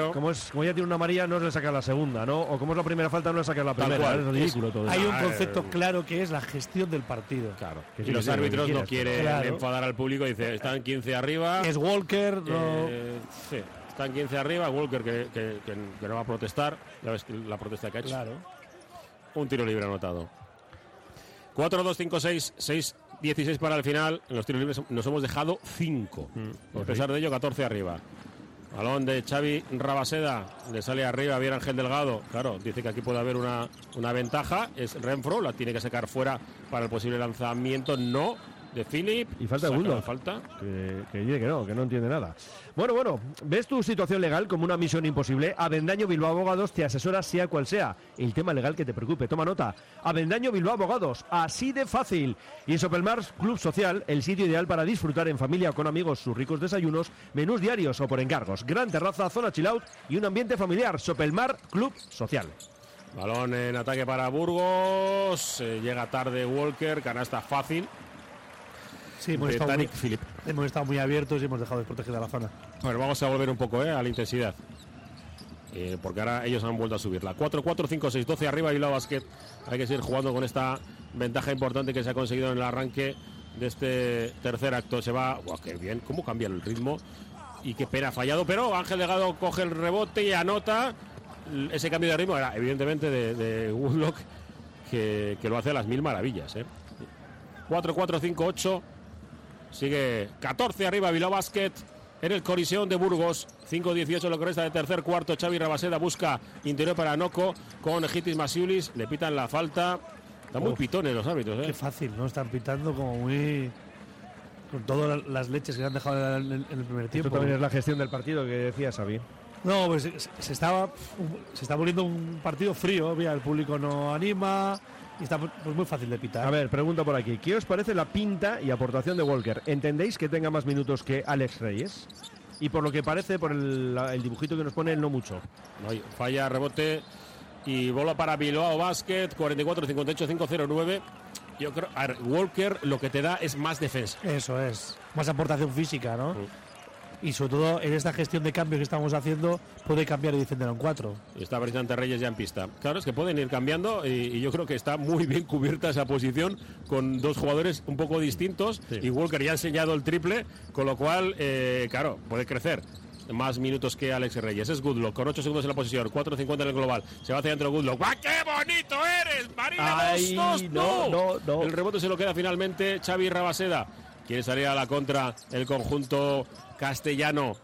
que como, es, como ya tiene una amarilla no le saca la segunda, ¿no? O como es la primera falta no le saca la primera. cual. Es ridículo todo Hay eso. un Ah, concepto eh, claro que es la gestión del partido. Claro. Que y sí, los árbitros no quieren Claro. enfadar al público. Dice, están 15 arriba. Es Walker, no. eh, sí, están 15 arriba. Walker que, que- que- que no va a protestar. Ya ves que la protesta que ha hecho. Claro. Un tiro libre anotado. 4, 2, 5, 6, 6, 16 para el final. En los tiros libres nos hemos dejado 5. pues a pesar de ello, 14 arriba. Balón de Xavi Rabaseda. Le sale arriba bien Ángel Delgado. Claro, dice que aquí puede haber una, una ventaja. Es Renfro, la tiene que sacar fuera para el posible lanzamiento. No. De Philip. Y falta de la falta. Que, que dice que no, que no entiende nada. Bueno, bueno, ¿ves tu situación legal como una misión imposible? Avendaño Bilbao Abogados te asesora sea cual sea el tema legal que te preocupe. Toma nota. Avendaño Bilbao Abogados, así de fácil. Y en Sopelmars Club Social, el sitio ideal para disfrutar en familia o con amigos sus ricos desayunos, menús diarios o por encargos. Gran terraza, zona chill out y un ambiente familiar. Sopelmar Club Social. Balón en ataque para Burgos. Eh, llega tarde Walker. Canasta fácil. Sí, hemos estado, muy, Tariq Philip. hemos estado muy abiertos y hemos dejado desprotegida la zona. Bueno, vamos a volver un poco eh, a la intensidad. Eh, porque ahora ellos han vuelto a subirla. 4, 4, 5, 6, 12 arriba y la Basket. Hay que seguir jugando con esta ventaja importante que se ha conseguido en el arranque de este tercer acto. Se va. ¡Guau, qué bien! ¿Cómo cambia el ritmo? Y qué pena, ha fallado. Pero Ángel Legado coge el rebote y anota. Ese cambio de ritmo era evidentemente de, de Woodlock, que, que lo hace a las mil maravillas. ¿eh? 4, 4, 5, 8. Sigue 14 arriba Bilbao Basket en el Coliseum de Burgos. 5-18 lo que resta de tercer cuarto. Xavi Rabaseda busca interior para Noco con Egitis Masiulis. Le pitan la falta. Están muy Uf. pitones los árbitros. ¿eh? Qué fácil, ¿no? Están pitando como muy. con todas las leches que le han dejado en el, primer Esto tiempo. también es la gestión del partido que decía Xavi. No, pues se, se estaba, se está volviendo un partido frío. Mira, el público no anima y está pues, muy fácil de pitar. A ver, pregunta por aquí. ¿Qué os parece la pinta y aportación de Walker? ¿Entendéis que tenga más minutos que Alex Reyes? Y por lo que parece, por el, el dibujito que nos pone, no mucho. No, falla, rebote y bola para Bilbao Basket, 44-58-509. Yo creo, a ver, Walker lo que te da es más defensa. Eso es. Más aportación física, ¿no? Y sobre todo en esta gestión de cambio que estamos haciendo, puede cambiar y defender en cuatro. Y está precisamente Reyes ya en pista. Claro, es que pueden ir cambiando y, y yo creo que está muy bien cubierta esa posición con dos jugadores un poco distintos. Y Walker ya ha enseñado el triple, con lo cual, eh, claro, puede crecer. Más minutos que Alex Reyes. Es Goodlock, con 8 segundos en la posición, 4.50 en el global. Se va hacia adentro Goodlock. ¡Guau, qué bonito eres! Marina, Ay, 2-2, no, no, no. El rebote se lo queda finalmente Xavi Rabaseda. Quiere salir a la contra el conjunto castellano.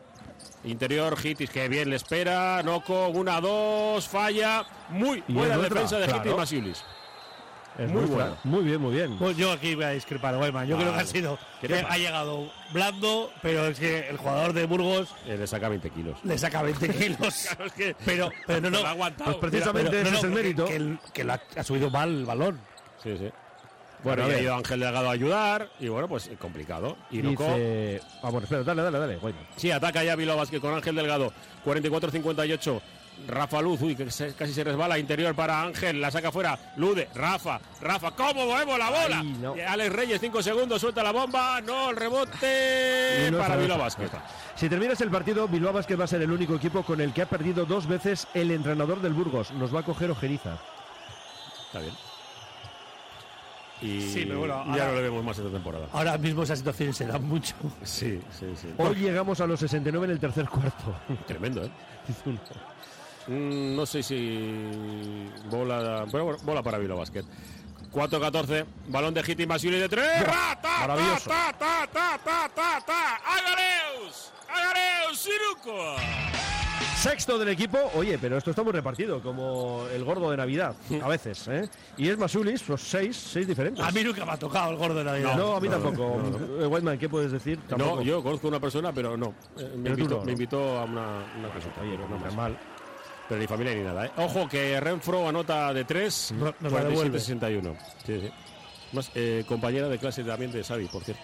Interior, Hitis, que bien le espera. Noco, una, dos, falla. Muy buena defensa de claro. Hitis Masiulis. Es Muy buena. Muy bien, muy bien. Pues yo aquí voy a discrepar, Weyman. Yo creo que ha sido. ¿Qué que ha llegado blando, pero es que el jugador de Burgos Eh, le saca 20 kilos. le saca 20 <laughs> kilos. Claro, es que pero, pero no, no. <laughs> lo ha aguantado. Pues precisamente Pero- ese no, es el mérito. Que, el- que lo ha, ha subido mal el balón. Sí, sí. Bueno, Bueno, a ha ver. ido Ángel Delgado a ayudar y bueno, pues eh, complicado. Y Dice... Ah, bueno, espera, dale, dale, dale. Bueno. sí, ataca ya Bilbao Basket con Ángel Delgado, 44-58. Rafa Luz, uy, que se- casi se resbala, interior para Ángel, la saca fuera, Lude, Rafa, Rafa, ¿cómo movemos la bola? Ay, no. Eh, Alex Reyes, 5 segundos, suelta la bomba, no, el rebote no para Bilbao Basket. Si terminas el partido, Bilbao Basket va a ser el único equipo con el que ha perdido dos veces el entrenador del Burgos. Nos va a coger ojeriza. Está bien. Y Sí, pero bueno, ya ahora- no le vemos más esta temporada. Ahora mismo esas situaciones se dan mucho. Sí, sí, sí. Hoy llegamos a los 69 en el tercer cuarto. <laughs> Tremendo, ¿eh? <laughs> Mm, no sé si bola, pero bueno, bola para Bilbao Basket. 4-14, balón de Hiti Masiuli de 3. Maravilloso. Ta, ta, ta, ta, ta, ta. ¡Agareus! ¡Agareus! ¡Siruco! Sexto del equipo. Oye, pero esto está muy repartido, como el gordo de Navidad, a veces. ¿eh? Y es Masulis, pues seis, seis diferentes. A mí nunca me ha tocado el gordo de Navidad. No, a mí No, tampoco. no, no. Eh, Whiteman, ¿qué puedes decir? Tampoco. No, yo conozco una persona, pero no. Eh, me, invitó, no, me invitó a una, una cosita. Oye, pero no mal. Pero ni familia ni nada, ¿eh? Ojo que Renfro anota de 3, No- nos la devuelve. 61 Sí, sí. Más, eh, compañera de clase también de Xavi, por cierto.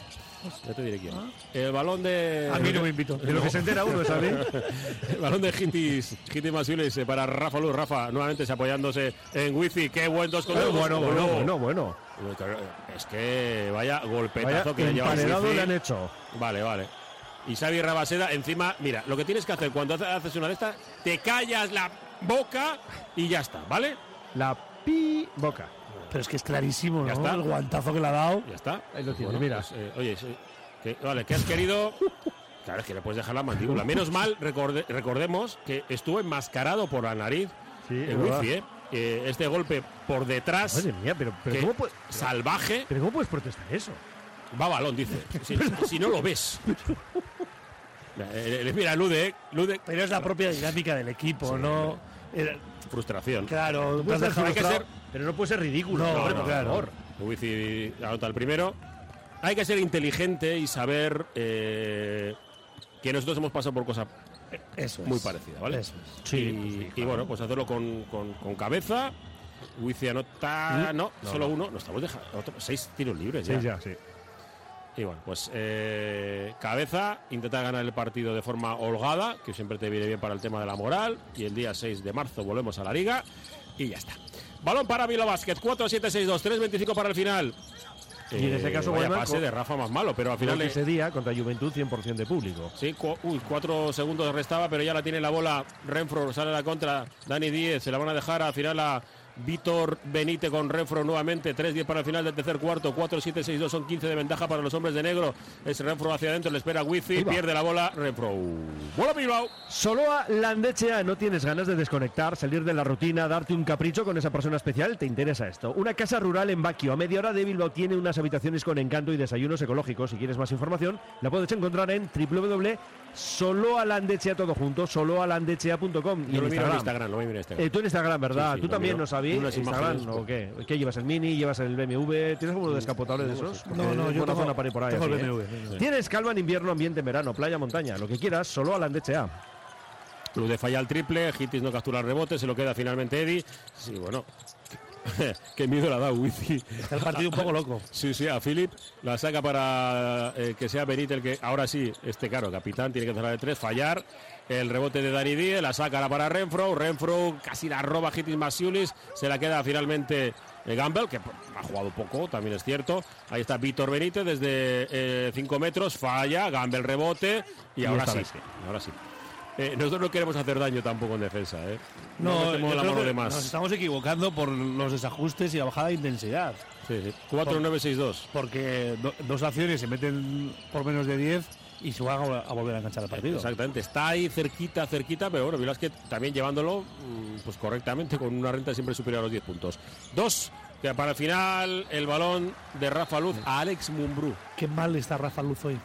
Ya te diré quién. El balón de... A mí no me invitó. De lo que se entera uno, ¿sabes? <laughs> El balón de Hitis, Hitis Masiulis eh, para Rafa Luz. Rafa nuevamente se apoyándose en Wifi. Qué buen 2 con dos. bueno, bueno, bueno, bueno. Es que vaya Vaya golpetazo que le lleva emparedado Wifi. le han hecho. Vale, vale. Y Xavi Rabaseda, encima, mira, lo que tienes que hacer cuando hace- haces una de estas, te callas la boca y ya está, ¿vale? La pi boca. Pero es que es clarísimo, Ya está. El guantazo que le ha dado. Ya está. Ahí lo tienes, Bueno, mira. pues, eh, oye, sí, que- vale, que has querido. <laughs> Claro, es que le puedes dejar la mandíbula. Menos mal, recorde- recordemos que estuvo enmascarado por la nariz Sí, el verdad. wifi, ¿eh? Eh, Este golpe por detrás, Madre mía, pero, pero, que- ¿cómo, puede- salvaje, pero ¿cómo puedes protestar eso? va balón, dice. <laughs> Si, si no lo ves. <laughs> Eh, eh, Mira, Lude, Lude, Pero es la propia dinámica del equipo, Sí, ¿no? Eh, frustración. claro, Puede te has ser dejado hay que ser- Pero no puede ser ridículo. No, hombre, no, por claro. favor. Wifi anota el primero. Hay que ser inteligente y saber eh, que nosotros hemos pasado por cosas Eso es. muy parecidas, ¿vale? Eso es. y, y bueno, pues hacerlo con, con- con cabeza. Wifi anota. No, No, solo no. uno. No estamos dejando. otro- seis tiros libres Sí, ya. ya, sí. Y bueno, pues eh, cabeza, intentar ganar el partido de forma holgada, que siempre te viene bien para el tema de la moral. Y el día 6 de marzo volvemos a la liga y ya está. Balón para Vila Basket, 4-7-6-2, 3-25 para el final. Y en ese caso, vaya Guayman, pase de Rafa más malo, pero al final ese día contra Juventud 100% de público. Sí, cu- uy, cuatro segundos restaba, pero ya la tiene la bola. Renfro sale a la contra. Dani 10, se la van a dejar al final a Víctor Benítez con Renfro nuevamente. 3-10 para el final del tercer cuarto. 4-7-6-2 son 15 de ventaja para los hombres de negro. Es Renfro hacia adentro, le espera Wifi, pierde la bola. Renfro. Bola Bilbao. Solo a Landechea no tienes ganas de desconectar, salir de la rutina, darte un capricho con esa persona especial, te interesa esto. Una casa rural en Baquio, a media hora de Bilbao, tiene unas habitaciones con encanto y desayunos ecológicos. Si quieres más información, la puedes encontrar en www.soloalandechea todo junto, soloalandechea.com y Yo en lo en Instagram. Instagram, lo miro en Instagram. Eh, tú en Instagram, ¿verdad? Sí, sí, tú lo también, miro. ¿no sabías? Unas Instagram, imágenes, ¿o qué? ¿Qué llevas? ¿El Mini? ¿Llevas el BMW? ¿Tienes alguno descapotable de esos? No, no, yo tengo- zona para ir por ahí. tengo el así, ¿eh? Sí. Tienes calma en invierno, ambiente en verano, playa, montaña, lo que quieras, solo a Landechea. Lude falla el triple, Hitis no captura el rebote, se lo queda finalmente Eddie. Sí, bueno. <laughs> Qué miedo le ha dado Wizzy. Está el partido un poco loco. Sí, sí, a Philip la saca para eh, que sea Benítez el que ahora sí, este claro, capitán, tiene que cerrar de tres, fallar. El rebote de Dani Díez, la saca para Renfro. Renfro casi la roba Hitis Masiulis, se la queda finalmente eh, Gamble, que ha jugado poco, también es cierto. Ahí está Víctor Benítez desde 5 metros, falla, Gamble rebote y, Y ahora esta sí, vez sí. ahora sí. Eh, nosotros no queremos hacer daño tampoco en defensa, ¿eh? No, la mano de más. nos estamos equivocando por los desajustes y la bajada de intensidad. Sí, sí. 4-9-6-2. Porque do- dos acciones se meten por menos de 10 y se van a, a volver a enganchar el partido. Exactamente, está ahí cerquita, cerquita, pero bueno, Vilas que también llevándolo mm, pues correctamente con una renta siempre superior a los 10 puntos. Dos, que para el final el balón de Rafa Luz a Alex Mumbrú. Qué mal está Rafa Luz hoy.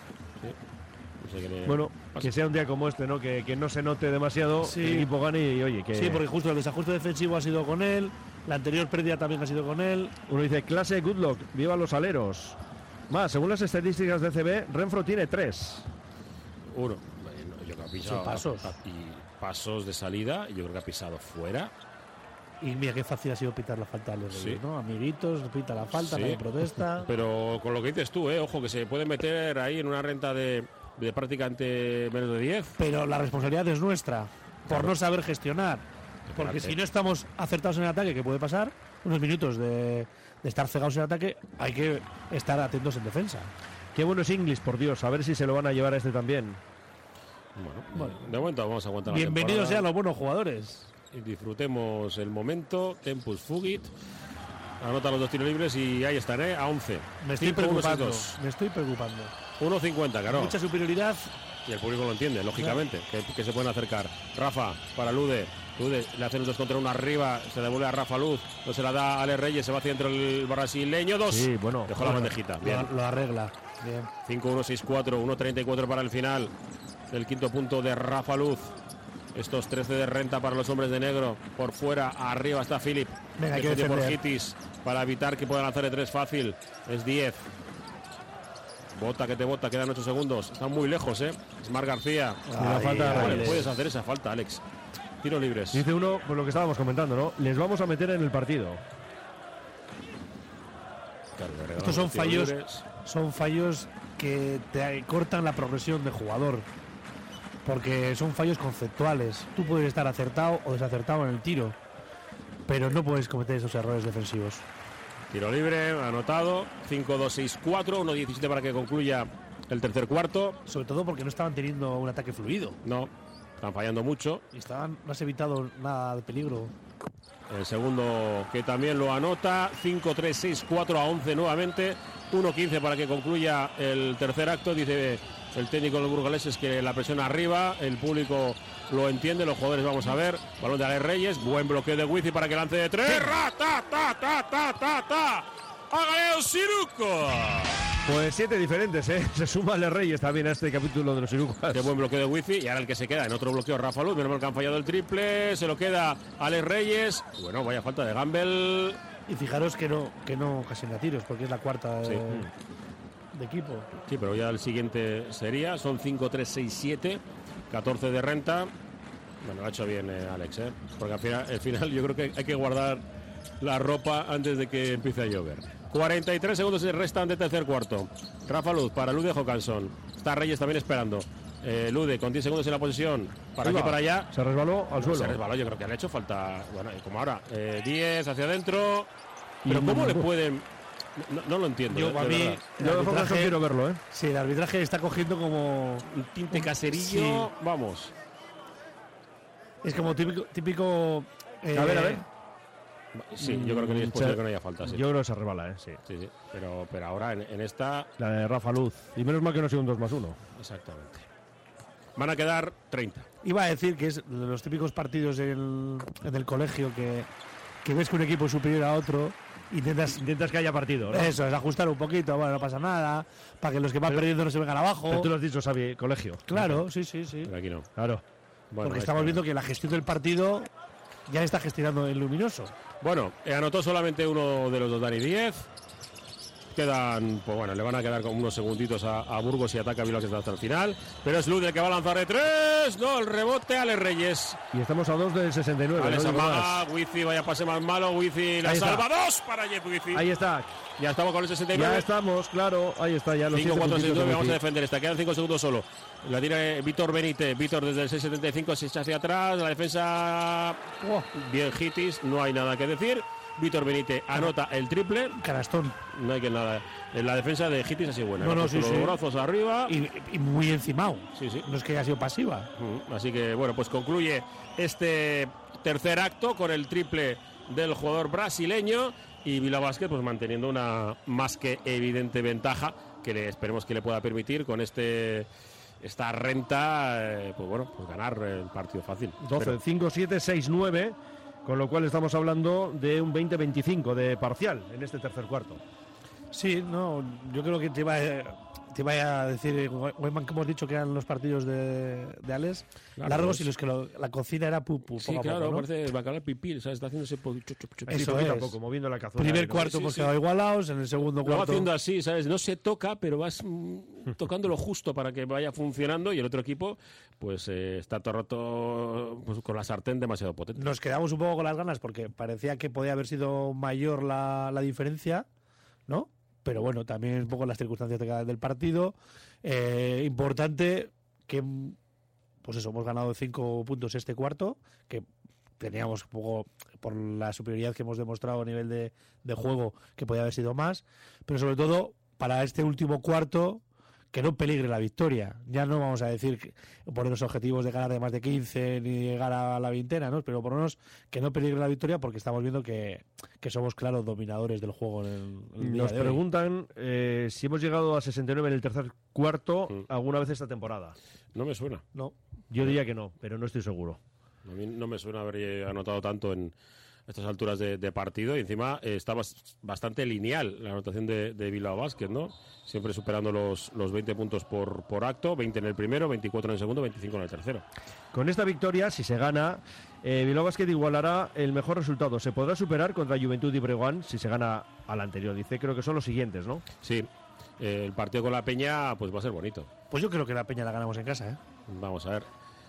Bueno, pasa. que sea un día como este, ¿no? Que, que no se note demasiado, Sí. el equipo gane y oye, que Sí, porque justo el desajuste defensivo ha sido con él, la anterior pérdida también ha sido con él. uno dice clase good luck, viva los aleros. Más, según las estadísticas de CB, Renfro tiene tres. Uno. Yo creo que ha pisado. Pasos. Y pasos de salida, yo creo que ha pisado fuera. Y mira qué fácil ha sido pitar la falta a los Sí. Reyes, ¿no? Amiguitos, pita la falta, Sí. nadie protesta. <laughs> Pero con lo que dices tú, ¿eh? ojo, que se puede meter ahí en una renta de, de prácticamente menos de 10. Pero la responsabilidad es nuestra, por Claro. no saber gestionar. Porque Espérate. si no estamos acertados en el ataque, que puede pasar, unos minutos de, de estar cegados en el ataque, hay que estar atentos en defensa. Qué bueno es Inglis, por Dios, a ver si se lo van a llevar a este también. Bueno, de momento vamos a aguantar la Bienvenidos sean los buenos jugadores. y disfrutemos el momento. Tempus Fugit. Anota los dos tiros libres y ahí están, ¿eh? A 11. Me estoy 5, 1, 6, preocupando. 2. Me estoy preocupando. 1.50, claro. Mucha superioridad. Y el público lo entiende, lógicamente, que, que se pueden acercar. Rafa, para Lude. Lude le hacen un 2 contra 1 arriba, se devuelve a Rafa Luz, no se la da a Ale Reyes, se va hacia dentro el brasileño. Dos. Sí, bueno. Dejó la bandejita. Bien. Lo, lo arregla. Bien. 5-1-6-4, 1-34 para el final. El quinto punto de Rafa Luz. Estos 13 de renta para los hombres de negro. Por fuera, arriba está Philip. Venga, que por. Hitis para evitar que puedan hacer de 3 fácil. Es 10. Bota que te bota, quedan 8 segundos. Están muy lejos, ¿eh? Smart García. falta de ¿Cómo le Reyes. puedes hacer esa falta, Alex? Tiro libres. Dice uno, pues lo que estábamos comentando, ¿no? Les vamos a meter en el partido. Claro, Estos son fallos, libres. son fallos que te cortan la progresión del jugador. Porque son fallos conceptuales. Tú puedes estar acertado o desacertado en el tiro. Pero no puedes cometer esos errores defensivos. Tiro libre, anotado. 5-2-6-4, 1-17 para que concluya el tercer cuarto. Sobre todo porque no estaban teniendo un ataque fluido. No, están fallando mucho. Y estaban, no has evitado nada de peligro. El segundo que también lo anota. 5-3-6-4 a 11 nuevamente. 1-15 para que concluya el tercer acto. Dice el técnico de los burgaleses que la presión arriba. El público lo entiende. Los jugadores vamos a ver. Balón de Alex Reyes. Buen bloqueo de Wizzy para que lance de tres. ¡Ra, ta, ta, ta, ta, ta, ta! ¡Hágale un ciruco! Pues siete diferentes, ¿eh? <laughs> Se suma Ale Reyes también a este capítulo de los Irucas. Qué buen bloqueo de Wifi y ahora el que se queda en otro bloqueo Rafa Luz, menos mal que han fallado el triple, se lo queda Alex Reyes. Bueno, vaya falta de Gamble. Y fijaros que no, que no casi en tiros, porque es la cuarta. De equipo. Sí, pero ya el siguiente sería, son 5, 3, 6, 7, 14 de renta. Bueno, lo ha hecho bien eh, Alex, ¿eh? porque al final, al final yo creo que hay que guardar la ropa antes de que empiece a llover. 43 segundos se restan de tercer cuarto. Rafa Luz para Lude Jocansson. Está Reyes también esperando. Eh, Lude con 10 segundos en la posición. Para Ahí aquí, va. para allá. Se resbaló al suelo. Se resbaló, yo creo que le ha hecho falta. Bueno, como ahora, eh, 10 hacia adentro. Pero ¿cómo le pueden.? No, no lo entiendo. Yo, eh, a de mí, Yo arbitraje- quiero verlo, ¿eh? Sí, el arbitraje está cogiendo como. Un tinte caserillo. Sí. Vamos. Es como típico. típico eh, A ver, a ver. Sí, yo creo que es Mm, posible se- que no haya falta. Sí, Yo creo que se resbala, ¿eh? Sí. sí, sí. Pero, pero ahora en, en esta. La de Rafa Luz. Y menos mal que no ha sido un 2 más 1. Exactamente. Van a quedar 30. Iba a decir que es de los típicos partidos en el, en el colegio que, que ves que un equipo es superior a otro. Intentas, Intentas que haya partido, ¿no? eso, es ajustar un poquito, bueno, no pasa nada, para que los que van perdiendo no se vengan abajo. Pero tú lo has dicho, Xavi, colegio. Claro, sí, sí, sí. Pero aquí no. Claro. Bueno, Porque estamos viendo que la gestión del partido ya está gestionando el luminoso. Bueno, eh, anotó solamente uno de los dos, Dani 10. Quedan, pues bueno, le van a quedar con unos segunditos a, a Burgos y ataca Bilbao que está hasta el final. Pero es Luz el que va a lanzar de tres. No, el rebote Ale Reyes. Y estamos a dos del 69. Ale no amaga. Wifi, vaya pase más malo. Wifi la Ahí está. salva. Dos para Jeff Wifi. Ahí está. Ya estamos con el 69. Ya estamos, claro. Ahí está, ya los 5, siete 4, 6, puntitos 9, de vamos a defender esta. Quedan 5 segundos solo. La tiene Víctor Benítez. Víctor desde el 6.75 se echa hacia atrás. La defensa. Bien, Hitis. No hay nada que decir. Víctor Benítez anota el triple. Canastón. No hay que nada. En la defensa de Hitis así buena. No, no, sí, los sí. brazos arriba. Y, y muy encimado. Sí, sí. No es que haya sido pasiva. Mm, Así que bueno, pues concluye este tercer acto con el triple del jugador brasileño y Vila Vázquez pues manteniendo una más que evidente ventaja que le esperemos que le pueda permitir con este esta renta eh, pues bueno, pues ganar el partido fácil. 12, Pero- 5, 7, 6, 9. Con lo cual estamos hablando de un 20-25 de parcial en este tercer cuarto. Sí, no, yo creo que te iba a, te iba a decir, Weyman, que hemos dicho que eran los partidos de, de Alex, Largos. largos y los que lo- la cocina era pupu. Sí, poco a claro, poco, ¿no? parece el bacalao pipí, ¿sabes? Está haciendo ese po- chup, chup, chup. Eso a es. poco, moviendo la cazuela. Primer ¿no? cuarto Sí, hemos sí. quedado igualados, en el segundo Luego cuarto. haciendo así, ¿sabes? No se toca, pero vas mm, <laughs> tocando lo justo para que vaya funcionando y el otro equipo pues eh, está todo el rato pues, con la sartén demasiado potente. Nos quedamos un poco con las ganas porque parecía que podía haber sido mayor la, la diferencia, ¿no? Pero bueno, también un poco las circunstancias de cada- del partido. Eh, importante que, pues eso, hemos ganado cinco puntos este cuarto, que teníamos un poco, por la superioridad que hemos demostrado a nivel de, de juego, que podía haber sido más. Pero sobre todo, para este último cuarto, que no peligre la victoria. Ya no vamos a decir que ponernos objetivos de ganar de más de 15 ni llegar a la veintena, ¿no? Pero por lo menos que no peligre la victoria porque estamos viendo que, que somos claros dominadores del juego en el, el día Nos de hoy. preguntan eh, si hemos llegado a 69 en el tercer cuarto alguna vez esta temporada. No me suena. No. Yo diría que no, pero no estoy seguro. A mí no me suena haber anotado tanto en estas alturas de, de partido y encima eh, está bas- bastante lineal la anotación de, de Bilbao Basket, ¿no? Siempre superando los, los 20 puntos por, por acto, 20 en el primero, 24 en el segundo, 25 en el tercero. Con esta victoria, si se gana, eh, Bilbao Basket igualará el mejor resultado. Se podrá superar contra Juventud y Breogán si se gana al anterior. Dice, creo que son los siguientes, ¿no? Sí, eh, el partido con la Peña pues va a ser bonito. Pues yo creo que la Peña la ganamos en casa, ¿eh? Vamos a ver.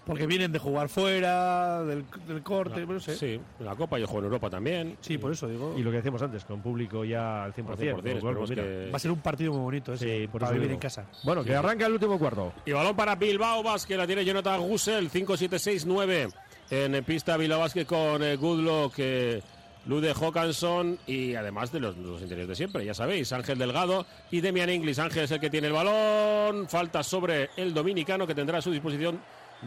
Porque vienen de jugar fuera, del, del corte, no sé. Sí, en la Copa yo juego en Europa también. Sí, por eso digo. Y lo que decíamos antes, con público ya al 100%. Al 100%, con lo cual, esperemos pues mira. que- Va a ser un partido muy bonito ese, Sí, por para eso vivir digo. en casa. Bueno, que arranca el último cuarto. Y balón para Bilbao Basket, la tiene Jonathan Gussel, 5-7-6-9 en pista Bilbao Basket con eh, Goodluck, eh, Lude Hawkinson y además de los, los interiores de siempre, ya sabéis, Ángel Delgado y Demian Inglis. Ángel es el que tiene el balón, falta sobre el dominicano que tendrá a su disposición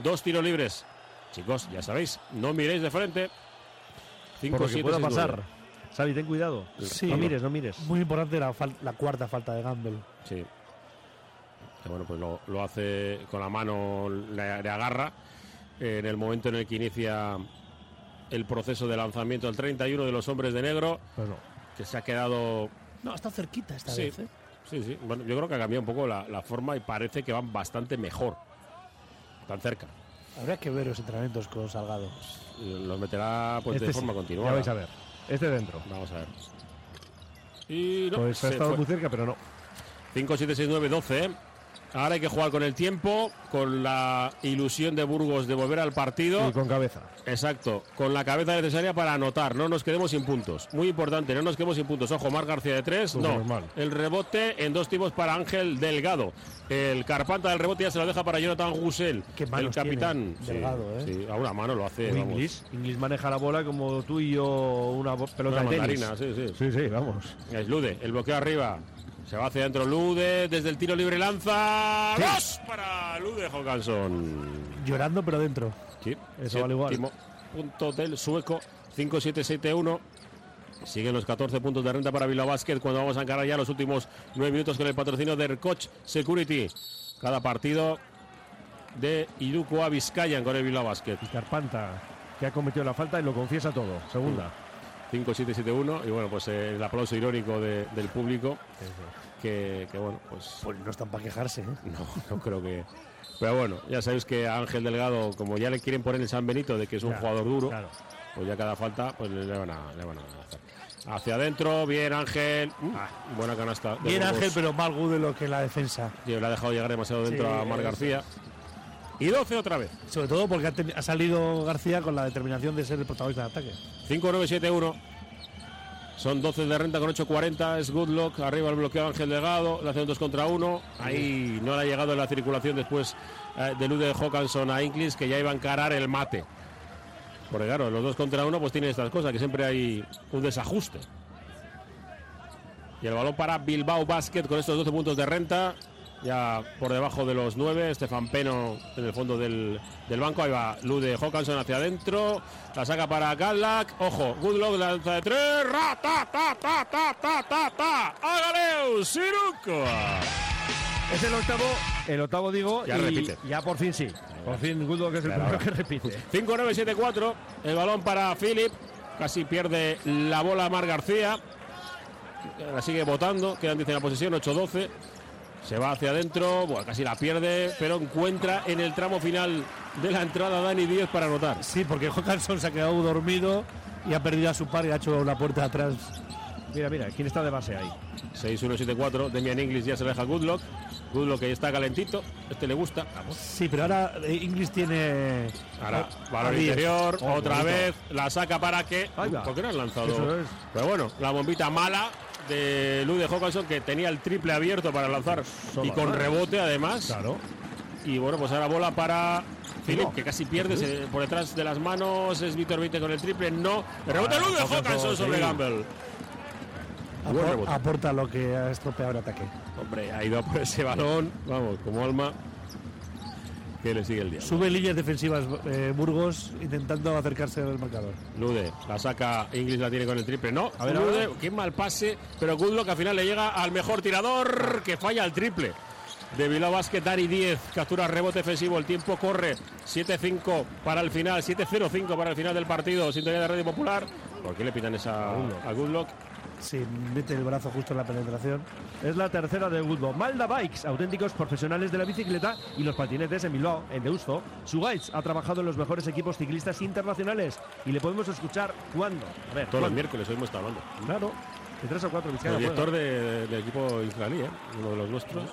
dos tiros libres. Chicos, ya sabéis, no miréis de frente. Por lo que 5-7-6-9. pueda pasar. Xavi, ten cuidado. Sí. No mires, no mires. Muy importante la, fal- la cuarta falta de Gamble. Sí. Bueno, pues lo, lo hace con la mano, le, le agarra eh, en el momento en el que inicia el proceso de lanzamiento del 31 de los hombres de negro, Pues no. que se ha quedado... No, está cerquita esta Sí, vez, ¿eh? sí, sí. Bueno, yo creo que ha cambiado un poco la, la forma y parece que van bastante mejor. Tan cerca. Habría que ver los entrenamientos con Salgado. Los meterá pues, de Este sí, forma Ya vais a ver. Este dentro. Vamos a ver. Y no, Pues ha estado fue. muy cerca, pero no. 5, 7, 6, 9, 12. Ahora hay que jugar con el tiempo, con la ilusión de Burgos de volver al partido. Y con cabeza. Exacto, con la cabeza necesaria para anotar, no nos quedemos sin puntos. Muy importante, no nos quedemos sin puntos. Ojo, Mar García de tres, Pues no. El rebote en dos tipos para Ángel Delgado. El carpanta del rebote ya se lo deja para Jonathan Gusel, el capitán. tiene Sí, Delgado, ¿eh? sí, a una mano lo hace. vamos. Inglis. Inglis maneja la bola como tú y yo una pelota Una de tenis. sí, sí. Sí, sí, vamos. Es Lude, el bloqueo arriba. Se va hacia adentro Lude, desde el tiro libre lanza. ¡Dos para Lude Hawkinson! Llorando, pero dentro. Sí, Eso vale igual. punto del sueco, 5-7-7-1. Siguen los 14 puntos de renta para Bilbao Basket cuando vamos a encarar ya los últimos 9 minutos con el patrocinio de Ercoch Security. Cada partido de Iruko a Vizcayan con el Bilbao Basket. Y Carpanta, que ha cometido la falta y lo confiesa todo. Segunda. 5-7-7-1 y bueno, pues eh, el aplauso irónico de- del público que, que, bueno, pues Pues no están para quejarse, ¿eh? no, no creo que... Pero bueno, ya sabéis que a Ángel Delgado, como ya le quieren poner el San Benito de que es un jugador duro, Claro. pues ya cada falta pues le van a, le van a hacer. Hacia adentro, bien Ángel, Ah. buena canasta. de Bien. Ángel, pero mal Gude lo que la defensa. Tío, le ha dejado llegar demasiado dentro Sí, a Mar García. Y 12 otra vez. Sobre todo porque ha, ha salido García con la determinación de ser el protagonista del ataque. 5-9-7-1. Son 12 de renta con 8-40. Es Goodluck. Arriba el bloqueo Ángel Delgado. Le hacen 2 contra 1. Ahí no le ha llegado en la circulación después eh, de Lude Hawkinson a Inglis, que ya iba a encarar el mate. Porque claro, los 2 contra 1 pues tienen estas cosas, que siempre hay un desajuste. Y el balón para Bilbao Basket con estos 12 puntos de renta. Ya por debajo de los 9. Estefan Peno en el fondo del, del banco. Ahí va Lude Hawkinson hacia adentro. La saca para Gadlak. Ojo, Goodluck lanza de 3. Ra, ta, ta, ta, ta, ta, ta, ta. Siruko. Es el octavo, el octavo digo, Ya y repite. ya por fin sí. Por fin Goodluck es el Claro. primero que repite. 5-9-7-4. El balón para Philip. Casi pierde la bola Mar García. La sigue votando. Quedan 10 en la posesión. 8-12. Se va hacia adentro. Bueno, casi la pierde. Pero encuentra en el tramo final de la entrada Dani 10 para anotar. Sí, porque Hawkinson se ha quedado dormido y ha perdido a su par y ha hecho la puerta atrás. Mira, mira, ¿quién está de base ahí? 6-1-7-4. Demian Inglis ya se deja Goodlock. Goodlock que ya está calentito. Este le gusta. Sí, pero ahora eh, Inglis tiene. Ahora, a diez. interior, Oh, otra bonito. vez, la saca para que. ¿Por qué no han lanzado? Es. Pero bueno, la bombita mala de Lude Hawkinson que tenía el triple abierto para lanzar y con rebote además. Claro. Y bueno, pues ahora bola para Philip, que casi pierde se- por detrás de las manos. Es Víctor 20 con el triple. No. El rebote Ah, Lude Hawkinson, sobre sí. Gamble. Apor- aporta lo que ha estropeado el ataque. Hombre, ha ido por ese balón. Vamos, como alma. Que le sigue el día. Sube líneas defensivas eh, Burgos intentando acercarse al marcador. Lude, la saca, Inglis la tiene con el triple. No, A ver, Lude, qué mal pase, pero Goodlock al final le llega al mejor tirador que falla el triple. De Bilbao Basket, Dari 10, captura rebote defensivo, el tiempo corre, 7-5 para el final, 7-0-5 para el final del partido, sintonía de Radio Popular. ¿Por qué le pitan esa a Goodlock? Sí, mete el brazo justo en la penetración. Es la tercera de Goodluck. Malda Bikes, auténticos profesionales de la bicicleta y los patinetes en Bilbao, en Deusto. Sugaitz ha trabajado en los mejores equipos ciclistas internacionales y le podemos escuchar cuándo. A ver, Todos los miércoles, hoy hemos estado hablando. Claro, de tres o cuatro El director juega. de- del equipo israelí, ¿eh? uno de los nuestros.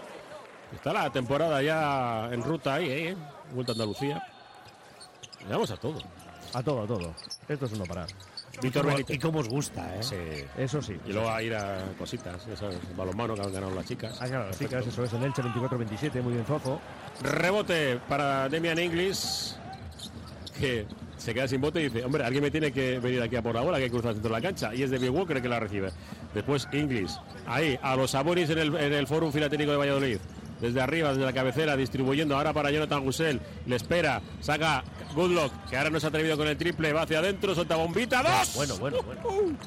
Está la temporada ya en ruta ahí, ¿eh? Vuelta a Andalucía. Le damos a todo. A todo, a todo. Esto es uno parar. Víctor Benítez. y cómo os gusta, ¿eh? Sí. Eso sí. Y luego a ir a cositas, ya sabes, balonmano que han ganado las chicas. Ah, claro, las chicas, eso es en Elche 24-27, muy bien Zozo. Rebote para Demian Inglis, que se queda sin bote y dice, hombre, alguien me tiene que venir aquí a por la bola, que hay que cruzar dentro de la cancha. Y es de Bill Walker el que la recibe. Después Inglis, ahí, a los Sabonis en el, en el Fórum de Valladolid. Desde arriba, desde la cabecera, distribuyendo ahora para Jonathan Gusel. Le espera, saca Goodlock, que ahora no se ha atrevido con el triple, va hacia adentro, solta bombita, ¡dos! Bueno, bueno, bueno.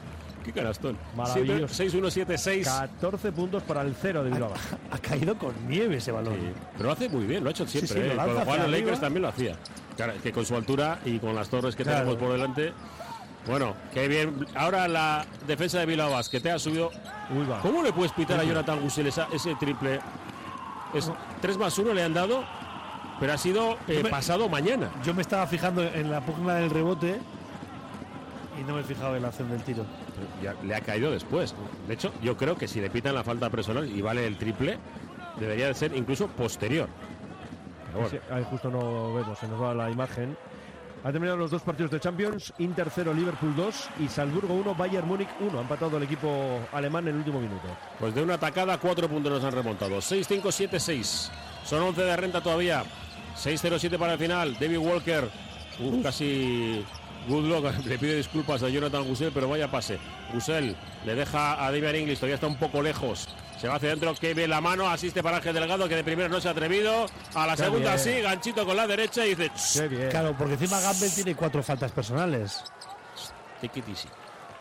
¡Qué canastón! Maravilloso. 6-1-7-6. 14 puntos para el cero de Bilbao. <laughs> Ha caído con nieve ese balón. Sí, pero lo hace muy bien, lo ha hecho siempre. sí, lo ¿eh? lanza Cuando hacia los Lakers también lo hacía. Claro, es que con su altura y con las torres que Claro. tenemos por delante. Bueno, qué bien. Ahora la defensa de Bilbao Basket te ha subido. ¿Cómo le puedes pitar a Jonathan Gusel esa- ese triple? Es 3 más 1 le han dado, pero ha sido eh, me- pasado mañana. Yo me estaba fijando en la pugna del rebote y no me he fijado en la acción del tiro. Ya le ha caído después. De hecho, yo creo que si le pitan la falta personal y vale el triple, debería de ser incluso posterior. Ahí justo no vemos, se nos va la imagen. Ha terminado los dos partidos de Champions, Inter 0, Liverpool 2 y Salzburgo 1, Bayern Múnich 1. Ha empatado el equipo alemán en el último minuto. Pues de una atacada, cuatro puntos nos han remontado. 6-5-7-6. Son 11 de renta todavía. 6-0-7 para el final. David Walker. Uf, casi Goodluck <laughs> le pide disculpas a Jonathan Gusel, pero vaya pase. Gusel le deja a Damian Inglis, todavía está un poco lejos. Se va hacia adentro, que ve la mano, asiste para Ángel Delgado, que de primero no se ha atrevido. A la Qué segunda bien. sí, ganchito con la derecha y dice... Claro, porque encima Gamble tiene cuatro faltas personales. Easy.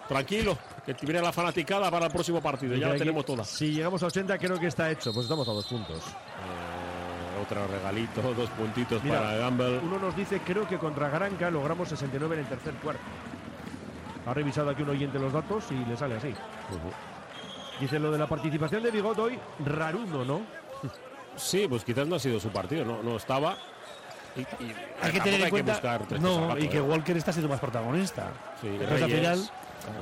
Tranquilo, que viene la fanaticada para el próximo partido. Ya la Aquí, tenemos toda. Si llegamos a 80, creo que está hecho. Pues estamos a dos puntos. Eh, otro regalito, <laughs> dos puntitos Mira, para Gamble. uno nos dice, creo que contra Granca logramos 69 en el tercer cuarto. Ha revisado aquí un oyente los datos y le sale así. Dice lo de la participación de Bigot hoy, raruno, ¿no? Sí, pues quizás no ha sido su partido, no, no estaba. Y, y Hay que tener en hay cuenta. buscar tres no, zapatos, y que ¿eh? Walker está siendo más protagonista. Sí, Entonces, al final,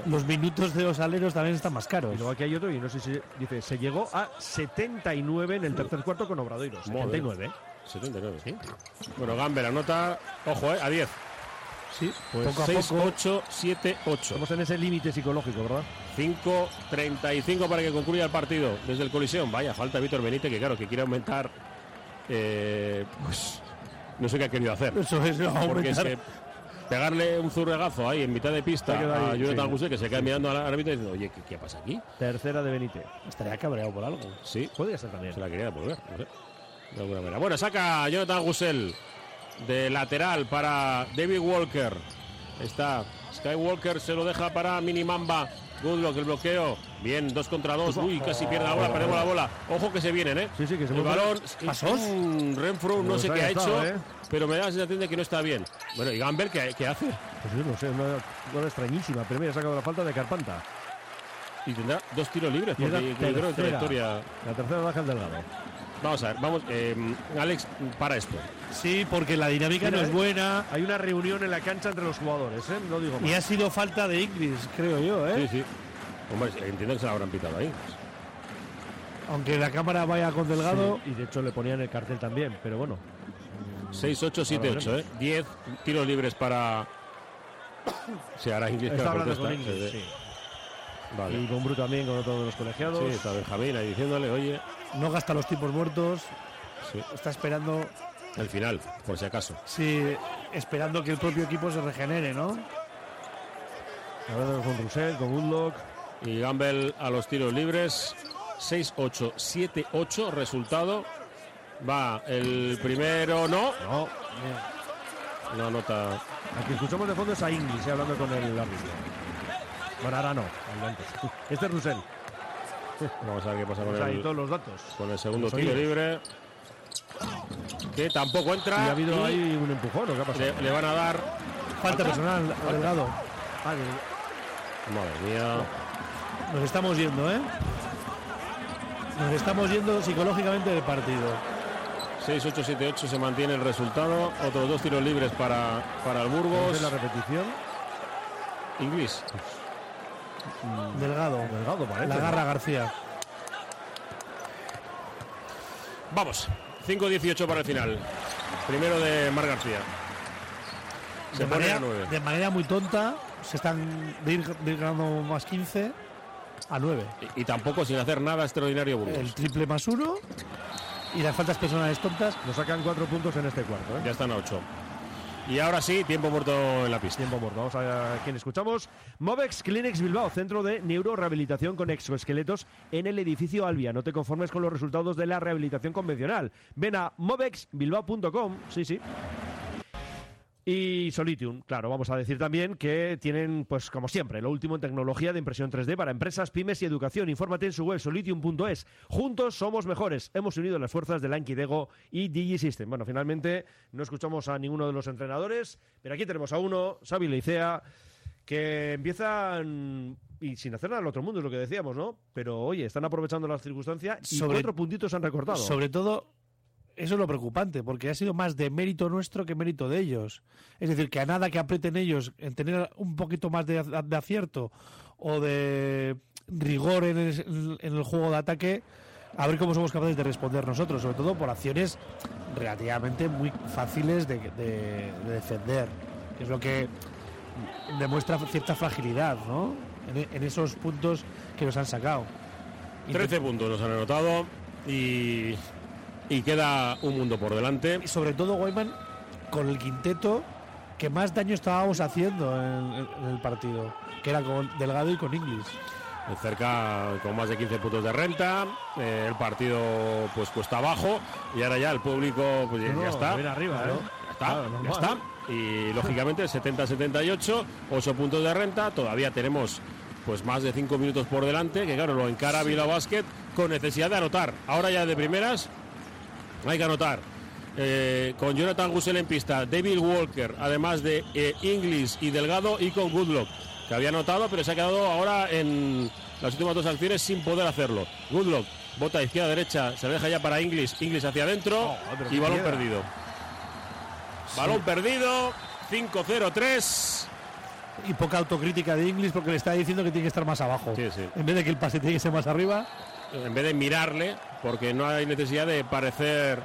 los minutos de los aleros también están más caros. Y luego aquí hay otro y no sé si dice, se llegó a 79 en el tercer cuarto con Obradoiro. Madre. 79. 79, sí. Bueno, Gamber anota, ojo, eh, a 10. Sí, Pues poco a 6, poco. 8, 7, 8. Estamos en ese límite psicológico, ¿verdad? 5, 35 para que concluya el partido desde el colisión. Vaya, falta Víctor Benítez, que claro, que quiere aumentar. eh, pues no sé qué ha querido hacer. Eso es, Porque es que pegarle un zurregazo ahí en mitad de pista ahí, a Jonathan sí. Que se queda mirando al árbitro y diciendo, oye, ¿qué, qué pasa aquí? Tercera de Benítez. Estaría cabreado por algo. Sí, Podría ser también. se la quería devolver, no sé. De alguna manera. Bueno, saca Jonathan Gusel de lateral para David Walker. Está Skywalker, se lo deja para Minimamba. Goodlock, el bloqueo. Bien, dos contra dos. Uy, casi pierde la bola, perdemos la bola. Ojo que se vienen, ¿eh? Sí, sí, que se El balón. ¿Pasos? Mm, Renfro, no Pues sé qué ha hecho, ¿eh? pero me da la sensación de que no está bien. Bueno, y Gamber, ¿qué, qué hace? Pues yo no sé, una una extrañísima. Primero ha sacado la falta de Carpanta. Y tendrá dos tiros libres, porque yo creo que tercera. trayectoria. La tercera baja el delgado. Vamos a ver, vamos, eh, Alex, para esto. Sí, porque la dinámica Mira, no es eh, buena Hay una reunión en la cancha entre los jugadores, ¿eh? No digo más. y ha sido falta de Inglis, creo yo, ¿eh? Sí, sí. Hombre, entiendo que se la habrán pitado ahí. Aunque la cámara vaya con Delgado. Sí, y de hecho le ponían el cartel también, pero bueno. 6, 8, 7, Ahora 8, ¿eh? 10 tiros libres para. <coughs> Se hará inglés Está hablando con Inglis, sí. sí. Vale. Y con Bru también, con otro de los colegiados. Sí, está Benjamín ahí diciéndole, oye, No gasta los tipos muertos. Sí. Está esperando. el final, por si acaso. Sí, esperando que el propio equipo se regenere, ¿no? Hablando con Rousset, con Woodlock. Y Gamble a los tiros libres. 6, 8, 7, 8. Resultado. Va el primero, no. No, No anota. Aquí escuchamos de fondo es a Inglis, eh, hablando con el árbitro. Bueno, ahora no, el antes. <laughs> Este es Russell. Vamos a ver qué pasa con Pues ahí el, todos los datos. con el segundo tiro libre. Que tampoco Y entra. ha habido y ahí un empujón, ¿o qué ha pasado? le, le van a dar. Falta personal a Delgado. Madre mía. Nos estamos yendo, ¿eh? Nos estamos yendo psicológicamente del partido. 6, 8, 7, 8 se mantiene el resultado. Otros dos tiros libres para, para el Burgos. la repetición. Inglés. Delgado. Delgado parece. La garra García. Vamos. 5-18 para el final. Primero de Mar García. Se De pone manera, a 9. de manera muy tonta, se están de ir, de ir ganando más 15 a 9. Y, y tampoco sin hacer nada extraordinario Burgos. El triple más 1 y las faltas personales tontas. Nos sacan cuatro puntos en este cuarto, ¿eh? Ya están a 8. Y ahora sí, tiempo muerto en la pista. Tiempo muerto. Vamos a ver a quién escuchamos. Movex Clinics Bilbao, centro de neurorehabilitación con exoesqueletos en el edificio Albia. No te conformes con los resultados de la rehabilitación convencional. Ven a movexbilbao.com. Sí, sí. Y Solitium, claro, vamos a decir también que tienen, pues como siempre, lo último en tecnología de impresión 3D para empresas, pymes y educación. Infórmate en su web solitium.es. Juntos somos mejores. Hemos unido las fuerzas de Lankidego y DigiSystem. Bueno, finalmente no escuchamos a ninguno de los entrenadores, pero aquí tenemos a uno, Xavi Leicea, que empiezan y sin hacer nada al otro mundo, es lo que decíamos, ¿no? Pero oye, están aprovechando las circunstancias y Sobre- cuatro puntitos han recortado. Sobre todo, eso es lo preocupante, porque ha sido más de mérito nuestro que mérito de ellos. Es decir, que a nada que aprieten ellos en tener un poquito más de, de acierto o de rigor en el, juego de ataque, a ver cómo somos capaces de responder nosotros, sobre todo por acciones relativamente muy fáciles de, de- de defender, es lo que demuestra cierta fragilidad, ¿no? En esos puntos que nos han sacado. 13 puntos nos han anotado y, y queda un mundo por delante. y sobre todo Guayman con el quinteto que más daño estábamos haciendo en, en el partido, que era con Delgado y con Inglis. cerca con más de 15 puntos de renta. eh, el partido pues cuesta abajo y ahora ya el público pues ya- No, ya está. viene arriba, Claro, ¿eh? Ya está, Claro, ya normal. está. Y lógicamente 70-78, 8 puntos de renta. Todavía tenemos pues más de 5 minutos por delante, que claro, lo encara Vila Basket con necesidad de anotar. Ahora ya de primeras hay que anotar. Eh, con Jonathan Gusel en pista, David Walker, además de eh, Inglis y Delgado y con Goodlock, que había anotado, pero se ha quedado ahora en las últimas dos acciones sin poder hacerlo. Goodlock, bota izquierda derecha, se la deja ya para Inglis, Inglis hacia adentro pero y balón piedra. perdido. Balón perdido, 5-0-3. Y poca autocrítica de Inglis porque le está diciendo que tiene que estar más abajo. Sí, sí. En vez de que el pase tiene que ser más arriba. En vez de mirarle, porque no hay necesidad de parecer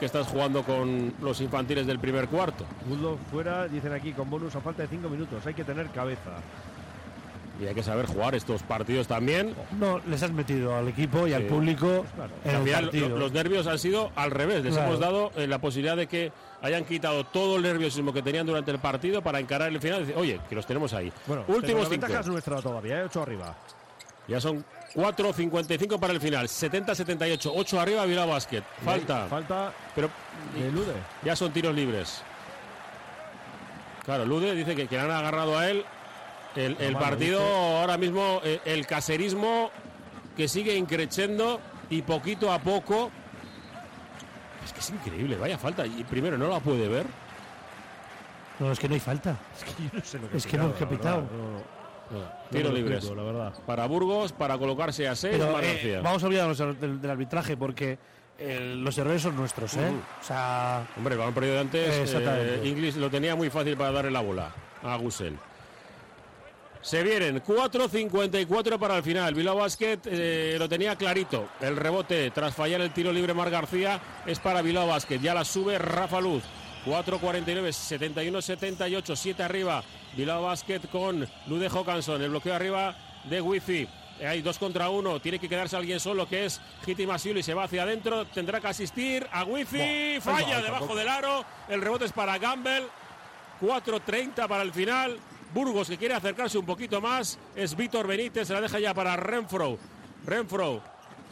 que estás jugando con los infantiles del primer cuarto. Bulldog fuera, dicen aquí, con bonus a falta de 5 minutos. Hay que tener cabeza. Y hay que saber jugar estos partidos también. No, les has metido al equipo y al público en Al el final, partido. lo- los nervios han sido al revés. Les Claro. hemos dado eh, la posibilidad de que hayan quitado todo el nerviosismo que tenían durante el partido para encarar el final. y decir, Oye, que los tenemos ahí. Bueno, pero últimos la ventaja cinco. es nuestra todavía, 8 arriba. Ya son 4.55 para el final. 70-78. 8 arriba, Bilbao Basket. Falta. Falta Pero de Lude. ya son tiros libres. Claro, Lude dice que, que le han agarrado a él. El, el mano, partido dice. ahora mismo, eh, el caserismo que sigue increciendo y poquito a poco. Es que es increíble, vaya falta. Y primero no la puede ver. No, es que no hay falta. Es que yo no sé lo que Es he que pitado, pitado. no, no. Libres. explico, la verdad. Para Burgos, para colocarse a 6. Pero, eh, vamos a olvidarnos del, del arbitraje porque eh, los errores son nuestros, ¿eh? O sea, Hombre, el balón perdido de antes, eh, Inglis lo tenía muy fácil para darle la bola a Gusel. Se vienen 4.54 para el final. Bilbao Basket eh, lo tenía clarito. El rebote tras fallar el tiro libre Mar García es para Bilbao Basket. Ya la sube Rafa Luz. 4.49, 71-78, 7 arriba. Bilbao Basket con Lude Jokanson. El bloqueo arriba de Wifi. Hay dos contra uno. Tiene que quedarse alguien solo que es Hiti Masiuli. Se va hacia adentro. Tendrá que asistir a Wifi. Va, Falla debajo del aro. El rebote es para Gamble. 4.30 para el final. Burgos que quiere acercarse un poquito más. Es Víctor Benítez. Se la deja ya para Renfro. Renfro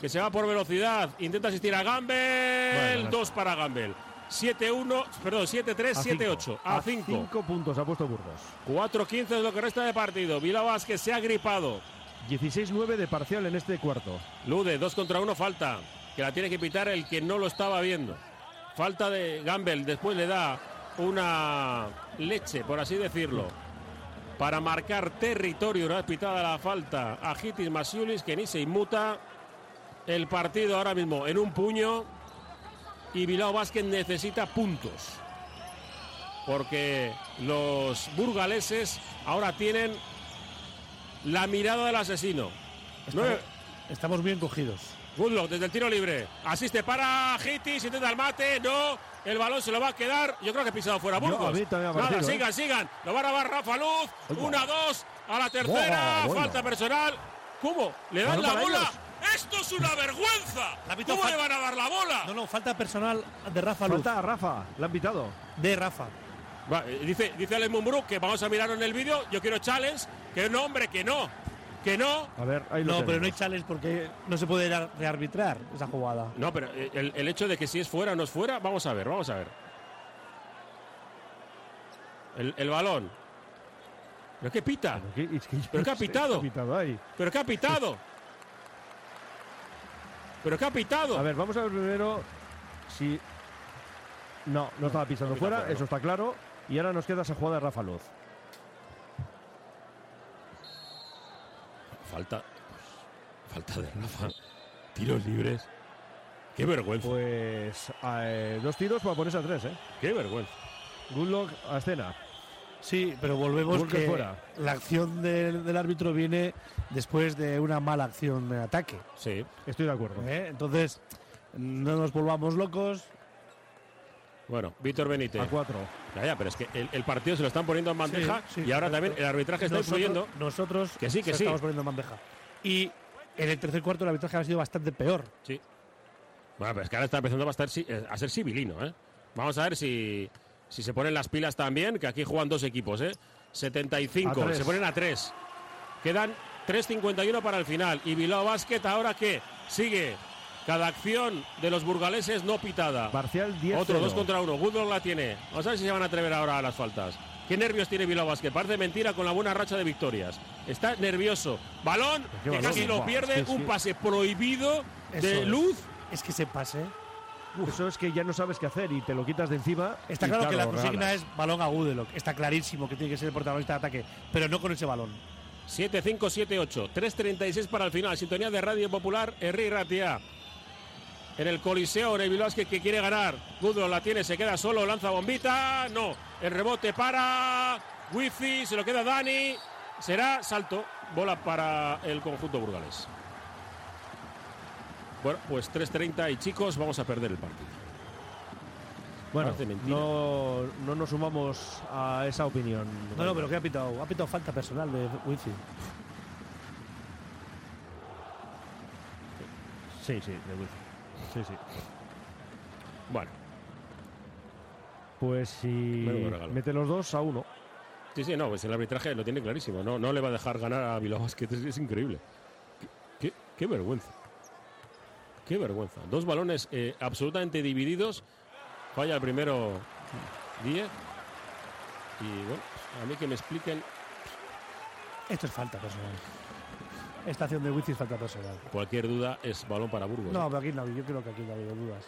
que se va por velocidad. Intenta asistir a Gamble. Bueno, Dos para Gamble. 7-1, perdón, 7-3, A cinco. 7-8. A 5. 5 puntos ha puesto Burgos. 4-15 es lo que resta de partido. Bilbao que se ha gripado. 16-9 de parcial en este cuarto. Lude, 2 contra 1 falta. Que la tiene que pitar el que no lo estaba viendo. Falta de Gamble. Después le da una leche, por así decirlo. Para marcar territorio, una vez pitada la falta a Hitis Masiulis, que ni se inmuta. El partido ahora mismo en un puño. Y Bilbao Basket necesita puntos. Porque los burgaleses ahora tienen la mirada del asesino. Nueve- estamos bien cogidos. Goodlock desde el tiro libre. Asiste para Hitis, intenta el mate. No, el balón se lo va a quedar. Yo creo que pisado fuera Burgos. Nada, ¿eh? sigan, sigan. Lo va a grabar Rafa Luz. Una, dos. A la tercera. Falta personal. ¿Cómo? ¿Le dan la bola? ellos. ¡Esto es una vergüenza! La ¿Cómo fal- le van a dar la bola? No, no, falta personal de Rafa Luz. Falta a Rafa, le han pitado. De Rafa. Va, eh, dice, dice Alex Mumbrú que vamos a mirarlo en el vídeo. Yo quiero challenge. Que no, hombre, que no. Que no. A ver, ahí lo No, pero no hay challenge porque no se puede ar- rearbitrar esa jugada. No, pero eh, el, el hecho de que si es fuera o no es fuera, vamos a ver, vamos a ver. El, el balón. ¿Pero qué pita? Pero qué- es que ¿Pero qué ha sé pitado? qué ha pitado ahí. ¿Pero qué ha pitado? <laughs> ¿Pero qué ha pitado? A ver, vamos a ver primero si. No, no estaba pisando fuera, fuera, eso está claro. Y ahora nos queda esa jugada de Rafa Luz. Falta. Falta de Rafa. Tiros libres. Qué vergüenza. Pues eh, dos tiros para ponerse a tres, ¿eh? Qué vergüenza. Goodlock a escena. Sí, pero volvemos que fuera. la acción del, del árbitro viene después de una mala acción de ataque. Sí. Estoy de acuerdo. ¿eh? Entonces, no nos volvamos locos. Bueno, Víctor Benítez. A cuatro. Ya, ya, pero es que el, el partido se lo están poniendo en bandeja Sí, sí, y ahora correcto. también el arbitraje está Nosotros- influyendo. Nosotros Que sí, que se sí. estamos poniendo en bandeja. Y en el tercer cuarto el arbitraje ha sido bastante peor. Sí. Bueno, pero es que ahora está empezando a, estar, eh, a ser civilino, ¿eh? Vamos a ver si, si se ponen las pilas también, que aquí juegan dos equipos, ¿eh? 75, A tres. se ponen a 3. Quedan 3.51 para el final. Y Bilbao Basket ahora que sigue cada acción de los burgaleses no pitada. Parcial 10 Otro, dos contra uno. Goodlock la tiene. Vamos a ver si se van a atrever ahora a las faltas. ¿Qué nervios tiene Bilbao Basket? Parece mentira con la buena racha de victorias. Está nervioso. Balón, que balón? casi lo pierde. es que un pase prohibido de es. luz. Es que se pase. Eso es que ya no sabes qué hacer y te lo quitas de encima. Está claro, que la consigna regalas. es balón a Gudelock. Está clarísimo que tiene que ser el protagonista de ataque, pero no con ese balón. 7-5-7-8. 3.36 para el final. Sintonía de Radio Popular, Herri Ratia. En el Coliseo, Neville Vázquez que quiere ganar. Goodrow la tiene, se queda solo, lanza bombita. No. El rebote para Wifi, se lo queda Dani. Será salto, bola para el conjunto burgalés. Bueno, pues 3.30 y chicos, vamos a perder el partido. Bueno, no, no nos sumamos a esa opinión. No, no, pero ¿qué ha pitado? Ha pitado falta personal de Wifi. Sí, sí, de wifi. Sí, sí. Bueno, Pues si mete los dos a uno. sí, sí, no, pues el arbitraje lo tiene clarísimo. No, no le va a dejar ganar a Bilbao Basket. Es, es increíble. Qué, qué- qué vergüenza. Qué vergüenza. Dos balones eh, absolutamente divididos. Falla el primero 10. Y bueno, a mí que me expliquen. Esto es falta personal. Esta acción de Wifi es falta personal. Cualquier duda es balón para Burgos. No, pero aquí no, yo creo que aquí no ha habido dudas.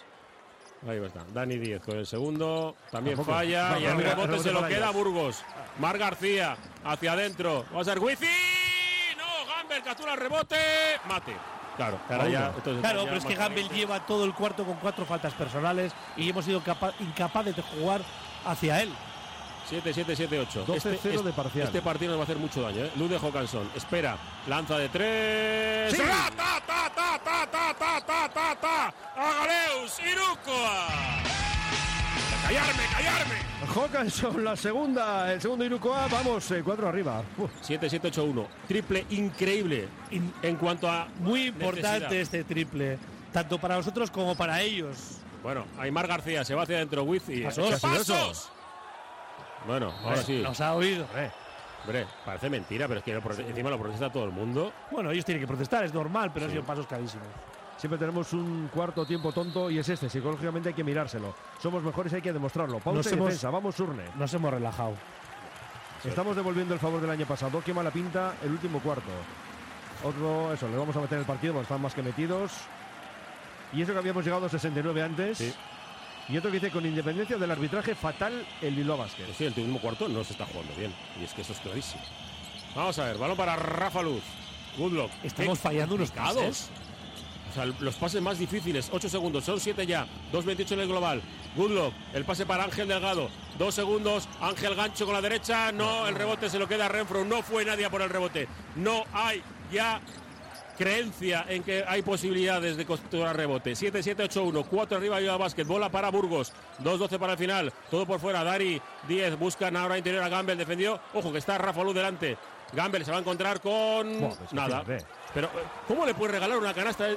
Ahí está. Dani 10 con el segundo. También Tampoco. falla. No, y el rebote rebote se lo queda a. Burgos. Mar García hacia adentro. Va a ser Wifi. No, Gamber captura el rebote. Mate. Claro, ahora ya. entonces claro, ya pero es que Gamble lleva todo el cuarto con cuatro faltas personales y hemos sido capa- incapaces de jugar hacia él. 7-7-7-8. 12-0 de parcial. Este partido nos va a hacer mucho daño. ¿eh? Luz de Jocansson. Espera. Lanza de tres. Sí. ¡Ra, ta, ta, ta, ta, ta, ta, ta, ta, ta! ¡Agaleus! ¡Irukoa! ¡Callarme, callarme! Hawkinson, la segunda, el segundo Irukoa, vamos, eh, cuatro arriba. Uf. 7-7-8-1. Triple increíble. en cuanto a. Muy importante necesidad. este triple, tanto para nosotros como para ellos. Bueno, Aymar García se va hacia adentro. Wiz y. Pasos. ¡Pasos! Bueno, ahora sí. Nos ha oído. Hombre, parece mentira, pero es que lo encima lo protesta todo el mundo. Bueno, ellos tienen que protestar, es normal, pero han sido pasos clarísimos. Siempre tenemos un cuarto tiempo tonto y es este. Psicológicamente hay que mirárselo. Somos mejores, hay que demostrarlo. Pausa Nos y hemos- defensa. Vamos, Surne. Nos hemos relajado. Estamos devolviendo el favor del año pasado. Qué mala pinta el último cuarto. Otro, eso, le vamos a meter en el partido porque están más que metidos. Y eso que habíamos llegado a 69 antes. Y otro que dice, con independencia del arbitraje, fatal el Bilbao Basket. Pues sí, el último cuarto no se está jugando bien. Y es que eso es clarísimo. Vamos a ver, balón para Rafa Luz. Goodlock. Estamos fallando unos pases. O sea, los pases más difíciles, 8 segundos, son 7 ya, 2.28 en el global. Goodlock, el pase para Ángel Delgado, 2 segundos, Ángel Gancho con la derecha, no, el rebote se lo queda a Renfro, no fue nadie a por el rebote. No hay ya creencia en que hay posibilidades de capturar rebote. 7-7-8-1, 4 arriba ayuda básquet, bola para Burgos, 2-12 para el final, todo por fuera, Dari, 10, buscan ahora interior a Gamble, defendió, ojo que está Rafa Luz delante. Gamble se va a encontrar con Buah, pues nada. fíjate. Pero, eh, ¿cómo le puedes regalar una canasta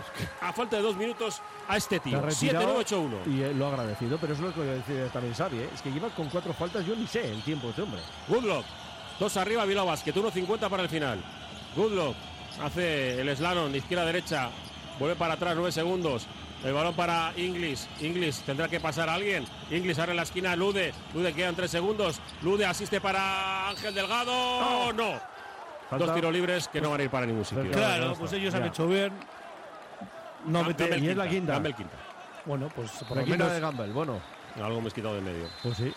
a falta de dos minutos a este tío? retirado 7-9-8-1. Y eh, lo ha agradecido, pero eso es lo que decía también Xavi, ¿eh? Es que lleva con cuatro faltas, yo ni sé el tiempo de este hombre. Goodlock. Dos arriba, Bilbao Basket. 1.50 para el final. Goodlock hace el slalom de izquierda a derecha. Vuelve para atrás, 9 segundos. El balón para Inglis. Inglis tendrá que pasar a alguien. Inglis abre en la esquina. Lude. Lude quedan 3 segundos. Lude asiste para Ángel Delgado. No. Falta- Dos tiros libres que no van a ir para ningún sitio. Claro, pues ellos han hecho bien. No mete- y es la quinta. Gamble quinta. Bueno, pues por La lo quinta menos. de Gamble, bueno. Algo me he quitado de medio. Pues sí.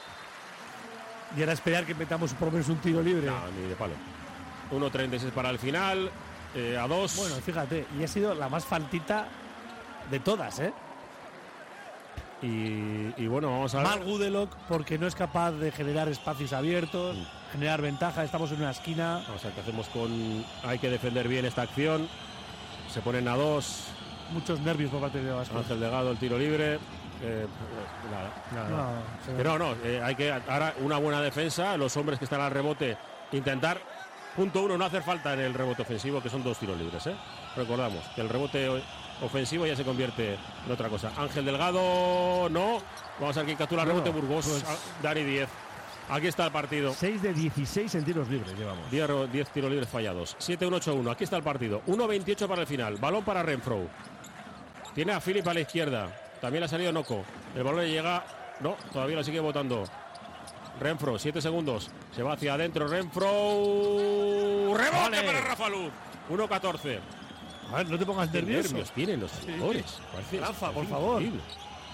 Y era esperar que metamos por lo menos un tiro libre. No, ni de palo. 1.36 para el final. eh, a 2. Bueno, fíjate, y ha sido la más faltita de todas, ¿eh? Y, y bueno, vamos a ver. Mal Gudelock porque no es capaz de generar espacios abiertos, Mm. Generar ventaja. Estamos en una esquina. Vamos a ver qué hacemos con. Hay que defender bien esta acción. Se ponen a dos. Muchos nervios por parte de Vasco. Ángel Delgado, el tiro libre. Eh, nada. No, se- Pero no, eh, hay que. Ahora una buena defensa. Los hombres que están al rebote. Intentar. Punto uno, no hacer falta en el rebote ofensivo, que son dos tiros libres. ¿eh? Recordamos que el rebote o- ofensivo ya se convierte en otra cosa. Ángel Delgado, no. Vamos a ver quién captura el rebote. Bueno, Burgos, pues- ah, Dani 10. Aquí está el partido. 6 de 16 en tiros libres llevamos. 10, ro- 10 tiros libres fallados. 7-1-8-1. Aquí está el partido. 1-28 para el final. Balón para Renfro. Tiene a Philip a la izquierda. También ha salido Noco. El balón le llega. No, todavía lo sigue votando. Renfro, 7 segundos. Se va hacia adentro. Renfro. ¡Rebote Vale. para Rafa Luz! 1-14. A ver, no te pongas Qué nervioso. nervios tienen los jugadores. Parece- Rafa, por favor.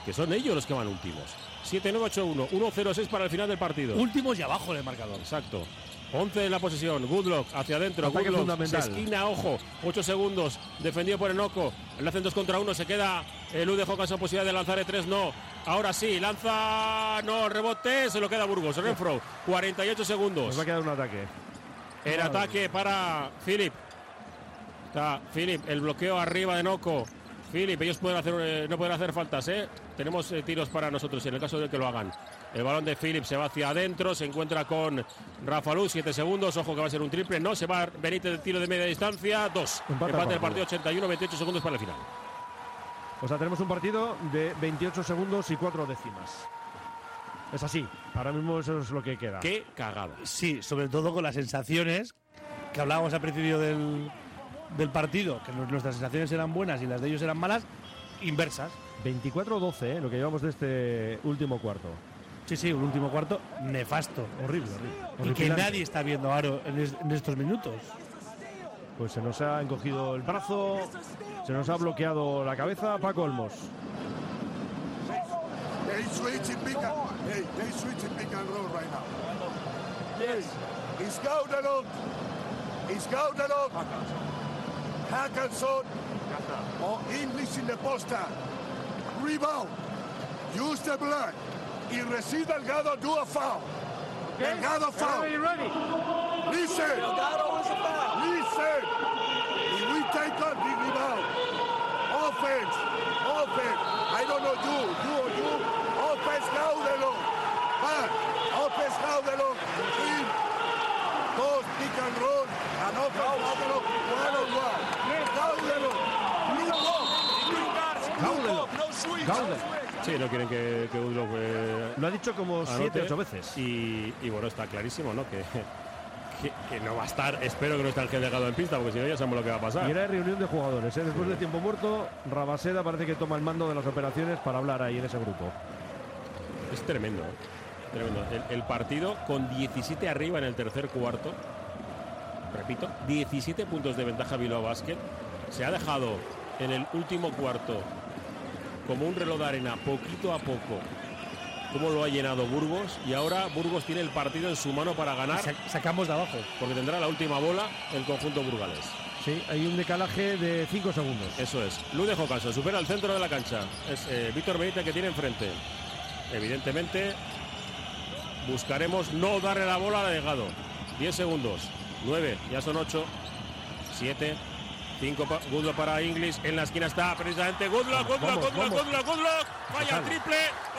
Que son ellos los que van últimos. 7-9-8-1. 1-0-6 para el final del partido. Últimos y abajo del marcador. Exacto. 11 en la posesión. Goodlock hacia adentro. Goodlock se esquina, ojo. 8 segundos. Defendido por Enoco. Le hacen 2 contra 1. Se queda el U de esa posibilidad de lanzar de 3. No. Ahora sí. Lanza. No. Rebote. Se lo queda Burgos. Renfro. 48 segundos. Nos va a quedar un ataque. El ataque para Philip. Está Philip. El bloqueo arriba de Noco. Philip, ellos pueden hacer, eh, no pueden hacer faltas, ¿eh? Tenemos eh, tiros para nosotros, en el caso de que lo hagan. El balón de Philip se va hacia adentro, se encuentra con Rafa Luz, 7 segundos, ojo que va a ser un triple, no, se va Benítez de tiro de media distancia, 2. Empate Empate, el del partido 81, 28 segundos para el final. O sea, tenemos un partido de 28 segundos y 4 décimas. Es así, ahora mismo eso es lo que queda. Qué cagada. Sí, sobre todo con las sensaciones que hablábamos al principio del, del partido, que nuestras sensaciones eran buenas y las de ellos eran malas, inversas. 24-12, ¿eh? lo que llevamos de este último cuarto. Sí, sí, un último cuarto nefasto. Horrible, horrible. Y que nadie está viendo Aro en, es- en estos minutos. Pues se nos ha encogido el brazo, se nos ha bloqueado la cabeza Paco Olmos. They switching pick and hey, they switching pick and roll right now. Yes. He's Gaudelot. He's Gaudelot. Hackanson. Or English in the poster. Rebound. Use the blood. Y recibe Delgado do a foul. Delgado foul. Listen. Listen. If we take on the rebound. Offense. Offense. I don't know you. You or you. Offense Gaudelo. Back. Offense Gaudelo. In. Pick and roll. Gaudelo. Gaudelo. Sí, no quieren que, que Udlow, eh, Lo ha dicho como anote. 7 8 veces. Y, y bueno, está clarísimo, ¿no? Que, que, que no va a estar, espero que no esté el delegado en pista, porque si no ya sabemos lo que va a pasar. Y era reunión de jugadores. ¿eh? Después de tiempo muerto, Rabaseda parece que toma el mando de las operaciones para hablar ahí en ese grupo. Es tremendo, ¿eh? tremendo. El, el partido con 17 arriba en el tercer cuarto. Repito, 17 puntos de ventaja Bilbao Basket. Se ha dejado en el último cuarto como un reloj de arena, poquito a poco, cómo lo ha llenado Burgos. Y ahora Burgos tiene el partido en su mano para ganar. sacamos de abajo. Porque tendrá la última bola el conjunto burgalés. Sí, hay un decalaje de 5 segundos. Eso es. De Jocaso supera el centro de la cancha. Es eh, Víctor Benítez que tiene enfrente. Evidentemente, buscaremos no darle la bola a Delgado. 10 segundos. 9, ya son 8. 7. 5 pa Goodlock para Inglis. En la esquina está precisamente Goodlock, Goodlock, vamos, Goodlock, vamos. Goodlock, Goodlock. Vaya triple.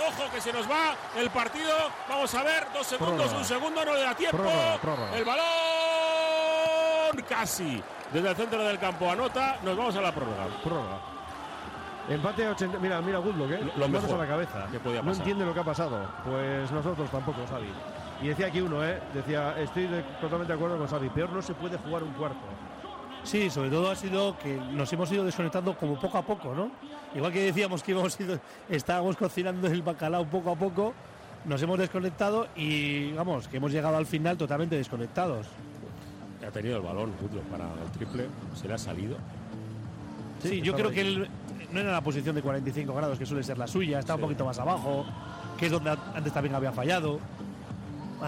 Ojo que se nos va el partido. Vamos a ver. Dos segundos, un segundo, no le da tiempo. El balón casi. Desde el centro del campo anota. Nos vamos a la prórroga. Prórroga. Empate a 80. Mira, mira Goodlock, ¿eh? Lo Manos mejor a la cabeza. que podía no entiende lo que ha pasado. Pues nosotros tampoco, Xavi. Y decía aquí uno, ¿eh? Decía, estoy de- totalmente de acuerdo con Xavi. Peor no se puede jugar un cuarto. Sí, sobre todo ha sido que nos hemos ido desconectando como poco a poco, ¿no? Igual que decíamos que íbamos ido, estábamos cocinando el bacalao poco a poco, nos hemos desconectado y vamos, que hemos llegado al final totalmente desconectados. Ha tenido el balón Goodlock para el triple. Se le ha salido. Sí, yo creo que él no era la posición de 45 grados, que suele ser la suya, está un poquito más abajo, que es donde antes también había fallado,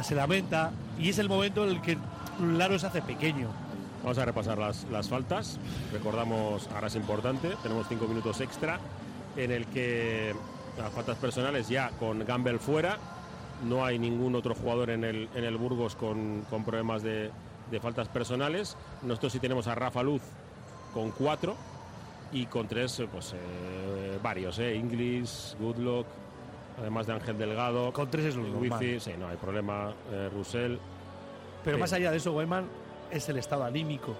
se lamenta, y es el momento en el que Laro se hace pequeño. Vamos a repasar las, las faltas. Recordamos, ahora es importante, tenemos cinco minutos extra en el que las faltas personales ya con Gamble fuera. No hay ningún otro jugador en el, en el Burgos con, con problemas de, de faltas personales. Nosotros sí tenemos a Rafa Luz con cuatro y con tres, pues eh, varios, eh, Inglis, Goodlock, además de Ángel Delgado. Con tres es lo Wifi, normal. sí, no hay problema. eh, Russell. Pero Sí. más allá de eso, Weyman, es el estado anímico.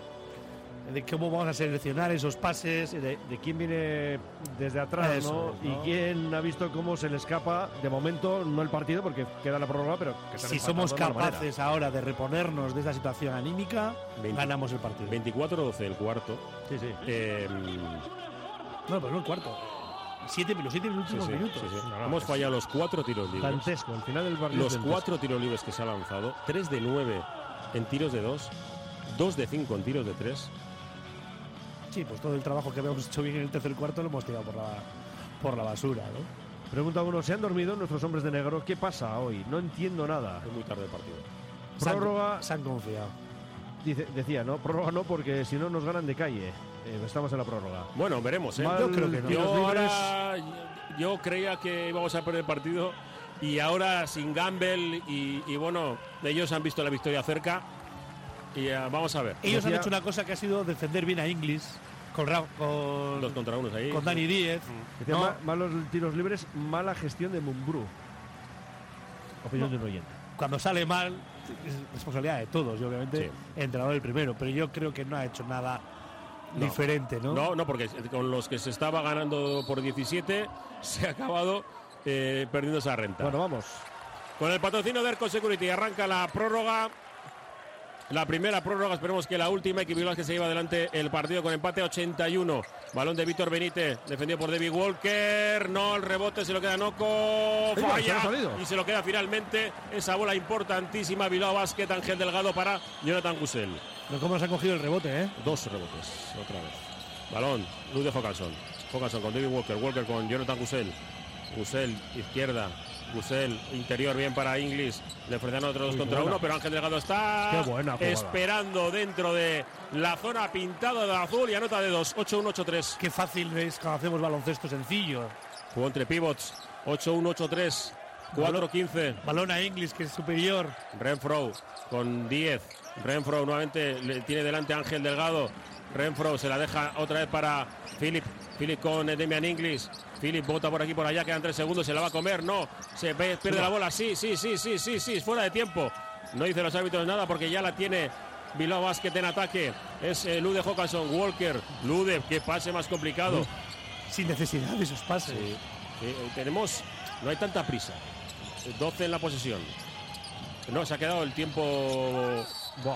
De cómo vamos a seleccionar esos pases. De, de quién viene desde atrás, Eso ¿no? Y quién ha visto cómo se le escapa, de momento, no el partido, porque queda la prórroga, pero que Si somos capaces ahora de reponernos de esa situación anímica, 20. ganamos el partido. 24-12 el cuarto. Sí, sí. Eh, No, pero no el cuarto. Siete, los siete sí, últimos sí, minutos. sí, sí. No, no, Hemos fallado los cuatro tiros libres. Dantesco, al final del partido. Los cuatro tiros libres que se ha lanzado, 3 de 9 en tiros de 2, 2 de 5 en tiros de 3. Sí, pues todo el trabajo que habíamos hecho bien en el tercer cuarto lo hemos tirado por la, por la basura, ¿no? Pregunta uno, ¿se han dormido nuestros hombres de negro? ¿Qué pasa hoy? No entiendo nada. Es muy tarde el partido. Se han- Prórroga, Se han confiado. dice- decía, ¿no? Prórroga no, porque si no nos ganan de calle. Eh, estamos en la prórroga. Bueno, veremos. ¿eh? Mal Yo creo que no. tiros Yo, libres. ahora, yo creía que íbamos a perder el partido y ahora sin Gamble y, y bueno, ellos han visto la victoria cerca y eh, vamos a ver. Ellos han hecho una cosa que ha sido defender bien a Inglis Con, con, Dos contra unos ahí. con Dani Díez. ¿no? ma- malos tiros libres, mala gestión de Mumbrú. Opinión de un oyente. Cuando sale mal, es responsabilidad de todos, y obviamente el entrenador el primero. Pero yo creo que no ha hecho nada No. diferente, ¿no? No, no, porque con los que se estaba ganando por 17 <laughs> se ha acabado eh, perdiendo esa renta. Bueno, vamos. Con el patrocinio de Erco Security arranca la prórroga. La primera prórroga, esperemos que la última, y que Bilbao que se lleva adelante el partido con empate a 81. Balón de Víctor Benítez, defendido por David Walker. No, el rebote se lo queda Noco. Se Falla. Y se lo queda finalmente esa bola importantísima. Bilbao Basket, Ángel Delgado para Jonathan Cusel. Pero ¿Cómo se ha cogido el rebote, eh? Dos rebotes, otra vez. Balón, luz de Hawkinson. Hawkinson con David Walker, Walker con Jonathan Gusel. Gusel, izquierda. Gusel, interior, bien para Inglis. Le ofrecen otro dos contra buena. uno, pero Ángel Delgado está buena esperando dentro de la zona pintada de azul y anota de dos. 8-1-8-3. Qué fácil es cuando hacemos baloncesto sencillo. Jugó entre pivots. 8-1-8-3. 4-15. Balón a Inglis, que es superior. Renfro con 10. Renfro nuevamente le tiene delante a Ángel Delgado. Renfro se la deja otra vez para Philip. Philip con eh, Demian Inglis. Philip bota por aquí por allá, quedan tres segundos, se la va a comer. No, se pierde la bola. Sí, sí, sí, sí, sí, sí, fuera de tiempo. No dicen los árbitros nada porque ya la tiene Bilbao Basket en ataque. Es eh, Lude Hawkinson, Walker. Lude, que pase más complicado. Sin necesidad de esos pases. Sí, eh, tenemos, no hay tanta prisa. Eh, 12 en la posesión. No, se ha quedado el tiempo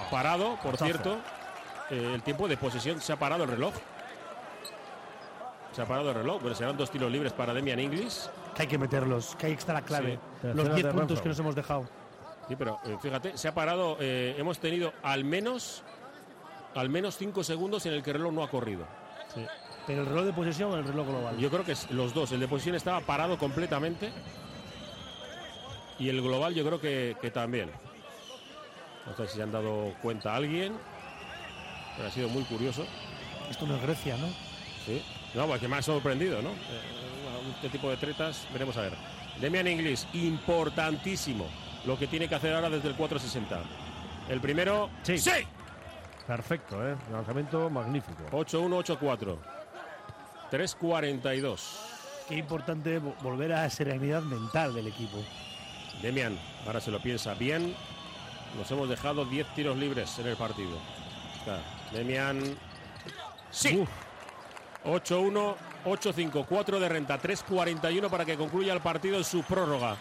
parado, por cierto. Eh, el tiempo de posesión se ha parado el reloj. Se ha parado el reloj. Bueno, serán dos tiros libres para Demian Inglis. Que hay que meterlos, que ahí está la clave. Sí. Los Tercera 10 de puntos Renfro. que nos hemos dejado. Sí, pero eh, fíjate, se ha parado. eh, hemos tenido al menos, al menos cinco segundos en el que el reloj no ha corrido. Pero el reloj de posesión o el reloj global. Yo creo que es los dos. El de posición estaba parado completamente. Y el global yo creo que, que también. No sé si se han dado cuenta alguien. Pero ha sido muy curioso. Esto no es Grecia, ¿no? Sí. No, pues que me ha sorprendido, ¿no? Este tipo de tretas, veremos a ver. Demian Inglis, importantísimo lo que tiene que hacer ahora desde el 460. El primero. Sí. Perfecto, ¿eh? Lanzamiento magnífico. 8-1-8-4. 3-42. Qué importante vo- volver a la serenidad mental del equipo. Demian, ahora se lo piensa bien. Nos hemos dejado 10 tiros libres en el partido. Está. Demian. Sí. 8-1, 8-5, 4 de renta, 3-41 para que concluya el partido en su prórroga.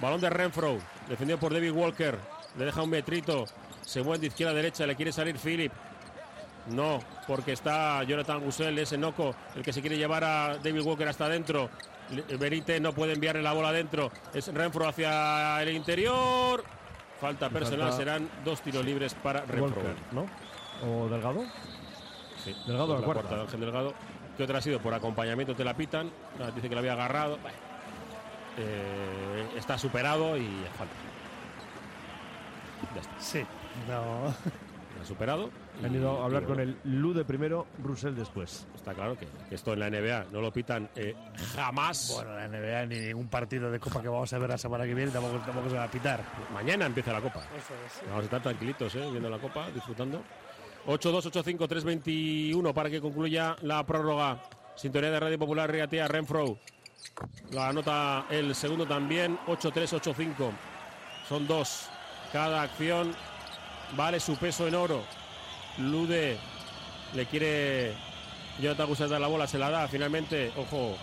Balón de Renfro, defendido por David Walker. Le deja un metrito. Se mueve de izquierda a derecha, le quiere salir Philip. No, porque está Jonathan Gusel, ese noco, el que se quiere llevar a David Walker hasta adentro. Benítez no puede enviarle la bola adentro. Es Renfro hacia el interior. Falta personal, falta- serán dos tiros libres para Renfro. Walker, ¿no? ¿O Delgado? Sí, Delgado por la cuarta. de Ángel Delgado. ¿Qué otra ha sido? Por acompañamiento te la pitan. Ah, Dice que la había agarrado. Eh, está superado y falta. Ya está. Sí. No. Ha superado. Han ido a hablar con el Lude primero, Brusel después. Está claro que, que esto en la NBA no lo pitan eh, jamás. Bueno, la NBA ni ningún partido de Copa que vamos a ver la semana que viene tampoco, tampoco se va a pitar. Mañana empieza la Copa. Eso es. Vamos a estar tranquilitos, ¿eh? viendo la Copa, disfrutando. 8-2, 8-5, 3-21 para que concluya la prórroga. Sintonía de Radio Popular, Riatea, Renfro. La anota el segundo también, 8-3, 8-5. Son dos. Cada acción vale su peso en oro. Lude le quiere Jonathan Gusset dar la bola, se la da finalmente. Ojo,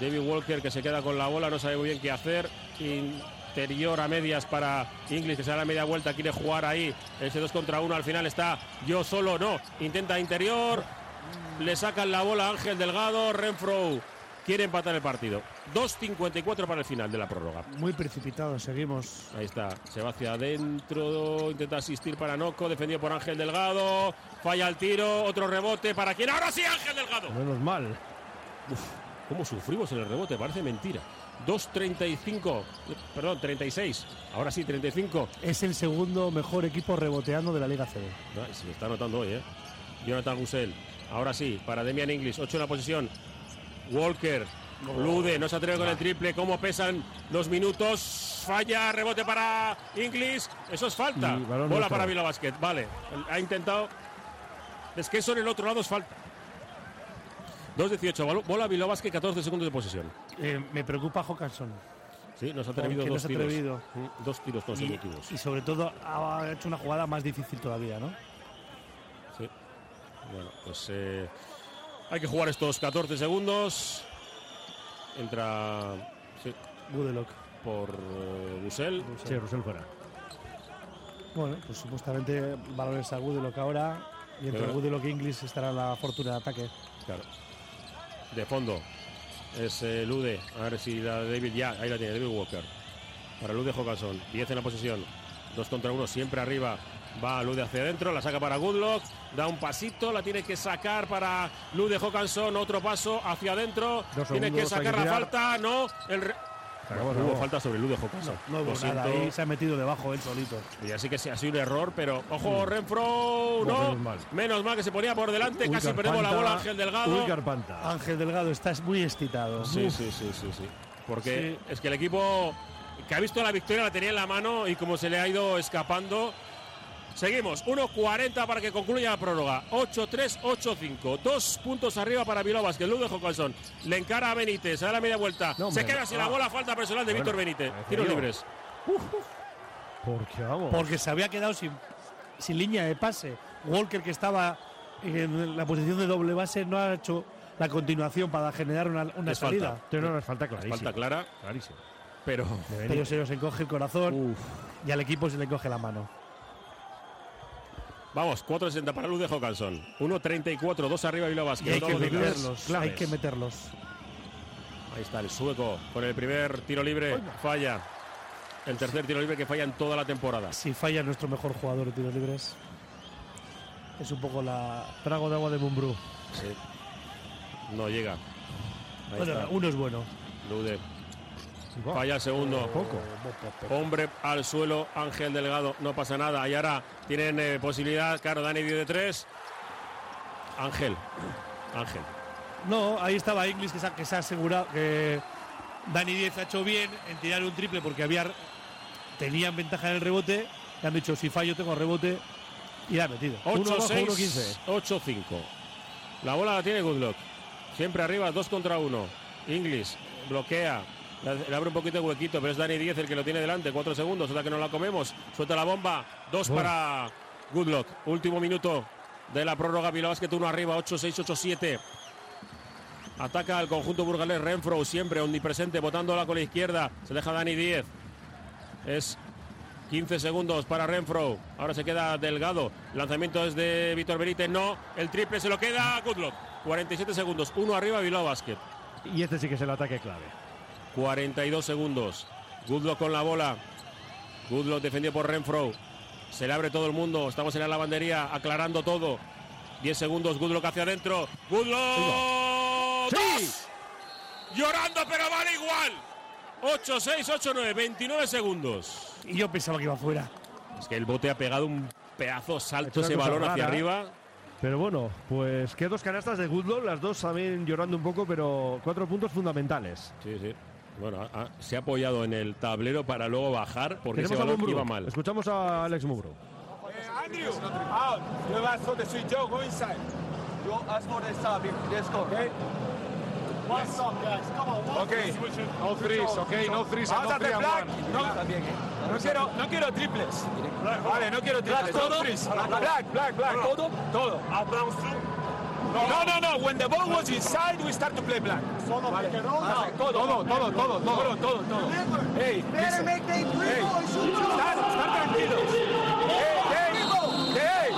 David Walker que se queda con la bola, no sabe muy bien qué hacer. Interior a medias para Inglis que se da la media vuelta, quiere jugar ahí. Ese 2 contra 1 al final está yo solo, no. Intenta interior, le sacan la bola a Ángel Delgado, Renfro quiere empatar el partido. 2.54 para el final de la prórroga. Muy precipitado, seguimos. Ahí está, se va hacia adentro, intenta asistir para Noco, defendido por Ángel Delgado, falla el tiro, otro rebote para quien ahora sí Ángel Delgado. Menos mal. Uf, cómo sufrimos en el rebote, parece mentira. 2.35, perdón, 36, ahora sí 35. Es el segundo mejor equipo reboteando de la Liga. No, se lo está notando hoy, ¿eh? Jonathan Gusel, ahora sí, para Demian Inglis, 8 en la posición. Walker, Lude, no se atreve con el triple, cómo pesan los minutos. Falla, rebote para Inglis, eso es falta. Y Bola para Vila Basket, vale. Ha intentado Descanso en el otro lado es falta. 2-18. balo- Bola Bilbao Basket, 14 segundos de posesión. Eh, me preocupa Hawkinson. Sí, nos ha atrevido Porque dos tiros. atrevido. Mm, Dos tiros Y, consecutivos. y sobre todo ha hecho una jugada más difícil todavía, ¿no? Sí. Bueno, pues eh, hay que jugar estos 14 segundos. Entra. Sí. Gudelock. Por eh, Busel. Sí, Russell fuera. Bueno, pues supuestamente valores a Gudelock ahora. Y entre Pero- Gudelock e Inglis estará la fortuna de ataque. Claro. De fondo. Es eh, Lude. A ver si la David. Ya, ahí la tiene, David Walker. Para Lude Hawkinson. 10 en la posesión. Dos contra uno, siempre arriba. Va Lude hacia adentro, la saca para Goodlock. Da un pasito, la tiene que sacar para Lude Hawkinson. Otro paso hacia adentro. Dos Tiene que sacar la falta. No. El re- acabó, se hubo falta sobre Lude Hawkinson. No hubo nada, ahí se ha metido debajo él solito. Y así que sí, ha sido un error, pero ojo, Renfro, no. menos mal. Menos mal que se ponía por delante, casi perdemos la bola Ángel Delgado. Ulgar Panta. Ángel Delgado está muy excitado. Sí, Uf. sí, sí, sí, sí. Porque es que el equipo que ha visto la victoria la tenía en la mano y como se le ha ido escapando. Seguimos, 1.40 para que concluya la prórroga. 8-3, 8-5. Dos puntos arriba para Bilbao Basket. Ludo Hawkinson. Le encara a Benítez. A la media vuelta. No, se queda sin no. la bola. Falta personal de Bueno, Víctor Benítez. Tiros libres. Porque vamos. Porque se había quedado sin, sin línea de pase. Walker, que estaba en la posición de doble base, no ha hecho la continuación para generar una, una salida. falta. Tiene una falta clarísima. Falta clara. Clarísima. Pero Pero se nos encoge el corazón y al equipo se le encoge la mano. Vamos, 4.60 para Lude Hawkinson. 1.34, dos arriba Bilbao Y Basket. hay que meterlos. Hay que meterlos. Ahí está el sueco con el primer tiro libre. Falla. El tercer tiro libre que falla en toda la temporada. Si falla nuestro mejor jugador de tiros libres, es un poco la. Trago de agua de Mumbrú. Sí. No llega. Ahí Bueno, está. uno es bueno. Lude. Falla el segundo. Poco. Hombre al suelo, Ángel Delgado, no pasa nada. Y ahora tienen eh, posibilidad, claro, Dani dio de tres. Ángel, Ángel. No, ahí estaba Inglis que se ha, que se ha asegurado que Dani 10 ha hecho bien en tirar un triple porque había tenían ventaja en el rebote. Le han dicho, si fallo tengo rebote. Y la ha metido. 8-6, 8-5. La bola la tiene Goodluck. Siempre arriba, 2 contra 1. Inglis bloquea. Le abre un poquito de huequito, pero es Dani 10 el que lo tiene delante. 4 segundos, hasta que no la comemos. Suelta la bomba. 2 Bueno. para Goodluck. Último minuto de la prórroga. Bilbao Basket 1 arriba, 8-6, 8-7. Ataca al conjunto burgalés Renfro, siempre omnipresente, botándola con la izquierda. Se deja Dani 10. Es 15 segundos para Renfro. Ahora se queda Delgado. Lanzamiento es de Víctor Benítez. No. El triple se lo queda Goodluck. 47 segundos. Uno arriba Bilbao Basket. Y este sí que es el ataque clave. 42 segundos. Goodluck con la bola. Goodluck defendido por Renfro. Se le abre todo el mundo. Estamos en la lavandería aclarando todo. 10 segundos. Goodluck hacia adentro. Goodluck. ¡Dos! Llorando, pero vale igual. 8, 6, 8, 9. 29 segundos. Y yo pensaba que iba fuera. Es que el bote ha pegado un pedazo salto ese balón hacia rara. arriba. Pero bueno, pues que dos canastas de Goodlow, las dos también llorando un poco, pero cuatro puntos fundamentales. Sí, sí. Bueno, ha- se ha apoyado en el tablero para luego bajar porque ese balón iba mal. Escuchamos a Alex Mumbrú. Andrew, out. You ask for the sweet Joe, go inside. You ask for the stop, let's go. Okay? One stop, guys. Come on, one Okay. No threes, okay? No threes no three black. one. No, no quiero, no quiero triples. Vale, no quiero triples. Black, black, black. Todo, todo. No, no, no. When the ball was inside, we start to play black. Vale. Vale, Todo, todo, todo, todo, todo, todo, todo. Hey, listen. Hey, están, están tranquilos. Hey, hey, hey.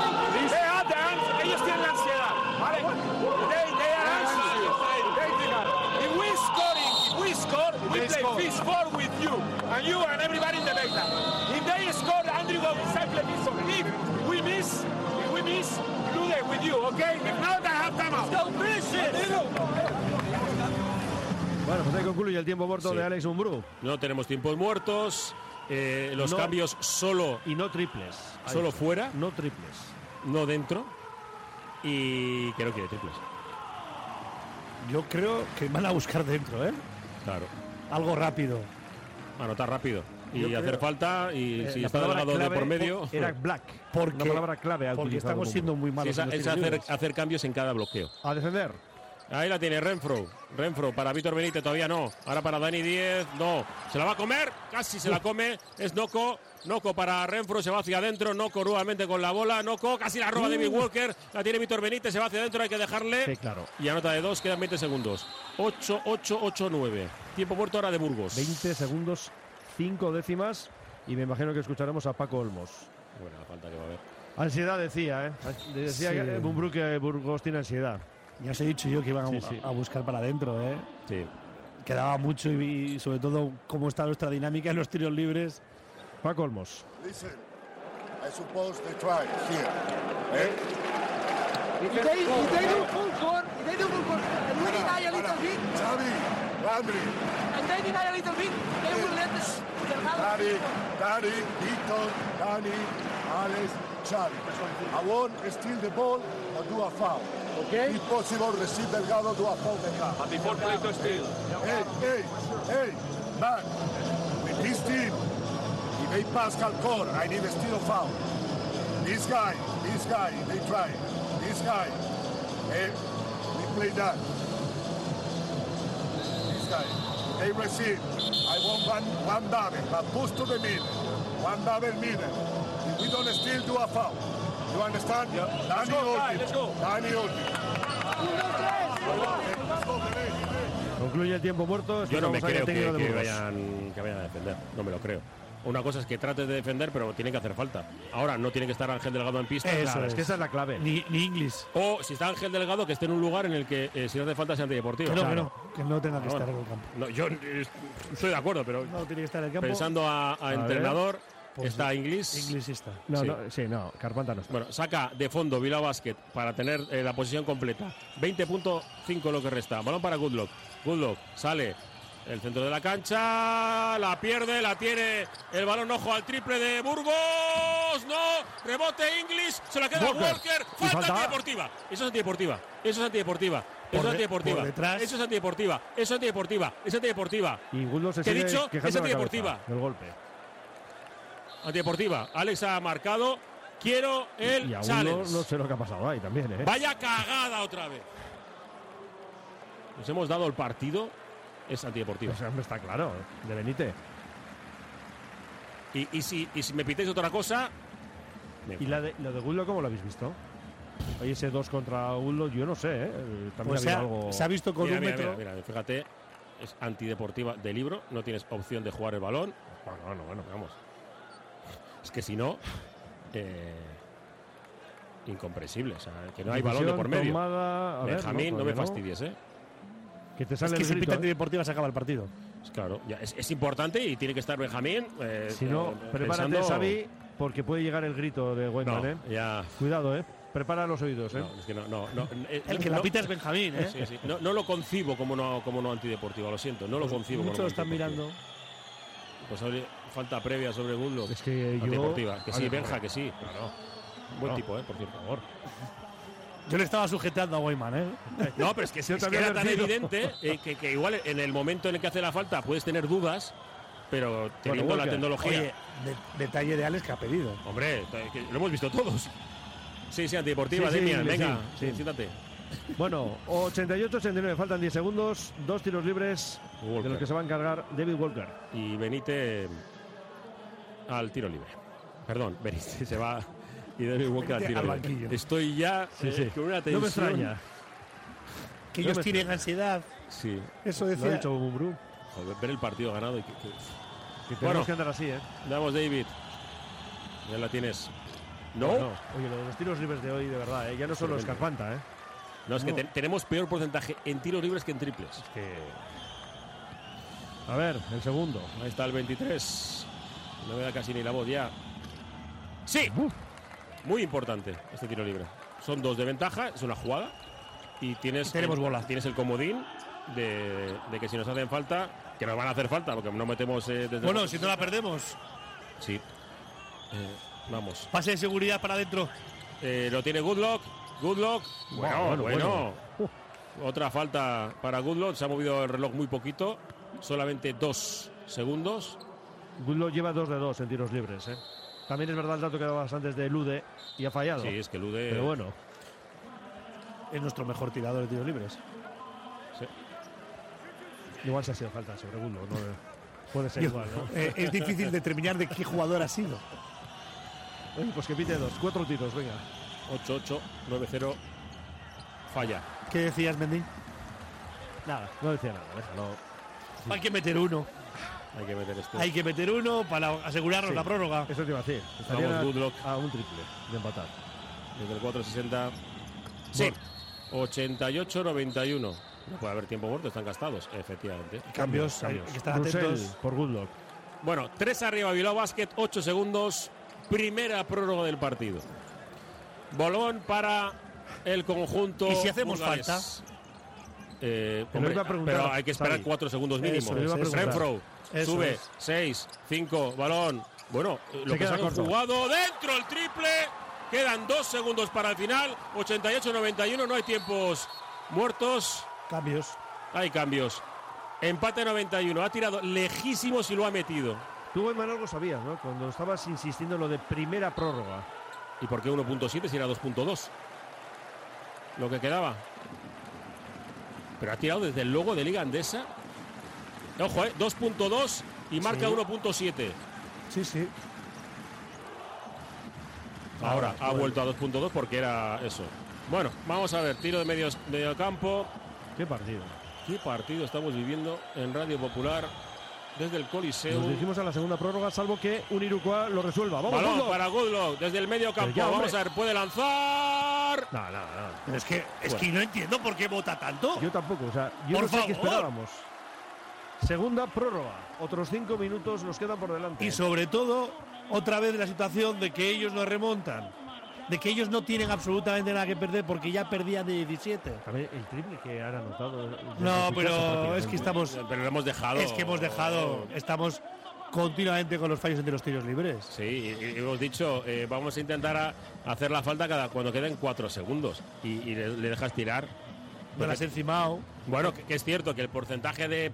They have the ans- ellos tienen ansiedad. Vale. They, they are anxious. They- If we scoring, if we score, we They play score. fish four with you and you and everybody in the baseline. If they score, Andrew inside play fish. If we miss, if we miss, with you, okay? If not, I have time out. Go Bueno, pues ahí concluye el tiempo muerto Sí. de Alex Mumbrú. No tenemos tiempos muertos. eh, los No. cambios solo, Y no triples. Solo está. fuera, No triples. no dentro. Y que no quiere triples. Yo creo que van a buscar dentro, ¿eh? Claro. Algo rápido. Anotar rápido. Y Yo hacer creo- falta y Eh, si está delgado de por medio. Era black. Porque- Una palabra clave. porque estamos siendo muy malos. es, hacer, hacer cambios en cada bloqueo. A defender. Ahí la tiene Renfro. Renfro para Víctor Benítez, todavía no. Ahora para Dani 10, no. Se la va a comer, casi se la come. Es Noco. Noco para Renfro, se va hacia adentro. Noco nuevamente con la bola. Noco casi la roba David Walker. La tiene Víctor Benítez, se va hacia adentro, hay que dejarle. Sí, claro. Y anota de dos, quedan 20 segundos. 8, 8, 8, 9. Tiempo muerto ahora de Burgos. 20 segundos, 5 décimas. Y me imagino que escucharemos a Paco Olmos. Bueno, la falta que va a haber. Ansiedad decía, ¿eh? Decía Sí. que Burgos tiene ansiedad. Ya os he dicho yo que iban a, Sí, sí. a buscar para adentro, ¿eh? Sí. Quedaba mucho y, y sobre todo cómo está nuestra dinámica en los tiros libres. Paco Olmos. Listen, I suppose they try here. Eh? If they, if they do full court, if they do full court, and we deny a little bit, Xavi, Landry, and they deny a little bit, they will let us Daddy, Daddy, Victor, Dani, Alex, Xavi. I want to steal the ball or do a foul. Okay? If possible, receive Delgado, do a foul Delgado. But before play to steal. Hey, hey, hey, man, with this team, if they pass Calcor, I need a steal foul. This guy, this guy, they try. This guy, eh, we play that. This guy, they receive. I want one, one double, but push to the middle. One double middle. If we don't steal, do a foul. You understand? Yeah. Danny go, guys, Oldi. let's go. Danny. Concluye el tiempo muerto. Yo no me creo que, vayan, que vayan a defender. No me lo creo. Una cosa es que trates de defender, pero tiene que hacer falta. Ahora no tiene que estar Ángel Delgado en pista. Eso Claro, es es. que esa es la clave. Ni, ni Inglis. O si está Ángel Delgado, que esté en un lugar en el que eh, si no hace falta sea antideportivo. Que no, que no, que no tenga que Bueno, estar en el campo. no, yo eh, estoy de acuerdo, pero No tiene que estar en el campo. pensando a, entrenador, Pues está Inglis. Inglis está. No, Sí. no, sí, no, Carpanta no está. Bueno, saca de fondo Bilbao Basket para tener eh, la posición completa. 20.5 lo que resta. Balón para Goodlock. Goodlock sale. El centro de la cancha, la pierde, la tiene el balón ojo al triple de Burgos, no, rebote Inglis, se la queda Walker. Walker, falta, falta- antideportiva, eso es antideportiva, eso es antideportiva, eso es de- antideportiva, por detrás. eso es antideportiva, eso es antideportiva, es antideportiva, Y Guldo se ¿Qué he dicho? Es de antideportiva. Del golpe. antideportiva, Alex ha marcado, quiero el y challenge. no sé lo que ha pasado ahí también, ¿eh? Vaya cagada otra vez. Nos hemos dado el partido. Es antideportivo. O sea, hombre, está claro, de Benítez. Y, y si, y si me pitéis otra cosa. ¿Y la de, lo de Guldo cómo lo habéis visto? Oye, ese 2 contra Guldo, yo no sé, ¿eh? También Pues ha algo... se ha visto con mira, un mira, metro. mira, mira, fíjate, es antideportiva de libro. No tienes opción de jugar el balón. Bueno, bueno, bueno, vamos. Es que si no. eh, incomprensible. O sea, que no hay balón de por medio. tomada- ver, Benjamín, no, me fastidies, ¿eh? Que te Es sale que el si grito, pita ¿eh? antideportiva se acaba el partido. Claro, ya, es, es importante y tiene que estar Benjamín. eh, Si no, eh, prepárate, pensando- Xavi, porque puede llegar el grito de Weyman, No, ¿eh? ya. Cuidado, ¿eh? Prepara los oídos, ¿eh? No, es que no, no, no, eh, El que no- la pita es Benjamín, ¿eh? <laughs> Sí, sí. No, no lo concibo como no, como no antideportivo, lo siento, no lo concibo Muchos como lo están mirando. Pues oye, falta previa sobre Goodlock. Es que yo- Antideportiva, que sí, Benja, que sí. Claro. Buen No. tipo, ¿eh? Por cierto. Por favor. Yo le estaba sujetando a Weyman, ¿eh? <laughs> No, pero es que, es Yo que era tan evidente eh, que, que igual en el momento en el que hace la falta puedes tener dudas, pero teniendo la tecnología. Oye, de- detalle de Alex que ha pedido. Hombre, lo hemos visto todos. Sí, sí, antideportiva, Sí, Demian, sí, venga, sí, siéntate. Bueno, 88-89, faltan 10 segundos, dos tiros libres de los que se va a encargar David Walker. y Benítez al tiro libre. Perdón, Benítez se va y David Walker al tiro banquillo. Estoy ya Sí, eh, sí. con una No tensión. me extraña. Que No ellos tienen ansiedad. Sí, Eso Lo ha decía. dicho Mumbrú. joder, ver el partido ganado y que, que- Que tenemos Bueno. que andar así, ¿eh? Vamos, David. Ya la tienes. No, No. Oye, lo de los tiros libres de hoy, de verdad, ¿eh? Ya no solo es Tremendo. Carpanta, ¿eh? no es que No. te- tenemos peor porcentaje en tiros libres que en triples. Que... A ver, el segundo. Ahí está el 23. No me da casi ni la voz ya. Sí, muy importante este tiro libre. Son dos de ventaja, es una jugada. Y tienes, tenemos el, bola. tienes el comodín de, de que si nos hacen falta, que nos van a hacer falta, porque no metemos eh, desde. Bueno, si no la perdemos, Sí. Eh, vamos. pase de seguridad para adentro. Eh, lo tiene Goodlock. Goodlock. Bueno, bueno, bueno. bueno. Otra falta para Goodlock. Se ha movido el reloj muy poquito. Solamente dos segundos. Goodlow lleva 2 de 2 en tiros libres. ¿eh? También es verdad el dato que dabas antes de Lude y ha fallado. Sí, es que Lude. Pero bueno, Es nuestro mejor tirador de tiros libres. igual se ha sido falta sobre. ¿no? Puede ser Yo- igual, ¿no? eh, es difícil determinar de qué jugador ha sido. Oye, pues que pite dos, cuatro tiros, venga. 8-8, 9-0. Falla. ¿Qué decías, Mendy? Nada, no decía nada, déjalo. Hay que meter uno. Hay que meter este. Hay que meter uno para asegurarnos Sí, la prórroga. Eso te iba a decir. Estaría Vamos, a- Goodlock. a un triple de empatar. Desde el 460. Sí. 88-91. No puede haber tiempo muerto, están gastados, efectivamente. Cambios, hay que estar Russell atentos. por Goodlock. Bueno, 3 arriba Bilbao Basket, 8 segundos. Primera prórroga del partido. Bolón para el conjunto. ¿Y si hacemos falta? Eh, hombre, iba a pero hay que esperar. 4 segundos mínimo. Renfro sube es. 6, 5, balón. Bueno, eh, lo que se corto. jugado dentro el triple. Quedan 2 segundos para el final. 88-91, no hay tiempos muertos. Cambios. Hay cambios. Empate 91. Ha tirado lejísimos y lo ha metido. Tú, Eman, algo sabías, ¿no? Cuando estabas insistiendo en lo de primera prórroga. ¿Y por qué 1.7 si era 2.2? Lo que quedaba. Pero ha tirado desde el logo de Liga Andesa. Ojo, eh, 2.2 y marca Sí. 1.7. Sí, sí. Ahora ha bueno. vuelto a 2.2 porque era eso. Bueno, vamos a ver, tiro de medio, medio campo. ¿Qué partido? ¿Qué partido estamos viviendo en Radio Popular desde el Coliseo? Nos dirigimos a la segunda prórroga, salvo que un Irukoa lo resuelva. ¡Vamos, Balón Goodlock! para Goodlock desde el medio campo. ya, Vamos a ver, puede lanzar. No, no, no. Es que, es Bueno. que no entiendo por qué vota tanto. Yo tampoco, o sea, yo Por no sé qué esperábamos. Segunda prórroga. Otros cinco minutos nos quedan por delante. Y sobre todo, otra vez la situación de que ellos no remontan. De que ellos no tienen absolutamente nada que perder porque ya perdían de 17. También el triple que han anotado. desde No, pero es que estamos. Pero lo hemos dejado. Es que hemos dejado. Estamos continuamente con los fallos entre los tiros libres. Sí, y- y hemos dicho, eh, vamos a intentar a- hacer la falta cada cuando queden cuatro segundos y, y le, le dejas tirar. No las encimado. Bueno, que, que es cierto que el porcentaje de,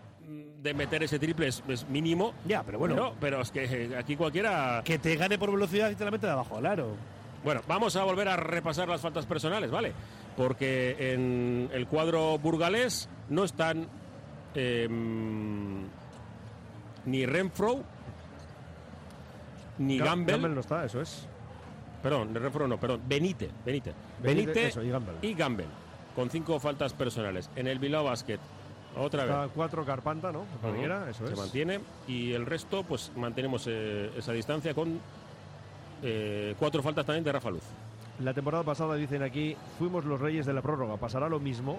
de meter ese triple es, es mínimo. Ya, pero bueno. Pero, pero es que eh, aquí cualquiera. Que te gane por velocidad y te la mete de abajo al aro. Bueno, vamos a volver a repasar las faltas personales, ¿vale? Porque en el cuadro burgalés no están em, ni Renfro ni Ga- Gamble. Gamble no está, eso es. Perdón, Renfro no, perdón. Benítez. Benítez. Benítez, Benítez eso, y Gamble. y Gamble. Con cinco faltas personales. En el Bilbao Basket. Otra vez. Cuatro Carpanta, ¿no? Eso Se es. mantiene. Y el resto, pues mantenemos eh, esa distancia con eh, cuatro faltas también de Rafa Luz. La temporada pasada dicen aquí, fuimos los reyes de la prórroga. ¿Pasará lo mismo?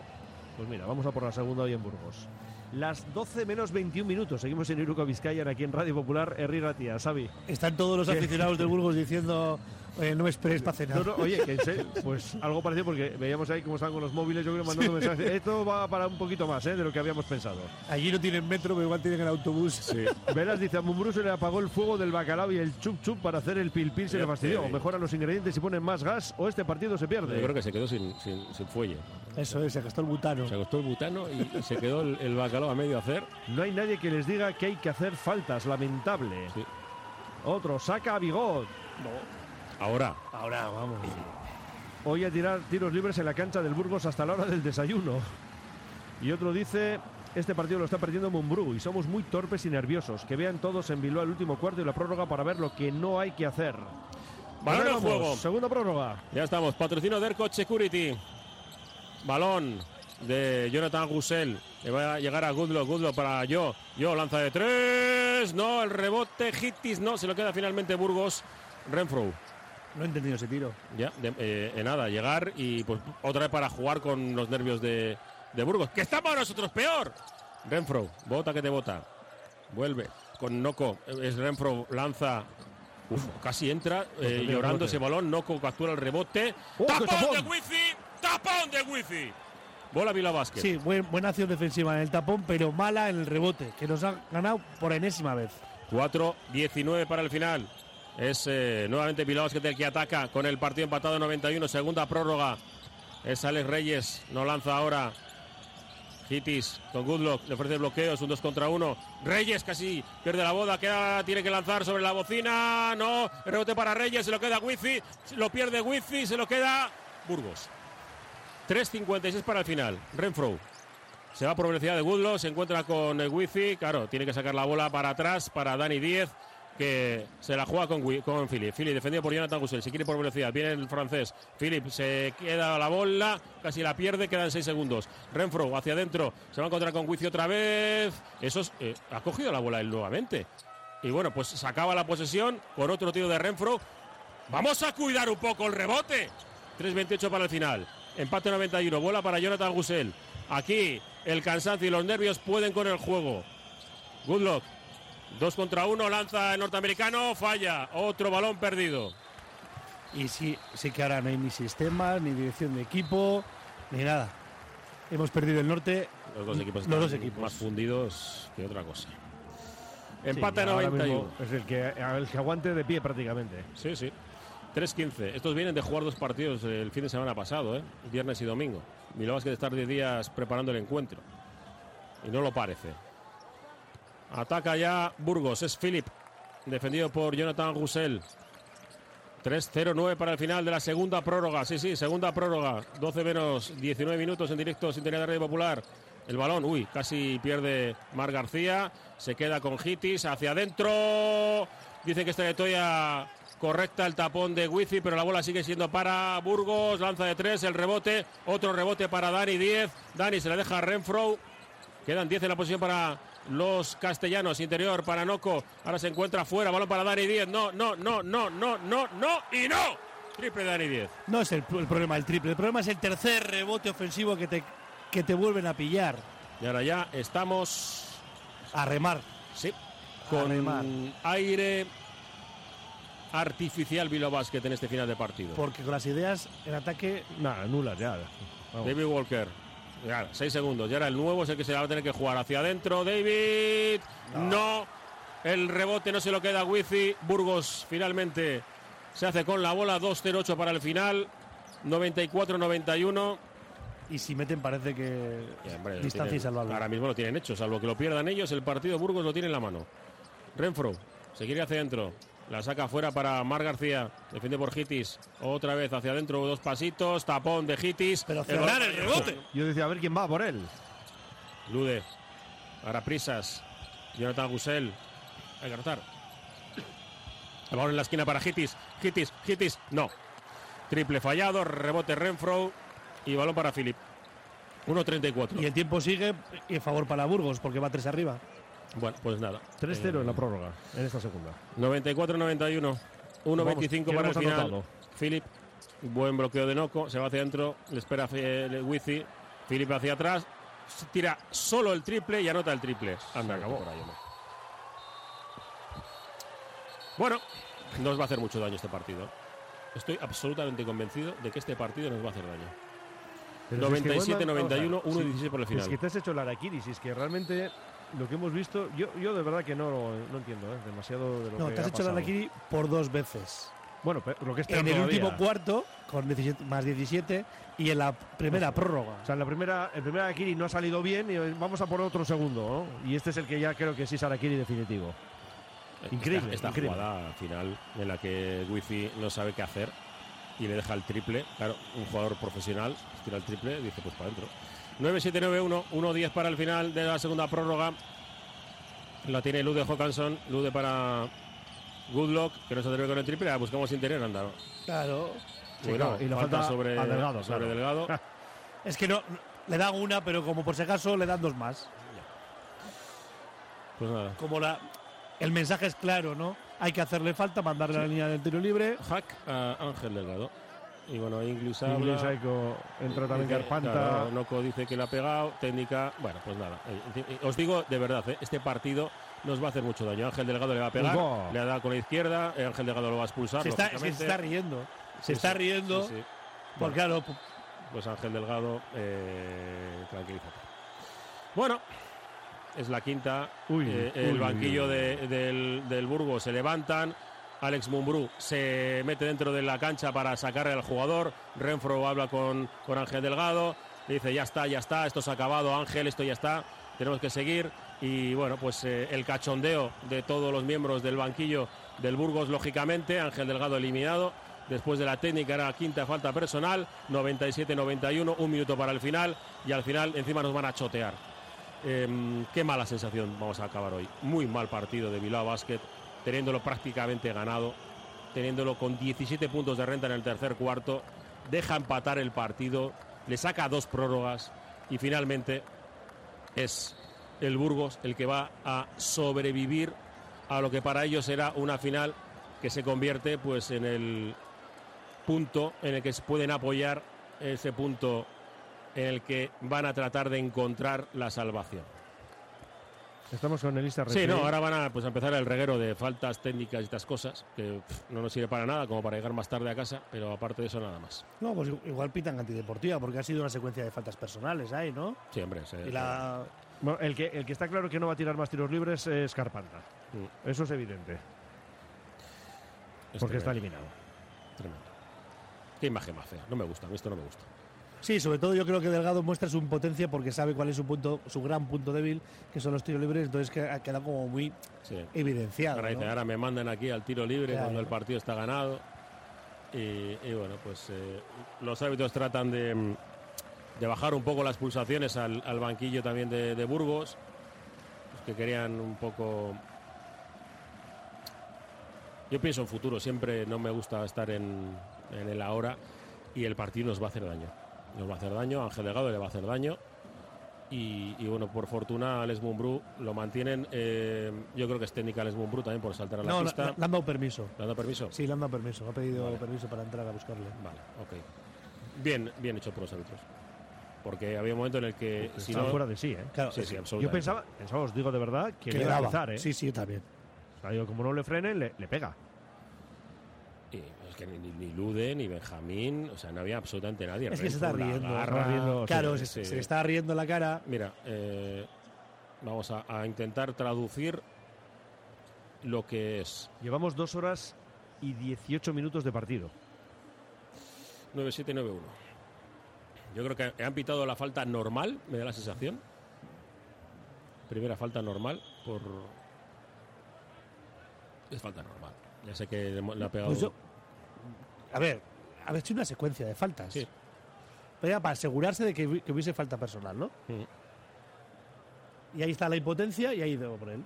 Pues mira, vamos a por la segunda hoy en Burgos. Las 12 menos 21 minutos. Seguimos en Iruko Vizcaya, aquí en Radio Popular, Herri Ratia, Xavi. Están todos los aficionados del Burgos diciendo, "Oye, no me esperes para cenar. No, no, oye, que pues algo parecido porque veíamos ahí cómo estaban con los móviles, yo creo mandando mensajes. Esto va para un poquito más ¿eh? de lo que habíamos pensado. Allí no tienen metro, pero igual tienen el autobús. Sí. Velas dice, a Mumbrú se le apagó el fuego del bacalao y el chup chup para hacer el pil pil se le fastidió. O mejoran los ingredientes y ponen más gas o este partido se pierde. Yo creo que se quedó sin, sin, sin fuelle. Eso es, se gastó el butano. Se costó el butano y, se quedó el, el bacalao a medio hacer. No hay nadie que les diga que hay que hacer faltas, lamentable. Sí. Otro, saca a Bigot. Ahora. Ahora, vamos. Hoy a tirar tiros libres en la cancha del Burgos hasta la hora del desayuno. Y otro dice, este partido lo está perdiendo Mumbrú y somos muy torpes y nerviosos. Que vean todos en Bilbao el último cuarto y la prórroga para ver lo que no hay que hacer. Balón en vamos, juego. Segunda prórroga. Ya estamos. Patrocino de Security. Balón de Jonathan Gusel. Que va a llegar a Goodlock. Goodlock para yo. Yo lanza de tres. No, el rebote. Hittis no. Se lo queda finalmente Burgos. Renfro. No he entendido ese tiro. Ya, de, eh, de nada, llegar y pues otra vez para jugar con los nervios de, de Burgos. ¡Que para nosotros peor! Renfro, bota que te bota. Vuelve con Noco. Es Renfro, lanza. Uf, casi entra eh, llorando ese balón. Noco captura el rebote. ¡Oh, qué ¡Tapón tapón! de Wifi! ¡Tapón de Wifi! Bola Vila Vázquez. Sí, buen- buena acción defensiva en el tapón, pero mala en el rebote, que nos ha ganado por enésima vez. 4-19 para el final. Es eh, nuevamente Bilbao el que ataca con el partido empatado 91, segunda prórroga. Es Alex Reyes, no lanza ahora. Hitis con Goodlock, le ofrece bloqueos, un 2 contra 1. Reyes casi pierde la boda, queda, tiene que lanzar sobre la bocina. No, rebote para Reyes, se lo queda Wifi, lo pierde Wifi, se lo queda Burgos. 3.56 para el final. Renfro se va por velocidad de Goodlock, se encuentra con Wifi. Claro, tiene que sacar la bola para atrás para Dani 10 que se la juega con, con Philip. Philip defendido por Jonathan Gusel, se quiere por velocidad, viene el francés. Philip se queda la bola, casi la pierde, quedan 6 segundos. Renfro hacia adentro, se va a encontrar con Wifi otra vez. Eso es, eh, ha cogido la bola él nuevamente. Y bueno, pues se acaba la posesión con otro tiro de Renfro. Vamos a cuidar un poco el rebote. 3.28 para el final. Empate 91, bola para Jonathan Gusel. Aquí el cansancio y los nervios pueden con el juego. Goodlock Dos contra uno, lanza el norteamericano, falla. Otro balón perdido. Y sí, sí que ahora no hay ni sistemas, ni dirección de equipo, ni nada. Hemos perdido el norte. Los dos equipos Los dos están equipos. más fundidos que otra cosa. Sí, Empate ahora 91. mismo Es el que, el que aguante de pie prácticamente. Sí, sí. 3-15. Estos vienen de jugar dos partidos el fin de semana pasado, ¿eh? viernes y domingo. Milán Basket estar de días preparando el encuentro. Y no lo parece. Ataca ya Burgos, es Philip. Defendido por Jonathan Gusel. 3-0-9 para el final de la segunda prórroga. Sí, sí, segunda prórroga. 12 menos 19 minutos en directo, sintonía de Radio Popular. El balón, uy, casi pierde Mar García. Se queda con Hitis hacia adentro. Dice que esta trayectoria correcta el tapón de Wifi, pero la bola sigue siendo para Burgos. Lanza de tres, el rebote. Otro rebote para Dani 10. Dani se la deja a Renfro. Quedan 10 en la posición para los castellanos. Interior para Noco. Ahora se encuentra fuera. Balón para Dani 10. No, no, no, no, no, no, no y no. Triple Dani 10. No es el, el problema el triple, el problema es el tercer rebote ofensivo que te, que te vuelven a pillar. Y ahora ya estamos a remar. Sí. Con remar. aire artificial Bilbao Basket en este final de partido. Porque con las ideas en ataque. Nada, nulas ya. Vamos. David Walker. Ya, seis segundos. Y ahora el nuevo es el que se la va a tener que jugar hacia adentro. David. No. El rebote no se lo queda a Wifi. Burgos finalmente se hace con la bola. 2-0-8 para el final. 94-91. Y si meten, parece que. Ya, hombre, lo distancia insalvable. Ahora mismo lo tienen hecho, salvo que lo pierdan ellos. El partido Burgos lo tiene en la mano. Renfro se quiere hacia adentro. La saca afuera para Mar García. Defiende por Hitis. Otra vez hacia adentro, dos pasitos. Tapón de Hitis. Pero cerrar el rebote. Yo decía, a ver quién va por él. Lude. Ahora prisas. Jonathan Gusel. Hay que anotar. El balón en la esquina para Hitis. Hitis, Hitis. No. Triple fallado. Rebote Renfro. Y balón para Philip. 1.34. Y el tiempo sigue en favor para Burgos, porque va tres arriba. Bueno, pues nada. 3-0 Eh, en la prórroga, en esta segunda. 94-91. 1.25 ¿qué para el final. Philip, buen bloqueo de Noco, se va hacia adentro, le espera eh, Wifi. Philip hacia atrás, tira solo el triple y anota el triple. Anda, acabó. Por ahí, hombre. Bueno, nos va a hacer mucho daño este partido. Estoy absolutamente convencido de que este partido nos va a hacer daño. Pero si es que 97, Wendell- 91, vamos a ver, 1-16 por el final. Es que te has hecho el Arakiris, es que realmente lo que hemos visto, yo, yo de verdad que no, no entiendo ¿eh? demasiado de lo No, que te has ha hecho la pasado. Nakiri por dos veces. Bueno, pero lo que es En el todavía. último cuarto, con 17, más 17, y en la primera prórroga. O sea, en la primera, el primer Arakiri no ha salido bien y vamos a por otro segundo, ¿no? Y este es el que ya creo que sí es Arakiri definitivo. Increíble, Esta, esta increíble. jugada final en la que Wifi no sabe qué hacer y le deja el triple. Claro, un jugador profesional tira el triple y dice pues para adentro. 9-7-9-1, 1-10 para el final de la segunda prórroga. La tiene Lude Hawkinson, Lude para Goodlock, que no se atreve con el triple. Ah, buscamos interior, anda. Claro. Sí, Bueno, claro, y le falta, falta sobre, Delgado, sobre claro. Delgado. <laughs> Es que no, le dan una, pero como por si acaso le dan dos más. Pues nada. Como la, el mensaje es claro, ¿no? Hay que hacerle falta, mandarle a la línea del tiro libre. Hack a Ángel Delgado. Y bueno, Inglis habla. Inglis Aiko entra también Dice- Carpanta. claro, Noco dice que le ha pegado, técnica. Bueno, pues nada. eh, eh, Os digo de verdad, eh, este partido nos va a hacer mucho daño. Ángel Delgado le va a pegar, le ha dado con la izquierda, eh, Ángel Delgado lo va a expulsar. Se está, se lógicamente. está riendo. Se Sí, está sí, riendo. sí, sí. Porque Bueno, claro, Pues Ángel Delgado, eh, tranquilízate. Bueno, es la quinta. Uy, Eh, uy, el uy, banquillo uy. de- del, del Burgos se levantan. Alex Mumbrú se mete dentro de la cancha para sacar al jugador. Renfro habla con, con Ángel Delgado. dice, ya está, ya está, esto se ha acabado, Ángel, esto ya está, tenemos que seguir. Y bueno, pues eh, el cachondeo de todos los miembros del banquillo del Burgos, lógicamente, Ángel Delgado eliminado. Después de la técnica era la quinta falta personal, 97-91, un minuto para el final y al final encima nos van a chotear. Em, qué mala sensación vamos a acabar hoy. Muy mal partido de Bilbao Basket, teniéndolo prácticamente ganado, teniéndolo con 17 puntos de renta en el tercer cuarto, deja empatar el partido, le saca dos prórrogas y finalmente es el Burgos el que va a sobrevivir a lo que para ellos será una final que se convierte pues en el punto en el que pueden apoyar ese punto en el que van a tratar de encontrar la salvación. Estamos con Elisa Sí, no, ahora van a pues, a empezar el reguero de faltas técnicas y estas cosas, que pff, no nos sirve para nada, como para llegar más tarde a casa, pero aparte de eso nada más. No, pues igual pitan antideportiva, porque ha sido una secuencia de faltas personales ahí, ¿no? Sí, hombre. se- Y la... Bueno, el que, el que está claro que no va a tirar más tiros libres es Carpanta. Mm. Eso es evidente. Es porque está eliminado. Tremendo. Qué imagen más fea. No me gusta, a mí esto no me gusta. Sí, sobre todo yo creo que Delgado muestra su impotencia porque sabe cuál es su punto, su gran punto débil, que son los tiros libres, entonces que ha quedado como muy Sí. evidenciado. Ahora, dice, ¿no? ahora me mandan aquí al tiro libre Claro. cuando el partido está ganado. Y, y bueno, pues eh, los árbitros tratan de, de bajar un poco las pulsaciones al, al banquillo también de, de Burgos, los que querían un poco... Yo pienso en futuro, siempre no me gusta estar en, en el ahora y el partido nos va a hacer daño. Nos va a hacer daño, Ángel Legado le va a hacer daño. Y, y bueno, por fortuna Alex Mumbrú lo mantienen. eh, yo creo que es técnica Alex Mumbrú también por saltar a la No, le, pista. le han dado permiso. ¿Le han dado permiso? Sí, le han dado permiso. Ha pedido Vale. permiso para entrar a buscarle. Vale, ok. Bien, bien hecho por los árbitros. Porque había un momento en el que si no fuera de sí, ¿eh? Claro, sí, sí, Yo absolutamente. pensaba, pensaba, os digo de verdad, que, le iba a empezar, ¿eh? Sí, sí, también. O sea, digo, como no le frenen, le, le pega. Que ni, ni Lude, ni Benjamín, o sea, no había absolutamente nadie. Es que se está riendo. Está riendo. Claro, sí, se, sí. se le está riendo la cara. Mira, eh, vamos a, a intentar traducir lo que es Llevamos dos horas y 18 minutos de partido. 9-7-9-1. Yo creo que han pitado la falta normal, me da la sensación. Primera falta normal por. Es falta normal. Ya sé que le, le ha pegado. Pues yo- a ver, ha hecho una secuencia de faltas. Sí. Pero ya para asegurarse de que, hubi- que hubiese falta personal, ¿no? Mm. Y ahí está la impotencia y ahí debo por él.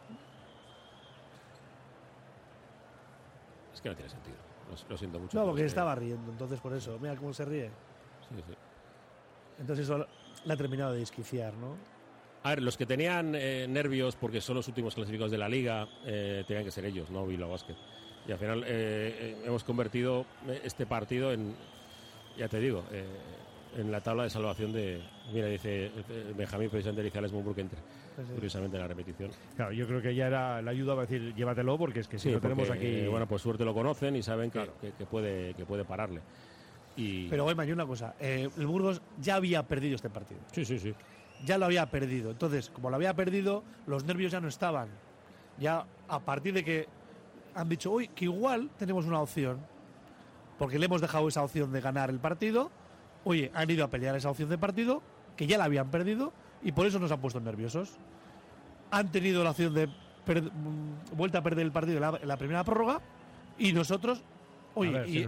Es que no tiene sentido. Lo, lo siento mucho. No, porque es que- estaba riendo, entonces por eso. Mira cómo se ríe. Sí, sí. Entonces eso le ha terminado de desquiciar, ¿no? A ver, los que tenían eh, nervios porque son los últimos clasificados de la liga, eh, tenían que ser ellos, no Bilbao Basket. Y al final eh, eh, hemos convertido eh, este partido en, ya te digo, eh, en la tabla de salvación de. Mira, dice Benjamín, precisamente dice Alex Mumbrú que entre. Pues sí. Curiosamente en la repetición. Claro, yo creo que ya era la ayuda para decir, llévatelo, porque es que si Sí, no tenemos aquí. eh, bueno, pues suerte lo conocen y saben que, que- que puede, que puede pararle. Y, Pero Goiman, y una cosa. eh, el Burgos ya había perdido este partido. Sí, sí, sí. Ya lo había perdido. Entonces, como lo había perdido, los nervios ya no estaban. Ya a partir de que han dicho, uy, que igual tenemos una opción. Porque le hemos dejado esa opción de ganar el partido. Oye, han ido a pelear esa opción de partido, que ya la habían perdido, y por eso nos han puesto nerviosos. Han tenido la opción de mm, vuelta a perder el partido en la, en la primera prórroga, y nosotros, oye, ver, y,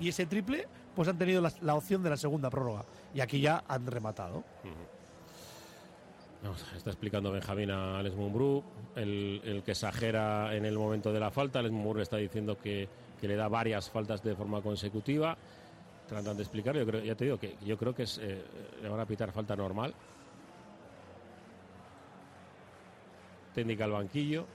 si ese triple, pues han tenido la, la opción de la segunda prórroga. Y aquí ya han rematado. Vamos, está explicando Benjamín a Alex Mumbrú, el, el que exagera en el momento de la falta. Alex Mumbrú le está diciendo que, que le da varias faltas de forma consecutiva. Tratan de explicar, yo creo, ya te digo que yo creo que es, eh, le van a pitar falta normal. Técnica al banquillo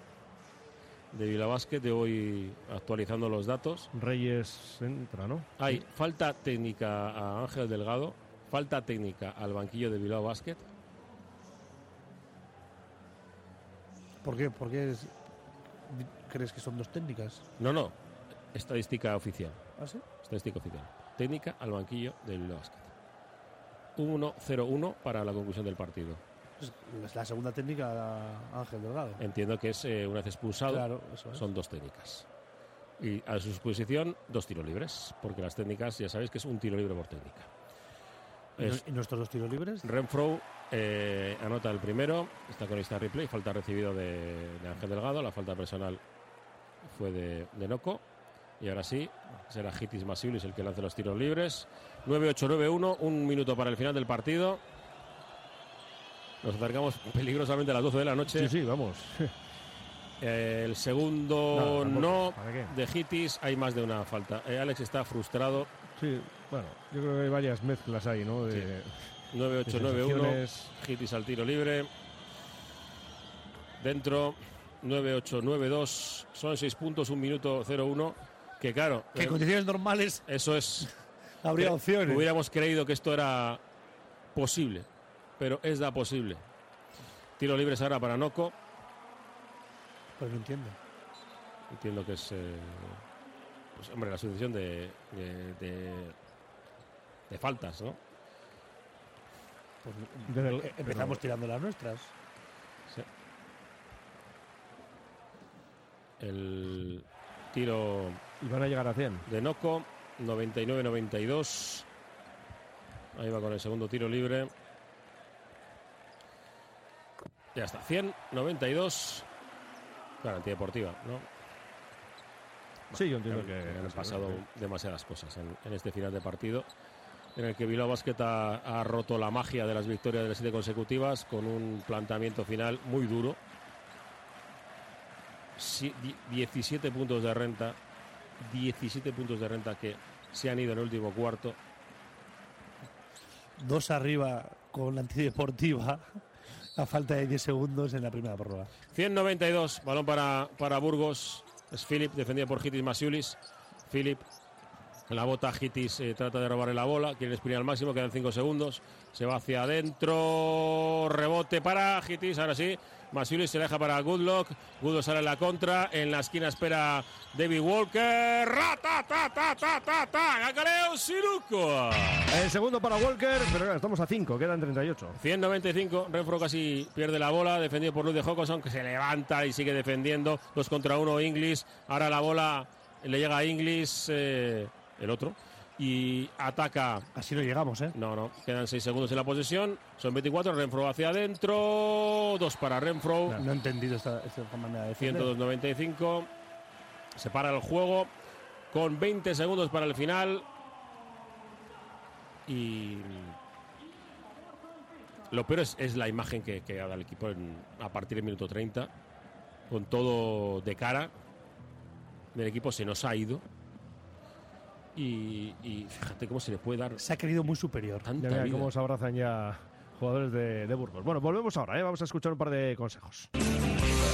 de Vila Basket, de hoy actualizando los datos. Reyes entra, ¿no? Hay falta técnica a Ángel Delgado, falta técnica al banquillo de Bilbao Basket. ¿Por qué? ¿Por qué es- crees que son dos técnicas? No, no, estadística oficial. ¿Ah, sí? Estadística oficial. Técnica al banquillo del Basket. 1-0-1 para la conclusión del partido. Es la segunda técnica Ángel Delgado. Entiendo que es eh, una vez expulsado, Claro, eso es. son dos técnicas. Y a su disposición, dos tiros libres, porque las técnicas ya sabéis que es un tiro libre por técnica. Es- ¿Y nuestros dos tiros libres? Renfro eh, anota el primero, está con esta replay, falta recibido de, de Ángel Delgado, la falta personal fue de, de Noco. Y ahora sí, será Hitis Masiulis el que lance los tiros libres. 9-8-9-1, un minuto para el final del partido. Nos acercamos peligrosamente a las 12 de la noche. Sí, sí, vamos. Eh, el segundo No, de Hitis, hay más de una falta. Eh, Alex está frustrado. Sí, bueno, yo creo que hay varias mezclas ahí, ¿no? De, 9-8-9-1, sensaciones. Hitis al tiro libre. Dentro, 9-8-9-2, son 6 puntos, 1 minuto 0-1. Que claro, Que en eh, condiciones normales eso es. <laughs> habría opciones. Hubiéramos creído que esto era posible, pero es da posible. Tiro libre ahora para Noco. Pues no entiendo. Entiendo que es. eh, pues, hombre, la sucesión de, de, de- de faltas, ¿no? Pues, Desde el- eh, empezamos pero- tirando las nuestras. Sí. El tiro Y van a llegar a 100. de Noco, 99-92. Ahí va con el segundo tiro libre. Ya está, 100, 92. Garantía deportiva, ¿no? Sí, yo entiendo Claro, que- han pasado demasiadas cosas en, en este final de partido, en el que Bilbao Basket ha, ha roto la magia de las victorias de las siete consecutivas con un planteamiento final muy duro. Si- di- 17 puntos de renta, 17 puntos de renta que se han ido en el último cuarto. Dos arriba con la antideportiva a falta de 10 segundos en la primera prórroga. 192, balón para, para Burgos. Es Philip, defendido por Hitis Masiulis. Philip, la bota, Hitis eh, trata de robarle la bola. Quiere exprimir al máximo, quedan 5 segundos. Se va hacia adentro. Rebote para Hitis, ahora sí. Masiulis se deja para Goodlock. Goodlock sale en la contra. En la esquina espera David Walker. ¡Rata, ta, ta, ta, ta, ta! ¡Gagaleo Siruco! El segundo para Walker, pero claro, estamos a 5, quedan 38. 195, Renfro casi pierde la bola, defendido por Luis de Hawkinson, que se levanta y sigue defendiendo. Dos contra uno, Inglis. Ahora la bola le llega a Inglis, eh, el otro, y ataca. Así no llegamos, ¿eh? No, no, quedan seis segundos en la posesión. Son 24, Renfro hacia adentro. Dos para Renfro. No he entendido esta, esta manera de defender. 102-95. Se para el juego con 20 segundos para el final. Y lo peor es, es la imagen que, que ha dado el equipo en- a partir del minuto 30. Con todo de cara. El equipo se nos ha ido. Y, y fíjate cómo se le puede dar. Se ha querido muy superior. Ya Tanta vida. cómo se abrazan ya jugadores de, de Burgos. Bueno, volvemos ahora, ¿eh? vamos a escuchar un par de consejos.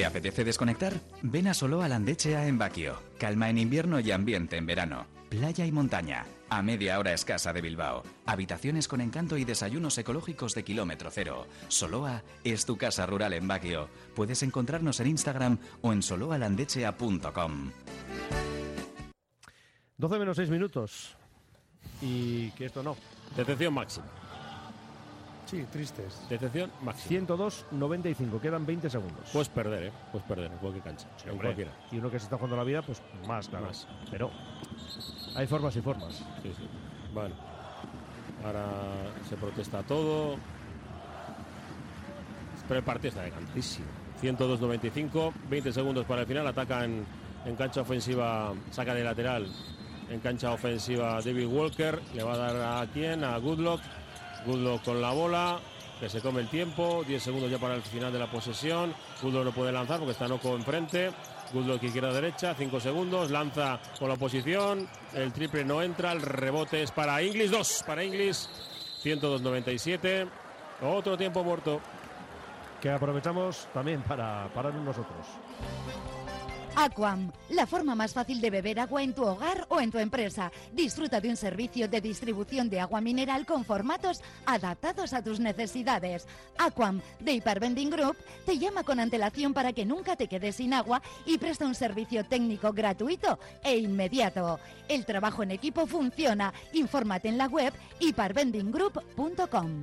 ¿Te apetece desconectar? Ven a Solo Landechea en Baquio. Calma en invierno y ambiente en verano. Playa y montaña. A media hora escasa de Bilbao. Habitaciones con encanto y desayunos ecológicos de kilómetro cero. Soloa es tu casa rural en Baquio. Puedes encontrarnos en Instagram o en soloalandechea.com. 12 menos 6 minutos. Y que esto no. Detención máxima. Sí, tristes. Detención máxima. 102-95, quedan 20 segundos. Puedes perder, ¿eh? Puedes perder en cualquier cancha. en cualquiera. Y uno que se está jugando la vida, pues más, claro. Más. Pero hay formas y formas. Sí, sí. Bueno. Ahora se protesta todo. Pero el partido está decantísimo. 102-95, 20 segundos para el final. Ataca en, en cancha ofensiva, saca de lateral. En cancha ofensiva David Walker. Le va a dar a quién? A Goodlock. Goodlock con la bola. Que se come el tiempo. 10 segundos ya para el final de la posesión. Goodlock no puede lanzar porque está Noco enfrente. Goodlock izquierda derecha. 5 segundos. Lanza con la oposición. El triple no entra. El rebote es para Inglis. 2 para Inglis. 102-97. Otro tiempo muerto. Que aprovechamos también para parar nosotros. Aquam, la forma más fácil de beber agua en tu hogar o en tu empresa. Disfruta de un servicio de distribución de agua mineral con formatos adaptados a tus necesidades. Aquam, de Hypervending Group, te llama con antelación para que nunca te quedes sin agua y presta un servicio técnico gratuito e inmediato. El trabajo en equipo funciona. Infórmate en la web hypervendinggroup.com.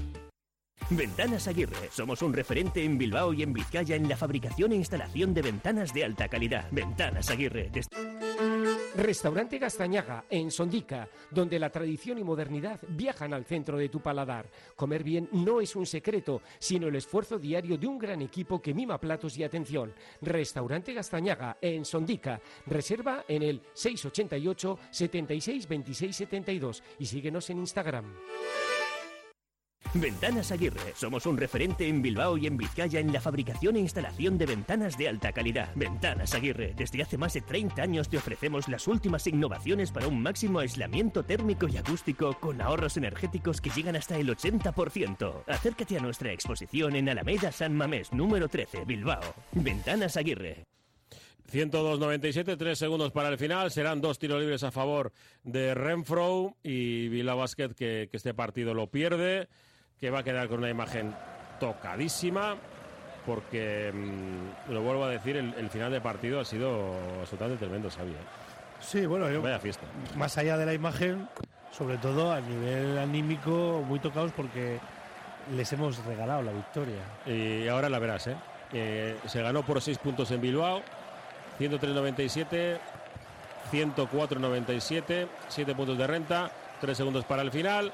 Ventanas Aguirre. Somos un referente en Bilbao y en Vizcaya en la fabricación e instalación de ventanas de alta calidad. Ventanas Aguirre. Restaurante Gastañaga, en Sondica, donde la tradición y modernidad viajan al centro de tu paladar. Comer bien no es un secreto, sino el esfuerzo diario de un gran equipo que mima platos y atención. Restaurante Gastañaga, en Sondica. Reserva en el 688 76 26 72 y síguenos en Instagram. Ventanas Aguirre. Somos un referente en Bilbao y en Vizcaya en la fabricación e instalación de ventanas de alta calidad. Ventanas Aguirre. Desde hace más de 30 años te ofrecemos las últimas innovaciones para un máximo aislamiento térmico y acústico con ahorros energéticos que llegan hasta el 80%. Acércate a nuestra exposición en Alameda San Mamés, número 13, Bilbao. Ventanas Aguirre. 102.97, tres segundos para el final. Serán dos tiros libres a favor de Renfro y Bilbao Basket que este partido lo pierde, que va a quedar con una imagen tocadísima, porque, mm, lo vuelvo a decir, el, el final de partido ha sido absolutamente tremendo, sabía. Sí, bueno, yo, Vaya fiesta. más allá de la imagen, sobre todo a nivel anímico, muy tocados porque les hemos regalado la victoria. Y ahora la verás, ¿eh? Eh, se ganó por 6 puntos en Bilbao, 103.97, 104.97, 7 puntos de renta, 3 segundos para el final.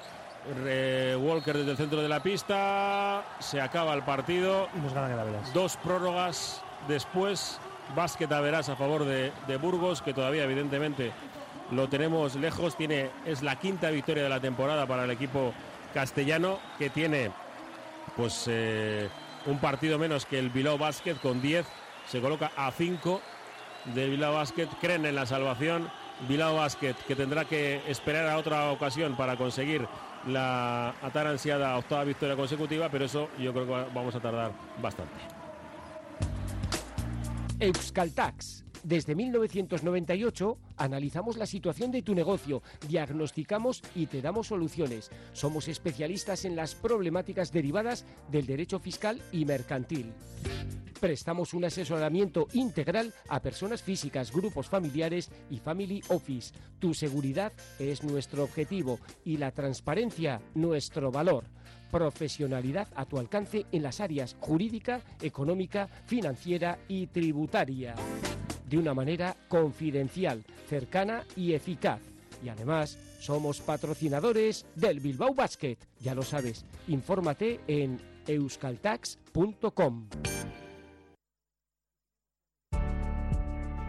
Walker desde el centro de la pista, se acaba el partido. Y nos Averas. Dos prórrogas después, básquet a verás a favor de, de Burgos, que todavía evidentemente lo tenemos lejos. Tiene, es la quinta victoria de la temporada para el equipo castellano, que tiene pues eh, un partido menos que el Bilbao Basket con 10. Se coloca a 5 de Bilbao Basket. Creen en la salvación. Bilbao Basket que tendrá que esperar a otra ocasión para conseguir la a tan ansiada octava victoria consecutiva, pero eso yo creo que va- vamos a tardar bastante. Euskaltax. Desde 1998 analizamos la situación de tu negocio, diagnosticamos y te damos soluciones. Somos especialistas en las problemáticas derivadas del derecho fiscal y mercantil. Prestamos un asesoramiento integral a personas físicas, grupos familiares y family office. Tu seguridad es nuestro objetivo y la transparencia nuestro valor. Profesionalidad a tu alcance en las áreas jurídica, económica, financiera y tributaria. De una manera confidencial, cercana y eficaz. Y además, somos patrocinadores del Bilbao Basket. Ya lo sabes, infórmate en euskaltax.com.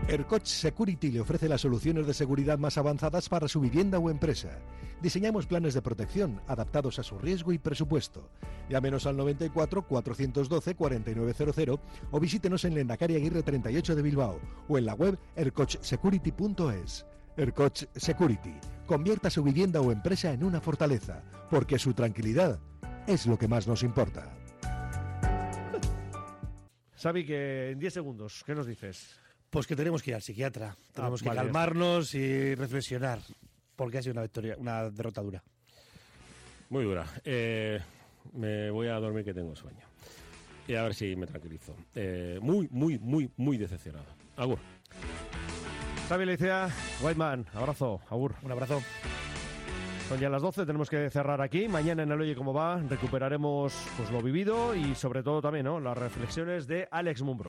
Ercoch Security le ofrece las soluciones de seguridad más avanzadas para su vivienda o empresa. Diseñamos planes de protección adaptados a su riesgo y presupuesto. Llámenos al 94 412 4900 o visítenos en Lendacaria Aguirre 38 de Bilbao o en la web ercochsecurity.es. Ercoch Security. Convierta su vivienda o empresa en una fortaleza, porque su tranquilidad es lo que más nos importa. Xavi, que en 10 segundos, ¿qué nos dices? Pues que tenemos que ir al psiquiatra. Tenemos que vale. calmarnos y reflexionar. Porque ha sido una victoria, una derrota dura. Muy dura. Eh, me voy a dormir que tengo sueño. Y a ver si me tranquilizo. Eh, muy, muy, muy, muy decepcionado. Agur. Xavi Leicea, Whiteman, abrazo, agur. Un abrazo. Son ya las 12, tenemos que cerrar aquí. Mañana en el Oye Cómo Va recuperaremos pues, lo vivido y sobre todo también ¿no? las reflexiones de Alex Mumbro.